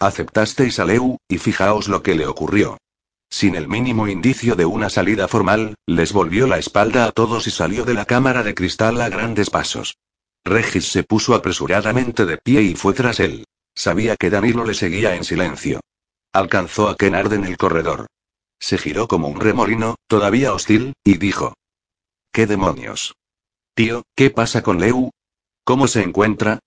A: Aceptasteis a Leu, y fijaos lo que le ocurrió. Sin el mínimo indicio de una salida formal, les volvió la espalda a todos y salió de la cámara de cristal a grandes pasos. Regis se puso apresuradamente de pie y fue tras él. Sabía que Danilo le seguía en silencio. Alcanzó a Kennard en el corredor. Se giró como un remolino, todavía hostil, y dijo. ¿Qué demonios? Tío, ¿qué pasa con Leu? ¿Cómo se encuentra?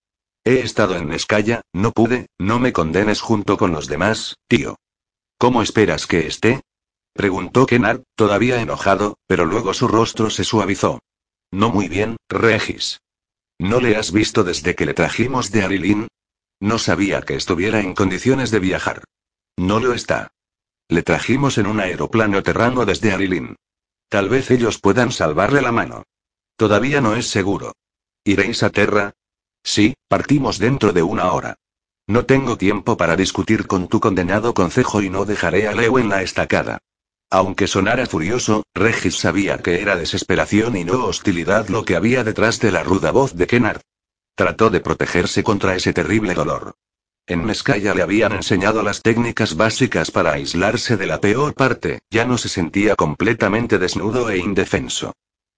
A: He estado en Escaya, no pude, no me condenes junto con los demás, tío. ¿Cómo esperas que esté? Preguntó Kennard, todavía enojado, pero luego su rostro se suavizó. No muy bien, Regis. ¿No le has visto desde que le trajimos de Arilin? No sabía que estuviera en condiciones de viajar. No lo está. Le trajimos en un aeroplano terrano desde Arilin. Tal vez ellos puedan salvarle la mano. Todavía no es seguro. ¿Iréis a Terra? Sí, partimos dentro de una hora. No tengo tiempo para discutir con tu condenado concejo y no dejaré a Leo en la estacada. Aunque sonara furioso, Regis sabía que era desesperación y no hostilidad lo que había detrás de la ruda voz de Kennard. Trató de protegerse contra ese terrible dolor. En Mezcaya le habían enseñado las técnicas básicas para aislarse de la peor parte, ya no se sentía completamente desnudo e indefenso.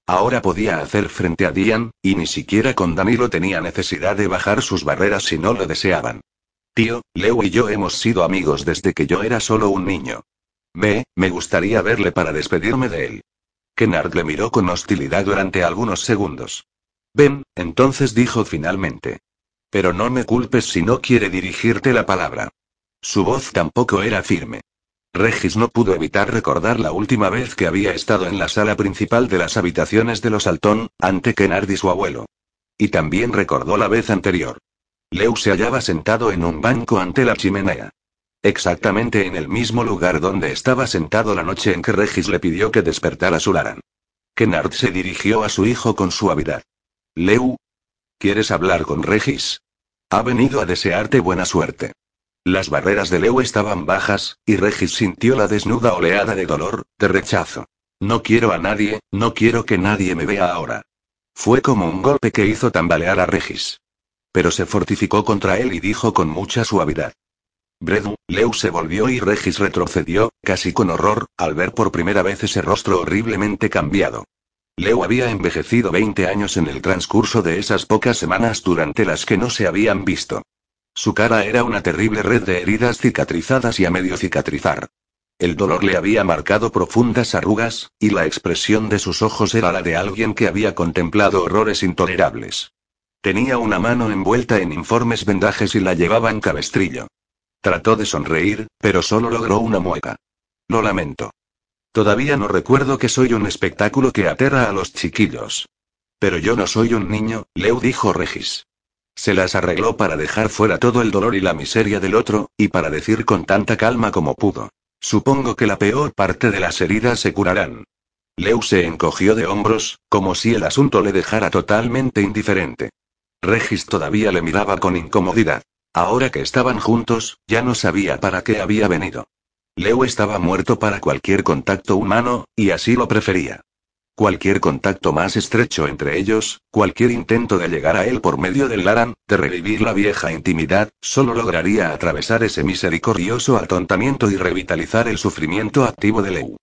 A: Ahora podía hacer frente a Dian, y ni siquiera con Danilo tenía necesidad de bajar sus barreras si no lo deseaban. Tío, Leo y yo hemos sido amigos desde que yo era solo un niño. Ve, me gustaría verle para despedirme de él. Kennard le miró con hostilidad durante algunos segundos. Ven, entonces dijo finalmente. Pero no me culpes si no quiere dirigirte la palabra. Su voz tampoco era firme. Regis no pudo evitar recordar la última vez que había estado en la sala principal de las habitaciones de los Altón, ante Kennard y su abuelo. Y también recordó la vez anterior. Leu se hallaba sentado en un banco ante la chimenea. Exactamente en el mismo lugar donde estaba sentado la noche en que Regis le pidió que despertara su Laran. Kennard se dirigió a su hijo con suavidad. Leu. ¿Quieres hablar con Regis? Ha venido a desearte buena suerte. Las barreras de Leu estaban bajas, y Regis sintió la desnuda oleada de dolor, de rechazo. No quiero a nadie, no quiero que nadie me vea ahora. Fue como un golpe que hizo tambalear a Regis. Pero se fortificó contra él y dijo con mucha suavidad. Bredu, Leu se volvió y Regis retrocedió, casi con horror, al ver por primera vez ese rostro horriblemente cambiado. Leo había envejecido 20 años en el transcurso de esas pocas semanas durante las que no se habían visto. Su cara era una terrible red de heridas cicatrizadas y a medio cicatrizar. El dolor le había marcado profundas arrugas, y la expresión de sus ojos era la de alguien que había contemplado horrores intolerables. Tenía una mano envuelta en informes vendajes y la llevaba en cabestrillo. Trató de sonreír, pero solo logró una mueca. Lo lamento. Todavía no recuerdo que soy un espectáculo que aterra a los chiquillos. Pero yo no soy un niño, Leu dijo Regis. Se las arregló para dejar fuera todo el dolor y la miseria del otro, y para decir con tanta calma como pudo. Supongo que la peor parte de las heridas se curarán. Leu se encogió de hombros, como si el asunto le dejara totalmente indiferente. Regis todavía le miraba con incomodidad. Ahora que estaban juntos, ya no sabía para qué había venido. Leo estaba muerto para cualquier contacto humano, y así lo prefería. Cualquier contacto más estrecho entre ellos, cualquier intento de llegar a él por medio del Laran, de revivir la vieja intimidad, solo lograría atravesar ese misericordioso atontamiento y revitalizar el sufrimiento activo de Leu.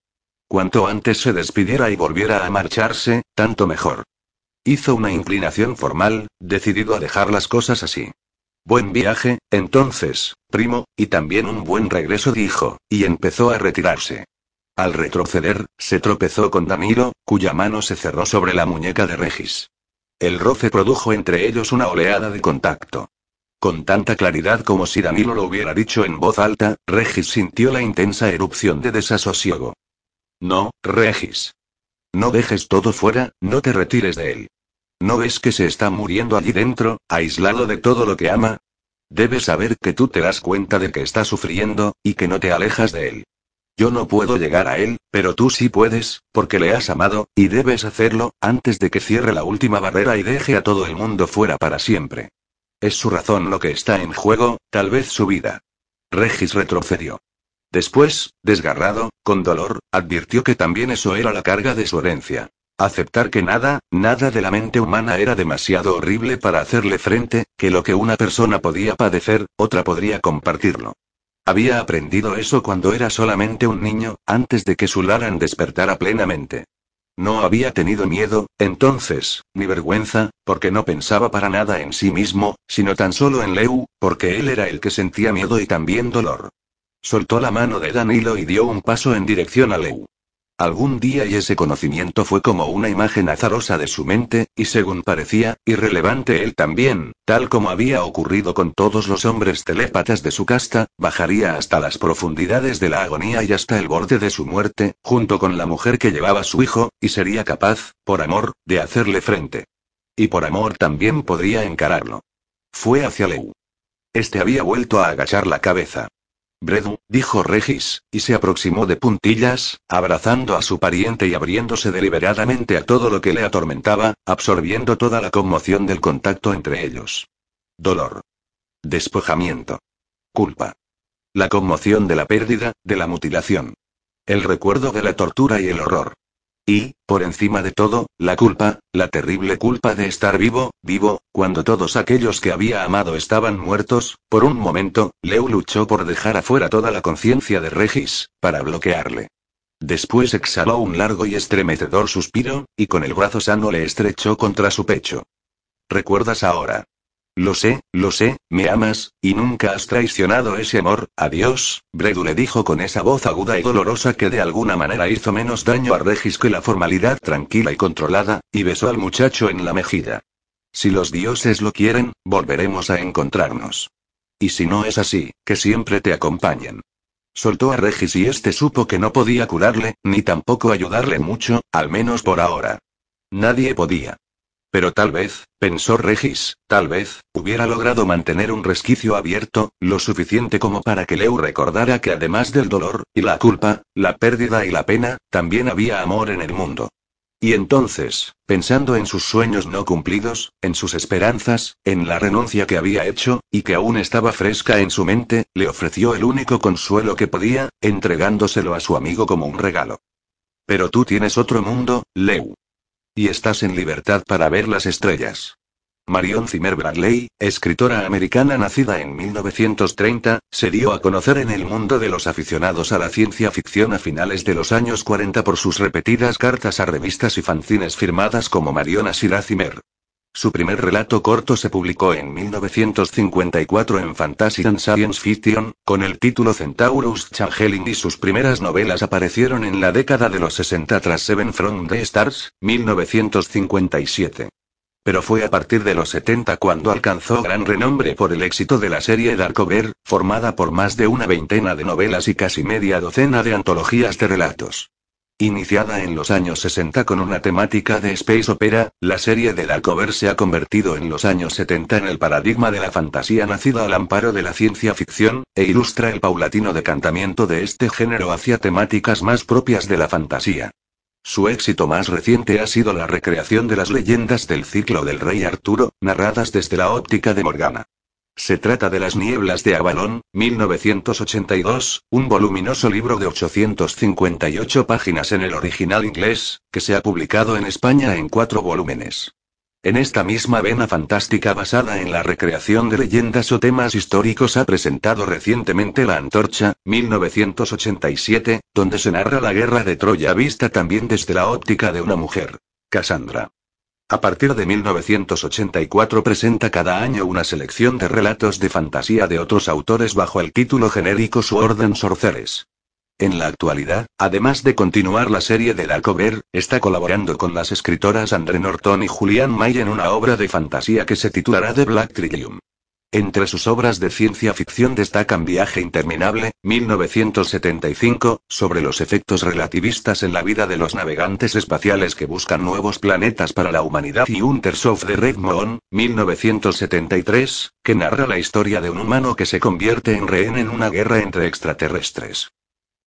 A: Cuanto antes se despidiera y volviera a marcharse, tanto mejor. Hizo una inclinación formal, decidido a dejar las cosas así. Buen viaje, entonces, primo, y también un buen regreso, dijo, y empezó a retirarse. Al retroceder, se tropezó con Danilo, cuya mano se cerró sobre la muñeca de Regis. El roce produjo entre ellos una oleada de contacto. Con tanta claridad como si Danilo lo hubiera dicho en voz alta, Regis sintió la intensa erupción de desasosiego. No, Regis. No dejes todo fuera, no te retires de él. ¿No ves que se está muriendo allí dentro, aislado de todo lo que ama? Debes saber que tú te das cuenta de que está sufriendo, y que no te alejas de él. Yo no puedo llegar a él, pero tú sí puedes, porque le has amado, y debes hacerlo, antes de que cierre la última barrera y deje a todo el mundo fuera para siempre. Es su razón lo que está en juego, tal vez su vida. Regis retrocedió. Después, desgarrado, con dolor, advirtió que también eso era la carga de su herencia. Aceptar que nada, nada de la mente humana era demasiado horrible para hacerle frente, que lo que una persona podía padecer, otra podría compartirlo. Había aprendido eso cuando era solamente un niño, antes de que su Laran despertara plenamente. No había tenido miedo, entonces, ni vergüenza, porque no pensaba para nada en sí mismo, sino tan solo en Leu, porque él era el que sentía miedo y también dolor. Soltó la mano de Danilo y dio un paso en dirección a Leu. Algún día y ese conocimiento fue como una imagen azarosa de su mente, y según parecía, irrelevante él también, tal como había ocurrido con todos los hombres telépatas de su casta, bajaría hasta las profundidades de la agonía y hasta el borde de su muerte, junto con la mujer que llevaba su hijo, y sería capaz, por amor, de hacerle frente. Y por amor también podría encararlo. Fue hacia Leu. Este había vuelto a agachar la cabeza. Bredu, dijo Regis, y se aproximó de puntillas, abrazando a su pariente y abriéndose deliberadamente a todo lo que le atormentaba, absorbiendo toda la conmoción del contacto entre ellos. Dolor. Despojamiento. Culpa. La conmoción de la pérdida, de la mutilación. El recuerdo de la tortura y el horror. Y, por encima de todo, la culpa, la terrible culpa de estar vivo, vivo, cuando todos aquellos que había amado estaban muertos, por un momento, Leo luchó por dejar afuera toda la conciencia de Regis, para bloquearle. Después exhaló un largo y estremecedor suspiro, y con el brazo sano le estrechó contra su pecho. ¿Recuerdas ahora? Lo sé, lo sé, me amas, y nunca has traicionado ese amor, adiós, Bredu le dijo con esa voz aguda y dolorosa que de alguna manera hizo menos daño a Regis que la formalidad tranquila y controlada, y besó al muchacho en la mejilla. Si los dioses lo quieren, volveremos a encontrarnos. Y si no es así, que siempre te acompañen. Soltó a Regis y este supo que no podía curarle, ni tampoco ayudarle mucho, al menos por ahora. Nadie podía. Pero tal vez, pensó Regis, tal vez, hubiera logrado mantener un resquicio abierto, lo suficiente como para que Leu recordara que además del dolor, y la culpa, la pérdida y la pena, también había amor en el mundo. Y entonces, pensando en sus sueños no cumplidos, en sus esperanzas, en la renuncia que había hecho, y que aún estaba fresca en su mente, le ofreció el único consuelo que podía, entregándoselo a su amigo como un regalo. Pero tú tienes otro mundo, Leu. Y estás en libertad para ver las estrellas. Marion Zimmer Bradley, escritora americana nacida en 1930, se dio a conocer en el mundo de los aficionados a la ciencia ficción a finales de los años 40 por sus repetidas cartas a revistas y fanzines firmadas como Marion Asira Zimmer. Su primer relato corto se publicó en 1954 en Fantasy and Science Fiction, con el título Centaurus Changeling y sus primeras novelas aparecieron en la década de los 60 tras Seven from the Stars, 1957. Pero fue a partir de los 70 cuando alcanzó gran renombre por el éxito de la serie Darkover, formada por más de una veintena de novelas y casi media docena de antologías de relatos. Iniciada en los años 60 con una temática de space opera, la serie de Darkover se ha convertido en los años 70 en el paradigma de la fantasía nacida al amparo de la ciencia ficción, e ilustra el paulatino decantamiento de este género hacia temáticas más propias de la fantasía. Su éxito más reciente ha sido la recreación de las leyendas del ciclo del rey Arturo, narradas desde la óptica de Morgana. Se trata de Las Nieblas de Avalon, 1982, un voluminoso libro de 858 páginas en el original inglés, que se ha publicado en España en cuatro volúmenes. En esta misma vena fantástica basada en la recreación de leyendas o temas históricos ha presentado recientemente La Antorcha, 1987, donde se narra la guerra de Troya vista también desde la óptica de una mujer, Cassandra. A partir de 1984 presenta cada año una selección de relatos de fantasía de otros autores bajo el título genérico Su Orden Sorceres. En la actualidad, además de continuar la serie de Darkover, está colaborando con las escritoras Andre Norton y Julian May en una obra de fantasía que se titulará The Black Trillium. Entre sus obras de ciencia ficción destacan Viaje Interminable, 1975, sobre los efectos relativistas en la vida de los navegantes espaciales que buscan nuevos planetas para la humanidad y Hunters of the Red Moon, 1973, que narra la historia de un humano que se convierte en rehén en una guerra entre extraterrestres.